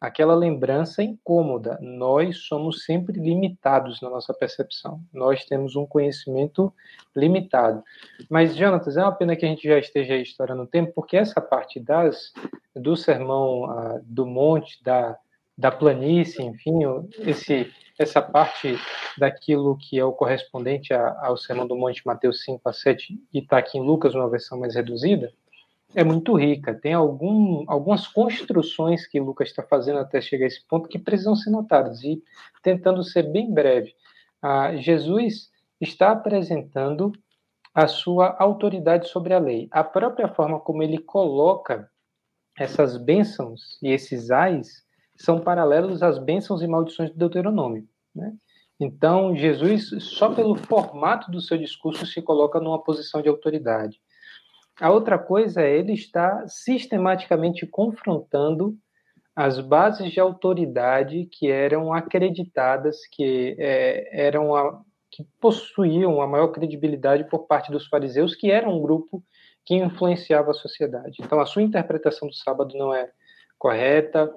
aquela lembrança incômoda. Nós somos sempre limitados na nossa percepção. Nós temos um conhecimento limitado. Mas, Jonatas, é uma pena que a gente já esteja estourando tempo, porque essa parte das, do sermão uh, do monte, da, da planície, enfim, esse, essa parte daquilo que é o correspondente a, ao sermão do monte, Mateus 5 a 7, e está aqui em Lucas, uma versão mais reduzida, é muito rica. Tem algum, algumas construções que Lucas está fazendo até chegar a esse ponto que precisam ser notadas. E tentando ser bem breve, ah, Jesus está apresentando a sua autoridade sobre a lei. A própria forma como ele coloca essas bênçãos e esses ais são paralelos às bênçãos e maldições do Deuteronômio. Né? Então, Jesus, só pelo formato do seu discurso, se coloca numa posição de autoridade. A outra coisa é ele está sistematicamente confrontando as bases de autoridade que eram acreditadas, que é, eram a, que possuíam a maior credibilidade por parte dos fariseus, que era um grupo que influenciava a sociedade. Então, a sua interpretação do sábado não é correta,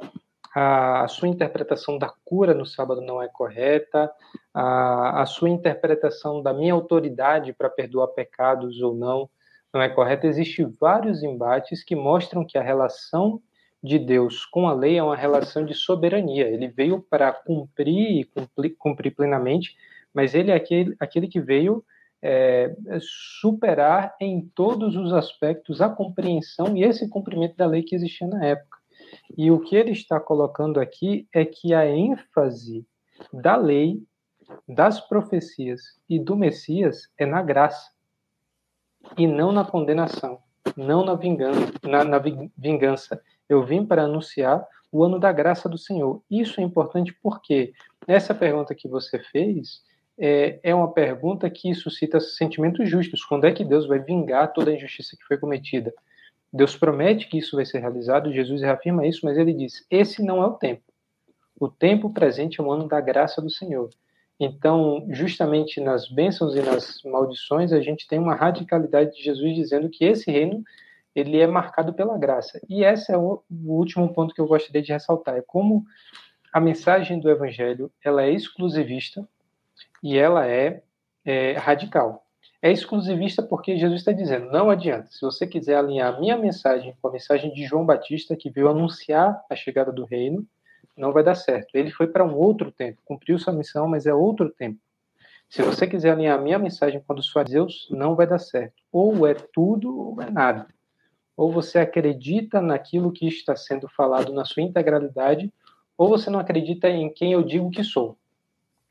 a, sua interpretação da cura no sábado não é correta, a, a sua interpretação da minha autoridade para perdoar pecados ou não não é correta. Existem vários embates que mostram que a relação de Deus com a lei é uma relação de soberania. Ele veio para cumprir e cumprir, cumprir, plenamente, mas ele é aquele, aquele que veio é, superar em todos os aspectos a compreensão e esse cumprimento da lei que existia na época. E o que ele está colocando aqui é que a ênfase da lei, das profecias e do Messias é na graça e não na condenação, não na vingança, na, na vingança. Eu vim para anunciar o ano da graça do Senhor. Isso é importante porque essa pergunta que você fez é, é uma pergunta que suscita sentimentos justos. Quando é que Deus vai vingar toda a injustiça que foi cometida? Deus promete que isso vai ser realizado, Jesus reafirma isso, mas ele diz: esse não é o tempo. O tempo presente é o ano da graça do Senhor. Então, justamente nas bênçãos e nas maldições, a gente tem uma radicalidade de Jesus dizendo que esse reino ele é marcado pela graça. E esse é o, último ponto que eu gostaria de ressaltar, é como a mensagem do evangelho, ela é exclusivista e ela é, é radical. É exclusivista porque Jesus está dizendo, não adianta, se você quiser alinhar a minha mensagem com a mensagem de João Batista, que veio anunciar a chegada do reino, não vai dar certo. Ele foi para um outro tempo, cumpriu sua missão, mas é outro tempo. Se você quiser alinhar a minha mensagem com a dos fariseus, não vai dar certo. Ou é tudo ou é nada. Ou você acredita naquilo que está sendo falado na sua integralidade, ou você não acredita em quem eu digo que sou.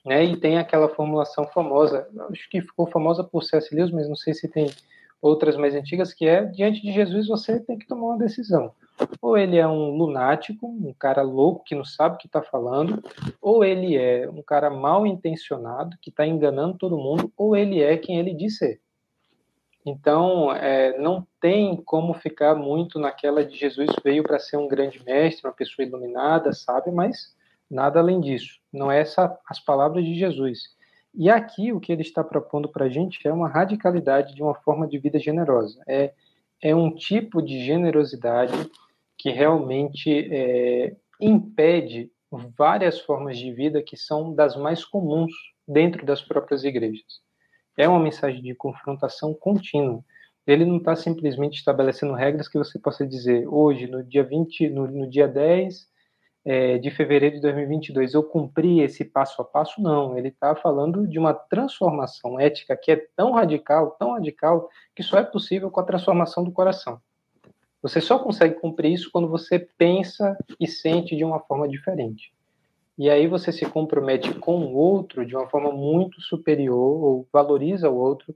Né? E tem aquela formulação famosa, acho que ficou famosa por C.S. Lewis, mas não sei se tem outras mais antigas, que é diante de Jesus você tem que tomar uma decisão. Ou ele é um lunático, um cara louco que não sabe o que está falando, ou ele é um cara mal intencionado que está enganando todo mundo, ou ele é quem ele diz ser. Então, é, não tem como ficar muito naquela de Jesus veio para ser um grande mestre, uma pessoa iluminada, sabe, mas nada além disso. Não é essa as palavras de Jesus. E aqui o que ele está propondo para a gente é uma radicalidade de uma forma de vida generosa. É, é um tipo de generosidade que realmente é, impede várias formas de vida que são das mais comuns dentro das próprias igrejas. É uma mensagem de confrontação contínua. Ele não está simplesmente estabelecendo regras que você possa dizer hoje, no dia 20, no, no dia 10 é, de fevereiro de 2022, eu cumpri esse passo a passo. Não, ele está falando de uma transformação ética que é tão radical, tão radical, que só é possível com a transformação do coração. Você só consegue cumprir isso quando você pensa e sente de uma forma diferente. E aí você se compromete com o outro de uma forma muito superior, ou valoriza o outro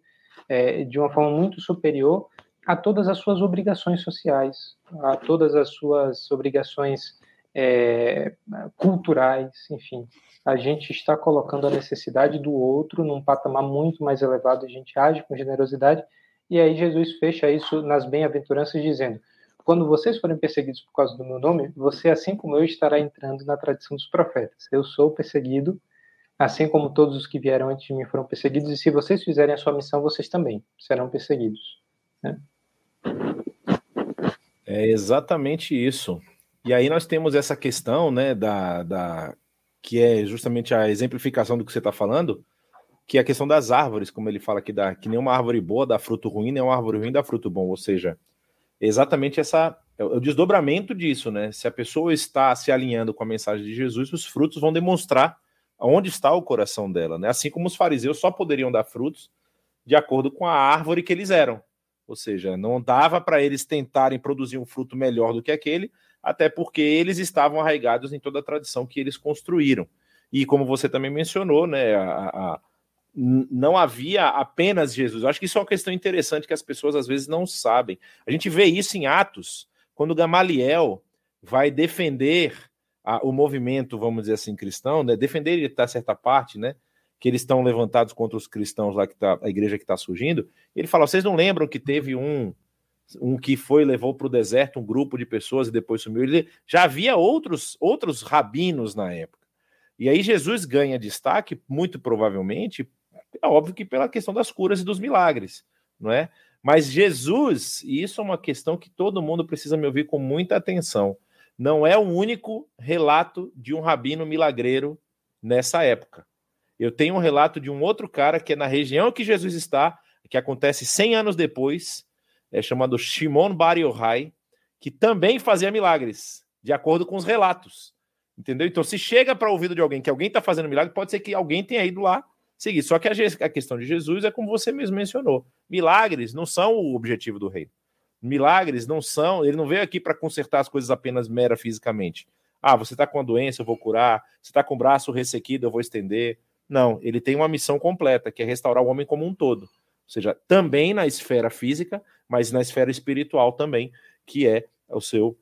é, de uma forma muito superior a todas as suas obrigações sociais, a todas as suas obrigações é, culturais, enfim. A gente está colocando a necessidade do outro num patamar muito mais elevado, a gente age com generosidade, e aí Jesus fecha isso nas bem-aventuranças dizendo: quando vocês forem perseguidos por causa do meu nome, você, assim como eu, estará entrando na tradição dos profetas. Eu sou perseguido, assim como todos os que vieram antes de mim foram perseguidos, e se vocês fizerem a sua missão, vocês também serão perseguidos. Né? É exatamente isso. E aí nós temos essa questão, né, da, da que é justamente a exemplificação do que você está falando, que é a questão das árvores, como ele fala que dá, que nenhuma árvore boa dá fruto ruim, nem uma árvore ruim dá fruto bom. Ou seja, exatamente essa é o desdobramento disso, né? Se a pessoa está se alinhando com a mensagem de Jesus, os frutos vão demonstrar onde está o coração dela, né? Assim como os fariseus só poderiam dar frutos de acordo com a árvore que eles eram. Ou seja, não dava para eles tentarem produzir um fruto melhor do que aquele, até porque eles estavam arraigados em toda a tradição que eles construíram. E como você também mencionou, né, a, a, não havia apenas Jesus. Eu acho que isso é uma questão interessante que as pessoas às vezes não sabem. A gente vê isso em Atos, quando Gamaliel vai defender a, o movimento, vamos dizer assim, cristão, né, defender ele da certa parte, né, que eles estão levantados contra os cristãos lá que tá a igreja que está surgindo. Ele fala: vocês não lembram que teve um um que foi levou para o deserto um grupo de pessoas e depois sumiu? Ele já havia outros outros rabinos na época. E aí Jesus ganha destaque, muito provavelmente, é óbvio que pela questão das curas e dos milagres, não é? Mas Jesus, e isso é uma questão que todo mundo precisa me ouvir com muita atenção, não é o único relato de um rabino milagreiro nessa época. Eu tenho um relato de um outro cara que é na região que Jesus está, que acontece 100 anos depois, é chamado Shimon Bar Yochai, que também fazia milagres, de acordo com os relatos. Entendeu? Então, se chega para o ouvido de alguém que alguém está fazendo milagre, pode ser que alguém tenha ido lá seguir. Só que a, a questão de Jesus é como você mesmo mencionou: milagres não são o objetivo do reino. Milagres não são, ele não veio aqui para consertar as coisas apenas mera fisicamente. Ah, você está com uma doença, eu vou curar. Você está com o braço ressequido, eu vou estender. Não, ele tem uma missão completa, que é restaurar o homem como um todo. Ou seja, também na esfera física, mas na esfera espiritual também, que é o seu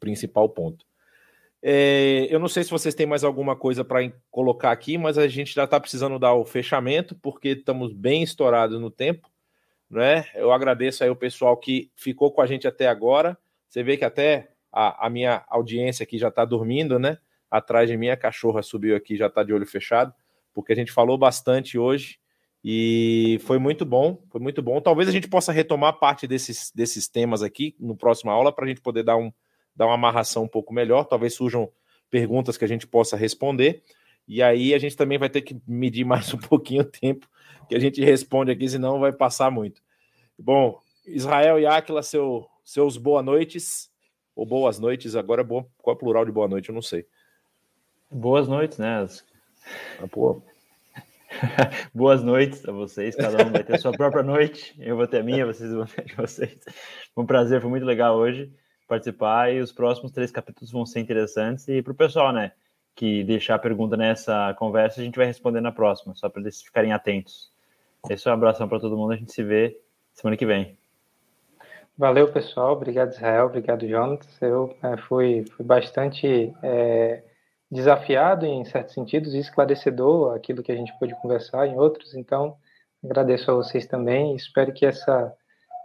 principal ponto. É, eu não sei se vocês têm mais alguma coisa para colocar aqui, mas a gente já está precisando dar o fechamento, porque estamos bem estourados no tempo. Né? Eu agradeço aí o pessoal que ficou com a gente até agora. Você vê que até a, a minha audiência aqui já está dormindo, né? Atrás de mim a cachorra subiu aqui, já está de olho fechado porque a gente falou bastante hoje e foi muito bom, foi muito bom. Talvez a gente possa retomar parte desses, desses temas aqui no próximo aula para a gente poder dar, um, dar uma amarração um pouco melhor. Talvez surjam perguntas que a gente possa responder. E aí a gente também vai ter que medir mais um pouquinho o tempo que a gente responde aqui, senão vai passar muito. Bom, Israel e Aquila, seu, seus boa noites, ou boas noites, agora é qual é o plural de boa noite? Eu não sei. Boas noites, né? Ah, pô. (laughs) Boas noites a vocês, cada um vai ter a sua própria noite. Eu vou ter a minha, vocês vão ter a de vocês. Foi um prazer, foi muito legal hoje participar e os próximos três capítulos vão ser interessantes. E para o pessoal, né, que deixar a pergunta nessa conversa, a gente vai responder na próxima, só para eles ficarem atentos. Esse é um abração para todo mundo, a gente se vê semana que vem. Valeu, pessoal. Obrigado, Israel. Obrigado, Jonas. Eu é, fui, fui bastante. É desafiado em certos sentidos e esclarecedor aquilo que a gente pôde conversar em outros. Então, agradeço a vocês também. Espero que essa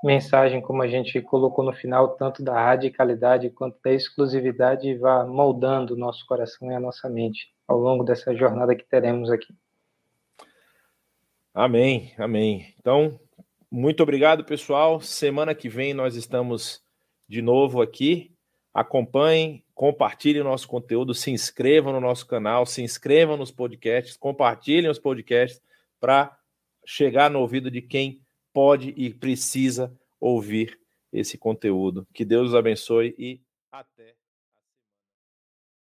mensagem, como a gente colocou no final, tanto da radicalidade quanto da exclusividade, vá moldando o nosso coração e a nossa mente ao longo dessa jornada que teremos aqui. Amém, amém. Então, muito obrigado, pessoal. Semana que vem nós estamos de novo aqui. Acompanhem compartilhem nosso conteúdo, se inscrevam no nosso canal, se inscrevam nos podcasts, compartilhem os podcasts para chegar no ouvido de quem pode e precisa ouvir esse conteúdo. Que Deus os abençoe e até